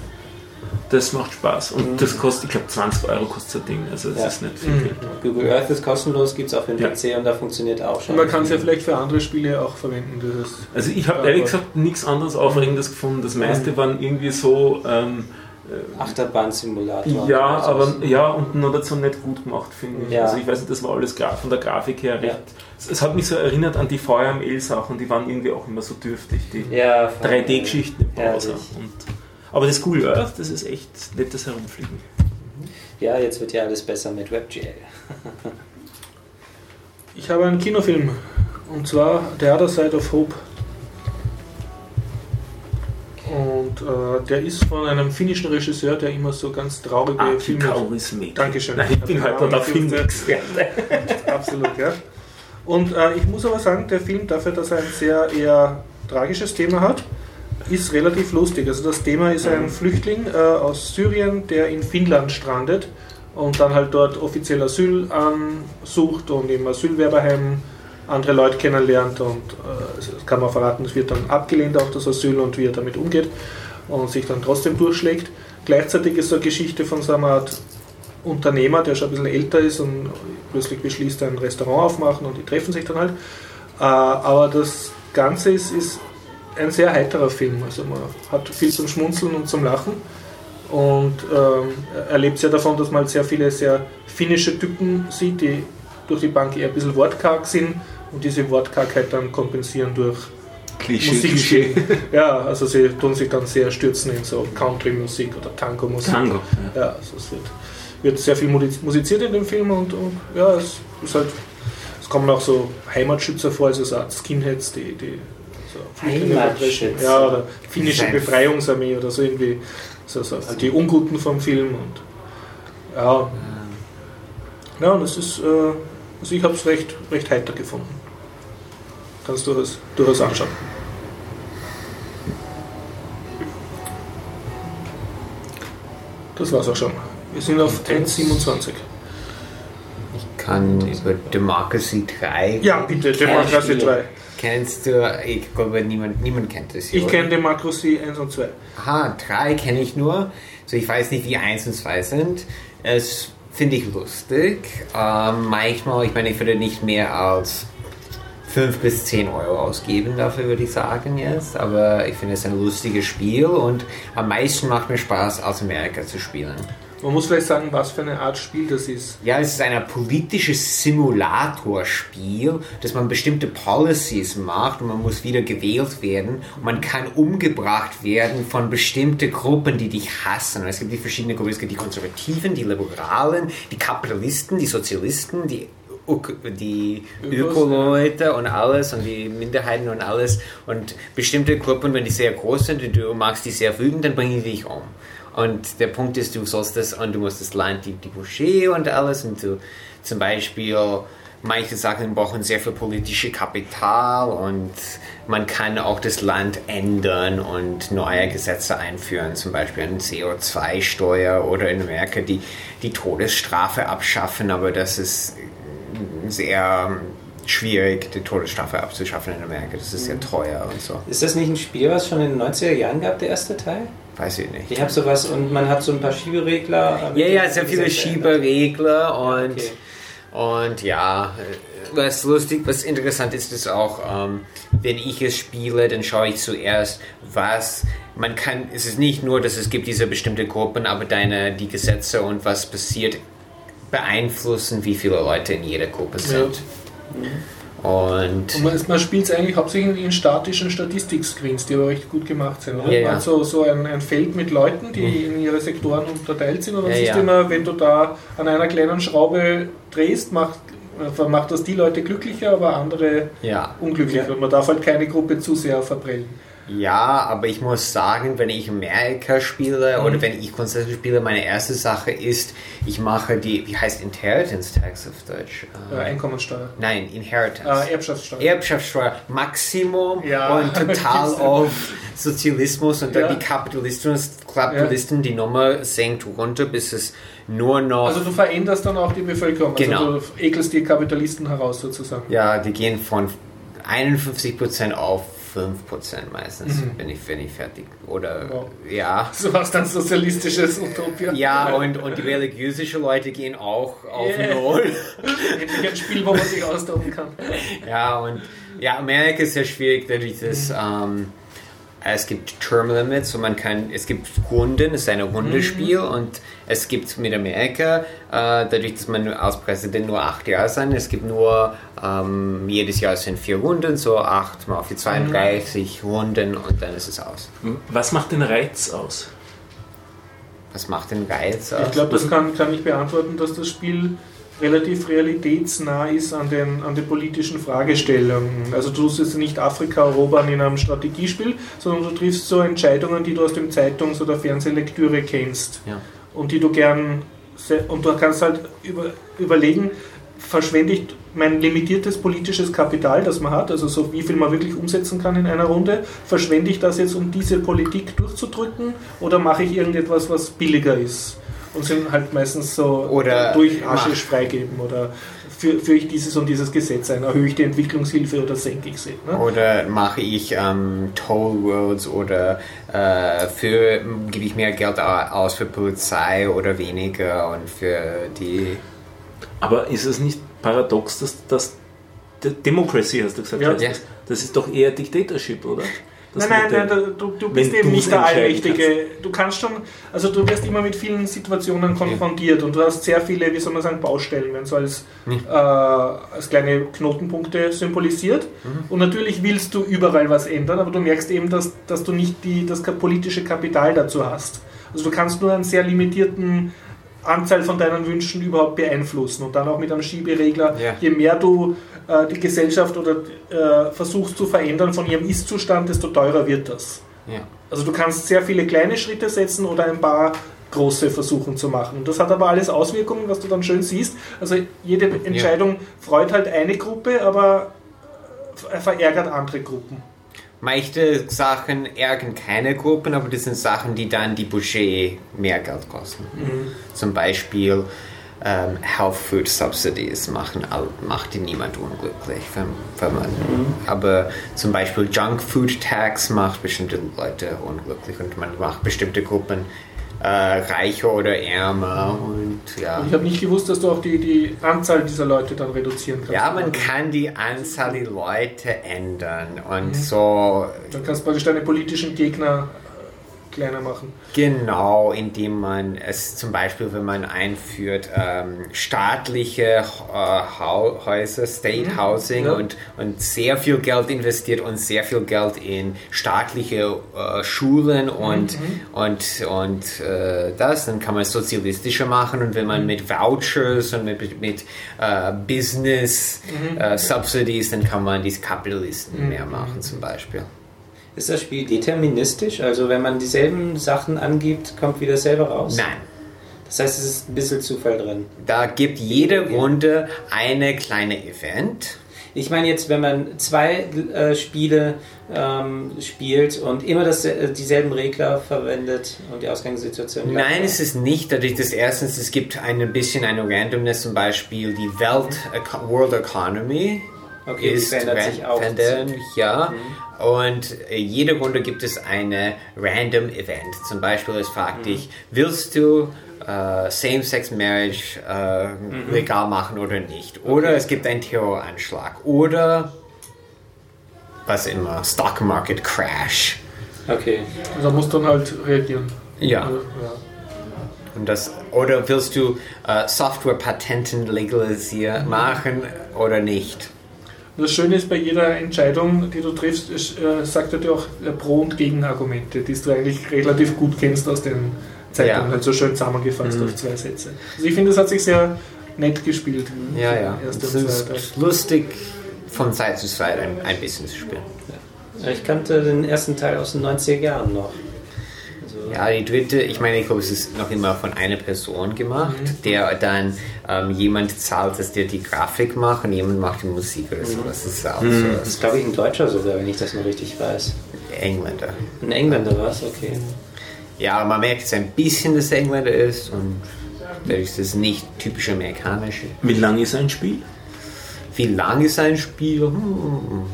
Das macht Spaß. Und das kostet, ich glaube, 20 Euro kostet das Ding. Also das Ja. ist nicht viel Mhm. Geld. Google Earth ist kostenlos, gibt es auf dem Ja. PC und da funktioniert auch schon. Und man kann es ja vielleicht für andere Spiele auch verwenden. Das ist Also ich habe ehrlich gesagt nichts anderes Aufregendes gefunden. Das meiste waren irgendwie so, ähm, Achterbahn-Simulator. ja, oder aber ja, und noch dazu nicht gut gemacht, finde ich. Ja. Also ich weiß nicht, das war alles von der Grafik her recht. Ja. Es, es hat mich so erinnert an die El-Sachen, die waren irgendwie auch immer so dürftig, die ja, voll. 3D-Geschichten im Browser. Herrlich. Und, aber das Google Earth, das ist echt nettes Herumfliegen. Ja, jetzt wird ja alles besser mit WebGL. Ich habe einen Kinofilm und zwar The Other Side of Hope. Und äh, der ist von einem finnischen Regisseur, der immer so ganz traurige Aki Filme. Kaurismäki. Dankeschön. Nein, ich bin halt der Filmexperte. Absolut, ja. Und äh, ich muss aber sagen, der Film, dafür, dass er ein sehr eher tragisches Thema hat, ist relativ lustig. Also das Thema ist ein Flüchtling äh, aus Syrien, der in Finnland strandet und dann halt dort offiziell Asyl ansucht und im Asylwerberheim andere Leute kennenlernt und äh, das kann man verraten, es wird dann abgelehnt auch das Asyl und wie er damit umgeht und sich dann trotzdem durchschlägt. Gleichzeitig ist so eine Geschichte von so einer Art Unternehmer, der schon ein bisschen älter ist und plötzlich beschließt, ein Restaurant aufmachen und die treffen sich dann halt. Äh, aber das Ganze ist, ist ein sehr heiterer Film. Also man hat viel zum Schmunzeln und zum Lachen und ähm, erlebt sehr davon, dass man halt sehr viele sehr finnische Typen sieht, die durch die Bank eher ein bisschen wortkarg sind und diese Wortkargheit dann kompensieren durch Musik. Ja, also sie tun sich dann sehr stürzen in so Country-Musik oder Tango-Musik. Tango. Ja, also es wird, wird sehr viel musiz- musiziert in dem Film und, und ja, es ist halt, es kommen auch so Heimatschützer vor, also so Art Skinheads, die, die vertreten. Ja, oder finnische Befreiungsarmee oder so irgendwie, so, so, die Unguten vom Film und ja. Ja, und es ist, äh, also ich habe es recht, recht heiter gefunden. Kannst du durchaus, durchaus anschauen. Das war's auch schon. Wir sind auf 1,27. Ich kann über Democracy 3. Ja, bitte, Democracy 3. Kennst du, ich glaube, niemand, niemand kennt das. Ich oder? kenne Democracy 1 und 2. Aha, 3 kenne ich nur. So, ich weiß nicht, wie 1 und 2 sind. Es finde ich lustig. Ähm, manchmal, ich meine, ich würde nicht mehr als 5 bis 10 Euro ausgeben dafür, würde ich sagen jetzt. Aber ich finde es ein lustiges Spiel und am meisten macht mir Spaß, aus Amerika zu spielen. Man muss vielleicht sagen, was für eine Art Spiel das ist. Ja, es ist ein politisches Simulatorspiel, dass man bestimmte Policies macht und man muss wieder gewählt werden und man kann umgebracht werden von bestimmten Gruppen, die dich hassen. Und es gibt die verschiedenen Gruppen, es gibt die Konservativen, die Liberalen, die Kapitalisten, die Sozialisten, die die Öko-Leute und alles und die Minderheiten und alles und bestimmte Gruppen, wenn die sehr groß sind und du magst die sehr wütend, dann bringen die dich um. Und der Punkt ist, du sollst das und du musst das Land, die, die Moschee und alles und du zum Beispiel manche Sachen brauchen sehr viel politische Kapital und man kann auch das Land ändern und neue Gesetze einführen, zum Beispiel eine CO2-Steuer oder in Amerika die, die Todesstrafe abschaffen, aber das ist sehr schwierig, die Todesstrafe abzuschaffen in Amerika. Das ist sehr teuer und so. Ist das nicht ein Spiel, was schon in den 90er Jahren gab, der erste Teil? Weiß ich nicht. Ich habe sowas und man hat so ein paar Schieberegler. Ja, ja, sehr viele Schieberegler und, Okay. und ja, was lustig, was interessant ist, ist auch, ähm, wenn ich es spiele, dann schaue ich zuerst, was man kann, es ist nicht nur, dass es gibt diese bestimmte Gruppen, aber deine, die Gesetze und was passiert, beeinflussen, wie viele Leute in jeder Gruppe sind. Und Und man, man spielt es eigentlich hauptsächlich in, statischen Statistik-Screens, die aber recht gut gemacht sind. Oder? Ja, ja. Man hat so, so ein, ein Feld mit Leuten, die in ihre Sektoren unterteilt sind und dann Ja, siehst ja. du immer, wenn du da an einer kleinen Schraube drehst, macht, äh, macht das die Leute glücklicher, aber andere ja. unglücklicher. Und man darf halt keine Gruppe zu sehr verbrennen. Ja, aber ich muss sagen, wenn ich Amerika spiele Mhm. oder wenn ich grundsätzlich spiele, meine erste Sache ist, ich mache die, wie heißt Inheritance Tax auf Deutsch? Äh, Äh, Einkommensteuer. nein, Inheritance. Äh, Erbschaftssteuer. Erbschaftssteuer Maximum Ja. und total auf Sozialismus und dann Ja. die Kapitalisten, Kapitalisten die Nummer senkt runter, bis es nur noch, Also du veränderst dann auch die Bevölkerung. Genau. Also du ekelst die Kapitalisten heraus sozusagen. ja, die gehen von 51% auf 5% meistens, wenn, ich, wenn ich fertig, oder, Wow. ja. So was dann sozialistisches Utopia. Ja, und, und die religiösen Leute gehen auch auf Yeah. Null. Endlich ein Spiel, wo man sich austoben kann. Ja, und ja, Amerika ist sehr schwierig, dadurch, dass ähm, es gibt Term Limits und man kann, es gibt Runden, es ist ein Rundenspiel und es gibt mit Amerika, äh, dadurch, dass man als Präsident nur acht Jahre sein, es gibt nur, ähm, jedes Jahr sind vier Runden, so acht mal auf die 32 Runden und dann ist es aus. Was macht den Reiz aus? Was macht den Reiz aus? Ich glaube, das kann, kann ich beantworten, dass das Spiel relativ realitätsnah ist an den, an den politischen Fragestellungen. Also du tust jetzt nicht Afrika erobern in einem Strategiespiel, sondern du triffst so Entscheidungen, die du aus dem Zeitungs- oder Fernsehlektüre kennst Ja. und die du gern und du kannst halt über, überlegen, verschwende ich mein limitiertes politisches Kapital, das man hat, also so wie viel man wirklich umsetzen kann in einer Runde, verschwende ich das jetzt, um diese Politik durchzudrücken oder mache ich irgendetwas, was billiger ist? Und sind halt meistens so Oder durch Aschisch freigeben oder führe führ ich dieses und dieses Gesetz ein, erhöhe ich die Entwicklungshilfe oder senke ich sie. Ne? Oder mache ich ähm, Toll Roads oder äh, für gebe ich mehr Geld au- aus für Polizei oder weniger und für die Aber ist es nicht paradox, dass das Democracy hast du gesagt? Ja. das? das ist doch eher Dictatorship, oder? Nein, nein, nein, du, du Wenn bist eben nicht der Allmächtige. Du kannst schon, also du wirst immer mit vielen Situationen konfrontiert und du hast sehr viele, wie soll man sagen, Baustellen, werden so als, äh, als kleine Knotenpunkte symbolisiert. Und natürlich willst du überall was ändern, aber du merkst eben, dass, dass du nicht die, das politische Kapital dazu hast. Also du kannst nur einen sehr limitierten Anzahl von deinen Wünschen überhaupt beeinflussen und dann auch mit einem Schieberegler. Ja. Je mehr du äh, die Gesellschaft oder äh, versuchst zu verändern von ihrem Ist-Zustand, desto teurer wird das. ja. Also du kannst sehr viele kleine Schritte setzen oder ein paar große versuchen zu machen. Und das hat aber alles Auswirkungen, was du dann schön siehst. Also jede Entscheidung freut halt eine Gruppe, aber verärgert andere Gruppen. Manche Sachen ärgern keine Gruppen, aber das sind Sachen, die dann die Budget mehr Geld kosten. Zum Beispiel ähm, Health Food Subsidies machen, macht die niemand unglücklich. Wenn, wenn man, Aber zum Beispiel Junk Food Tax macht bestimmte Leute unglücklich und man macht bestimmte Gruppen äh, reicher oder ärmer und ja. Ich habe nicht gewusst, dass du auch die, die Anzahl dieser Leute dann reduzieren kannst. Ja, man kann die Anzahl der Leute ändern und so Dann kannst du praktisch deine politischen Gegner kleiner machen. Genau, indem man es zum Beispiel, wenn man einführt, ähm, staatliche äh, Häuser, State Housing ja. und, und sehr viel Geld investiert und sehr viel Geld in staatliche äh, Schulen und, und, und äh, das, dann kann man es sozialistischer machen und wenn man mit Vouchers und mit, mit äh, Business äh, Subsidies, dann kann man diese Kapitalisten mehr machen zum Beispiel. Ist das Spiel deterministisch? Also wenn man dieselben Sachen angibt, kommt wieder selber raus? Nein. Das heißt, es ist ein bisschen Zufall drin. Da gibt jede Runde eine kleine Event. Ich meine jetzt, wenn man zwei äh, Spiele ähm, spielt und immer das, äh, dieselben Regler verwendet und die Ausgangssituation. Nein, es ist nicht. Dadurch, dass erstens es gibt ein bisschen eine Randomness, zum Beispiel die Welt World Economy Okay, die ist verändert sich auch. veränderlich, ja. Und äh, jede Runde gibt es eine Random Event. Zum Beispiel, es fragt dich, willst du äh, Same-Sex-Marriage äh, legal machen oder nicht? Oder es gibt einen Terroranschlag. Oder was immer, Stock Market Crash. Okay. Also da musst du dann halt reagieren. Ja. Also, ja. Und das, oder willst du äh, Software-Patenten legalisieren machen oder nicht? Und Das Schöne ist, bei jeder Entscheidung, die du triffst, ist, äh, sagt er dir auch äh, Pro- und Gegenargumente, die du eigentlich relativ gut kennst aus den Zeitungen, Ja. halt so schön zusammengefasst auf zwei Sätze. Also ich finde, das hat sich sehr nett gespielt. Ja, ja. Erste Es ist lustig, von Zeit zu Zeit ein, ein bisschen zu spielen. Ich kannte den ersten Teil aus den 90er Jahren noch. Ja, die dritte, ich meine, ich glaube, es ist noch immer von einer Person gemacht, der dann ähm, jemand zahlt, dass der die Grafik macht und jemand macht die Musik oder so. Das ist auch Das so ist, glaube ich, ein Deutscher sogar, wenn ich das noch richtig weiß. Engländer. Ein Engländer war es, okay. Ja, aber man merkt jetzt ein bisschen, dass er Engländer ist und dadurch ist es nicht typisch amerikanisch. Wie lang ist ein Spiel? Wie lang ist ein Spiel? Hm.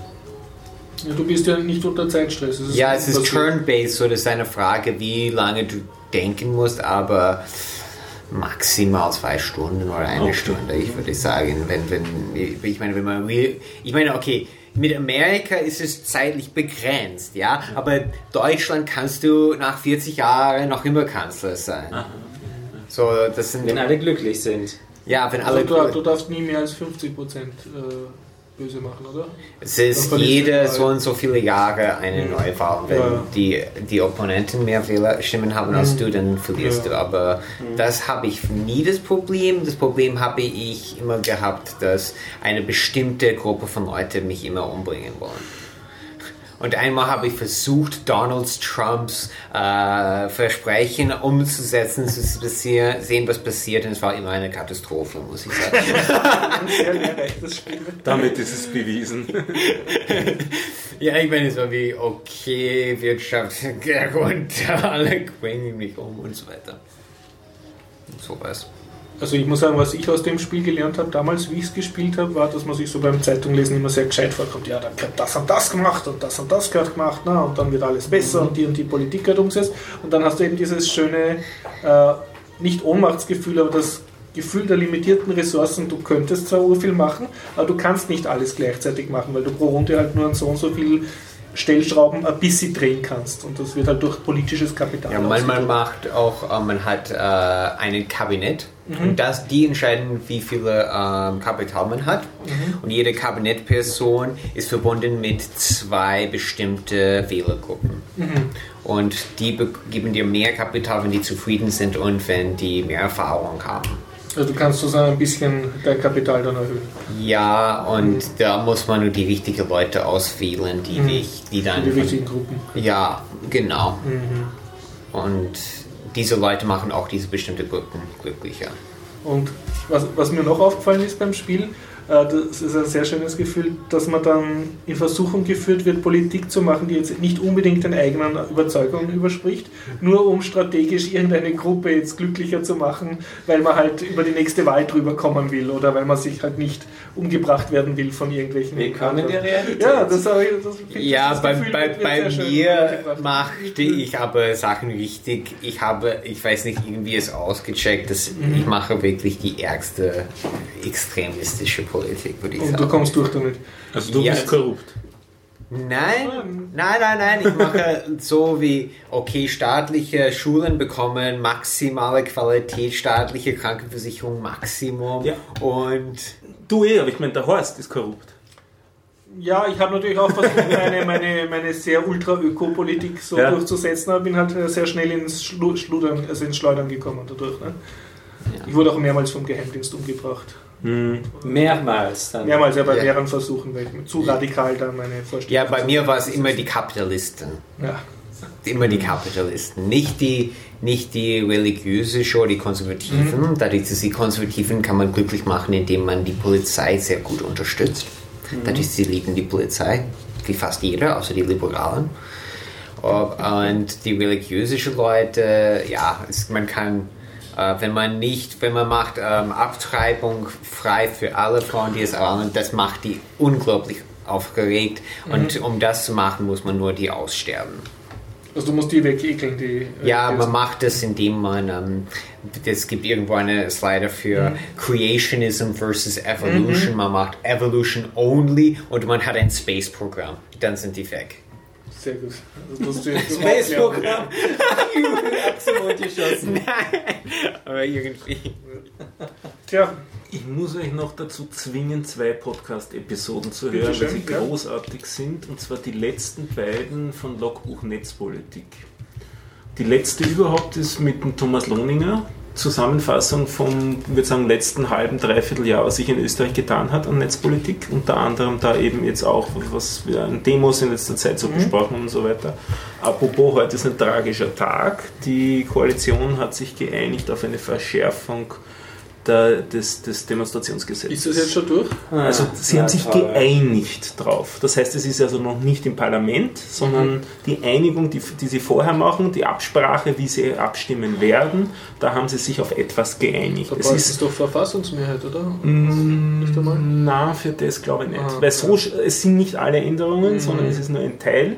Ja, du bist ja nicht unter Zeitstress. Es Ja, es ist turn-based, so das ist eine Frage, wie lange du denken musst, aber maximal zwei Stunden oder eine Okay. Stunde, ich würde sagen. Wenn, wenn, ich meine, wenn man real, ich meine, okay, mit Amerika ist es zeitlich begrenzt, ja, aber Deutschland kannst du nach 40 Jahren noch immer Kanzler sein. So, das sind, Wenn alle glücklich sind. ja, wenn alle, Also du, du darfst nie mehr als 50 Prozent äh, böse machen, oder? Es ist jede so Wahl. und so viele Jahre eine Neuwahl. Wenn Ja. die, die Opponenten mehr Wählerstimmen haben als du, dann verlierst Ja. du. Aber das habe ich nie das Problem. Das Problem habe ich immer gehabt, dass eine bestimmte Gruppe von Leuten mich immer umbringen wollen. Und einmal habe ich versucht, Donald Trumps äh, Versprechen umzusetzen, zu sehen, was passiert. Und es war immer eine Katastrophe, muss ich sagen. Damit ist es bewiesen. Ja, ich meine, so wie, okay, Wirtschaft runter, alle bringen mich um und so weiter. Und sowas. Also ich muss sagen, was ich aus dem Spiel gelernt habe, damals, wie ich es gespielt habe, war, dass man sich so beim Zeitunglesen immer sehr gescheit vorkommt. Ja, dann wird das und das gemacht und das und das gehört gemacht, na, und dann wird alles besser und die und die Politik wird umgesetzt. Und dann hast du eben dieses schöne, äh, nicht Ohnmachtsgefühl, aber das Gefühl der limitierten Ressourcen, du könntest zwar ur viel machen, aber du kannst nicht alles gleichzeitig machen, weil du pro Runde halt nur an so und so viel Stellschrauben ein bisschen drehen kannst. Und das wird halt durch politisches Kapital Ja, man, man ausgedrückt. macht auch, äh, man hat äh, ein Kabinett und das, die entscheiden, wie viele ähm, Kapital man hat. Und jede Kabinettperson ist verbunden mit zwei bestimmte Wählergruppen. Und die be- geben dir mehr Kapital, wenn die zufrieden sind und wenn die mehr Erfahrung haben. Also du kannst sozusagen ein bisschen dein Kapital dann erhöhen. Ja, und da muss man nur die richtigen Leute auswählen, die dich, die dann. Die richtigen Gruppen. ja, genau. Und diese Leute machen auch diese bestimmte Gruppen glücklicher. Und was, was mir noch aufgefallen ist beim Spiel, das ist ein sehr schönes Gefühl, dass man dann in Versuchung geführt wird, Politik zu machen, die jetzt nicht unbedingt den eigenen Überzeugungen überspricht, nur um strategisch irgendeine Gruppe jetzt glücklicher zu machen, weil man halt über die nächste Wahl drüber kommen will oder weil man sich halt nicht umgebracht werden will von irgendwelchen. Willkommen in der Realität. Ja, das habe ich. Das, Ja, das bei, Gefühl bei, bei mir machte ich aber Sachen richtig. Ich habe, ich weiß nicht, irgendwie es ausgecheckt, dass ich mache wirklich die ärgste extremistische Politik, würde ich Und du sagen. kommst durch damit. Also du Ja. bist korrupt. Nein, nein, nein, nein. Ich mache so wie, okay, staatliche Schulen bekommen maximale Qualität, staatliche Krankenversicherung Maximum Ja. und Du eh, aber ich meine, der Horst ist korrupt. Ja, ich habe natürlich auch versucht, meine, meine, meine sehr ultra-Öko-Politik so Ja. durchzusetzen, aber bin halt sehr schnell ins Schlu Schludern, also ins Schleudern gekommen dadurch. Ne? Ich wurde auch mehrmals vom Geheimdienst umgebracht. Hm. Mehrmals dann. Mehrmals, ja, bei Ja. mehreren Versuchen, weil ich zu radikal da meine Vorstellung ja, bei mir war es immer die Kapitalisten. Ja. Immer die Kapitalisten, nicht die, nicht die religiöse Show, die Konservativen. Dadurch, dass die Konservativen kann man glücklich machen, indem man die Polizei sehr gut unterstützt. Dadurch, sie lieben die Polizei, wie fast jeder, außer die Liberalen. Und die religiösen Leute, ja, es, man kann, wenn man nicht, wenn man macht ähm, Abtreibung frei für alle Frauen, die es erlauben, das macht die unglaublich aufgeregt. Und um das zu machen, muss man nur die aussterben. Also du musst die wegekeln, die. äh, Ja, man macht das, indem man, ähm, es gibt irgendwo eine Slider für Creationism versus Evolution. Man macht Evolution only und man hat ein Space-Programm. Dann sind die weg. Sehr gut. Das musst Absolut geschossen. Aber irgendwie. Tja, Ich muss euch noch dazu zwingen, zwei Podcast-Episoden zu Bitte hören, schön, weil sie ja. großartig sind. Und zwar die letzten beiden von Logbuch Netzpolitik. Die letzte überhaupt ist mit dem Thomas Lohninger. Zusammenfassung vom, würde sagen, letzten halben, dreiviertel Jahr, was sich in Österreich getan hat an Netzpolitik. Unter anderem da eben jetzt auch, was wir an Demos in letzter Zeit so besprochen haben und so weiter. Apropos, heute ist ein tragischer Tag. Die Koalition hat sich geeinigt auf eine Verschärfung der, des, des Demonstrationsgesetzes. ist das jetzt schon durch? Also sie Ja, haben sich toll. geeinigt drauf. Das heißt, es ist also noch nicht im Parlament, sondern die Einigung, die, die sie vorher machen, die Absprache, wie sie abstimmen werden, da haben sie sich auf etwas geeinigt. Da Es ist es doch Verfassungsmehrheit, oder? Mm, Nicht einmal? Na, für das glaube ich nicht. Ah, Weil so, es sind nicht alle Änderungen, Mhm. sondern es ist nur ein Teil.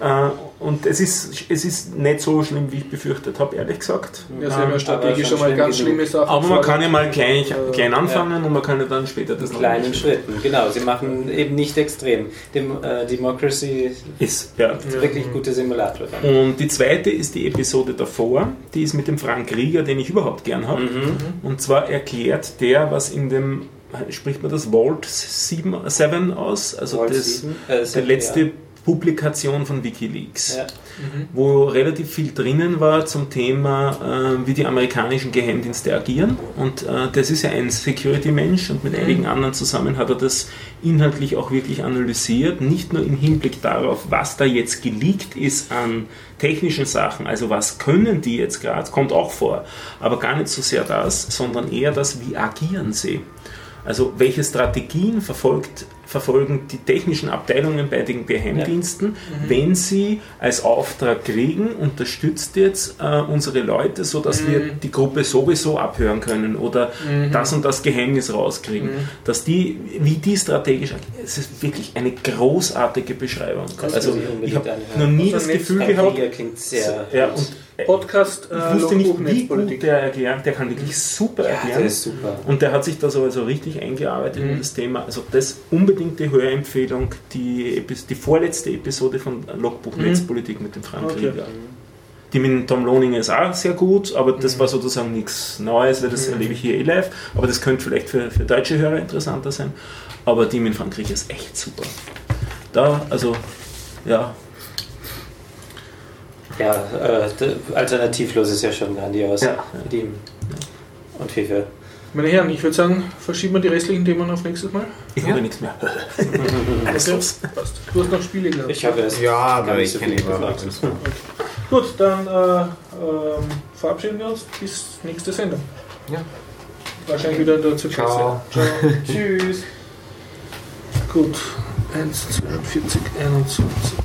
Äh, Und es ist, es ist nicht so schlimm, wie ich befürchtet habe, ehrlich gesagt. Ja, sie haben ja Ähm, strategisch schon mal schlimm ganz genug. schlimme Sachen. aber man kann ja mal gleich, Äh, klein anfangen und man kann ja dann später das In kleinen Schritten, genau. Sie machen eben nicht extrem. Dem, äh, Democracy ist. Ja. ist Ja. wirklich gute Simulator. Dann. Und die zweite ist die Episode davor, die ist mit dem Frank Rieger, den ich überhaupt gern habe. Mhm. Und zwar erklärt der, was in dem, spricht man das Vault 7, 7 aus? Also Vault das, 7, äh, die sieben, letzte ja. Publikation von Wikileaks. Ja. wo relativ viel drinnen war zum Thema, äh, wie die amerikanischen Geheimdienste agieren. Und äh, das ist ja ein Security-Mensch und mit einigen anderen zusammen hat er das inhaltlich auch wirklich analysiert. Nicht nur im Hinblick darauf, was da jetzt geleakt ist an technischen Sachen, also was können die jetzt gerade, kommt auch vor, aber gar nicht so sehr das, sondern eher das, wie agieren sie. Also welche Strategien verfolgt, verfolgen die technischen Abteilungen bei den Geheimdiensten, wenn sie als Auftrag kriegen, unterstützt jetzt äh, unsere Leute, sodass wir die Gruppe sowieso abhören können oder das und das Geheimnis rauskriegen. Dass die, wie die strategisch es ist wirklich eine großartige Beschreibung. Das also ich habe noch nie Also das Gefühl gehabt, ja, und Podcast äh, ich wusste nicht, Logbuch wie gut Netzpolitik. der erklärt, der kann wirklich super ja, erklären. der ist super. Und der hat sich da so also richtig eingearbeitet in das Thema. Also das unbedingte Hörempfehlung, die, die vorletzte Episode von Logbuch Netzpolitik mit dem Frank Okay. Rieger. Die mit Tom Lohninger ist auch sehr gut, aber das war sozusagen nichts Neues, weil das erlebe ich hier eh live. Aber das könnte vielleicht für, für deutsche Hörer interessanter sein. Aber die mit Frank Rieger ist echt super. Da, also, ja, Ja, äh, alternativlos ist ja schon grandios. Ja. Mit ihm. Und FIFA. Meine Herren, ich würde sagen, verschieben wir die restlichen Themen auf nächstes Mal. ich Ja. habe nichts mehr. Okay, passt. Du hast noch Spiele, glaube Ich habe es. Ja, aber ich so kann viel überhaupt gefragt. nicht. Gut, dann äh, ähm, verabschieden wir uns bis nächste Sendung. Ja. Wahrscheinlich wieder in der. Ciao. Ciao. Tschüss. Gut. 1, 42, 21.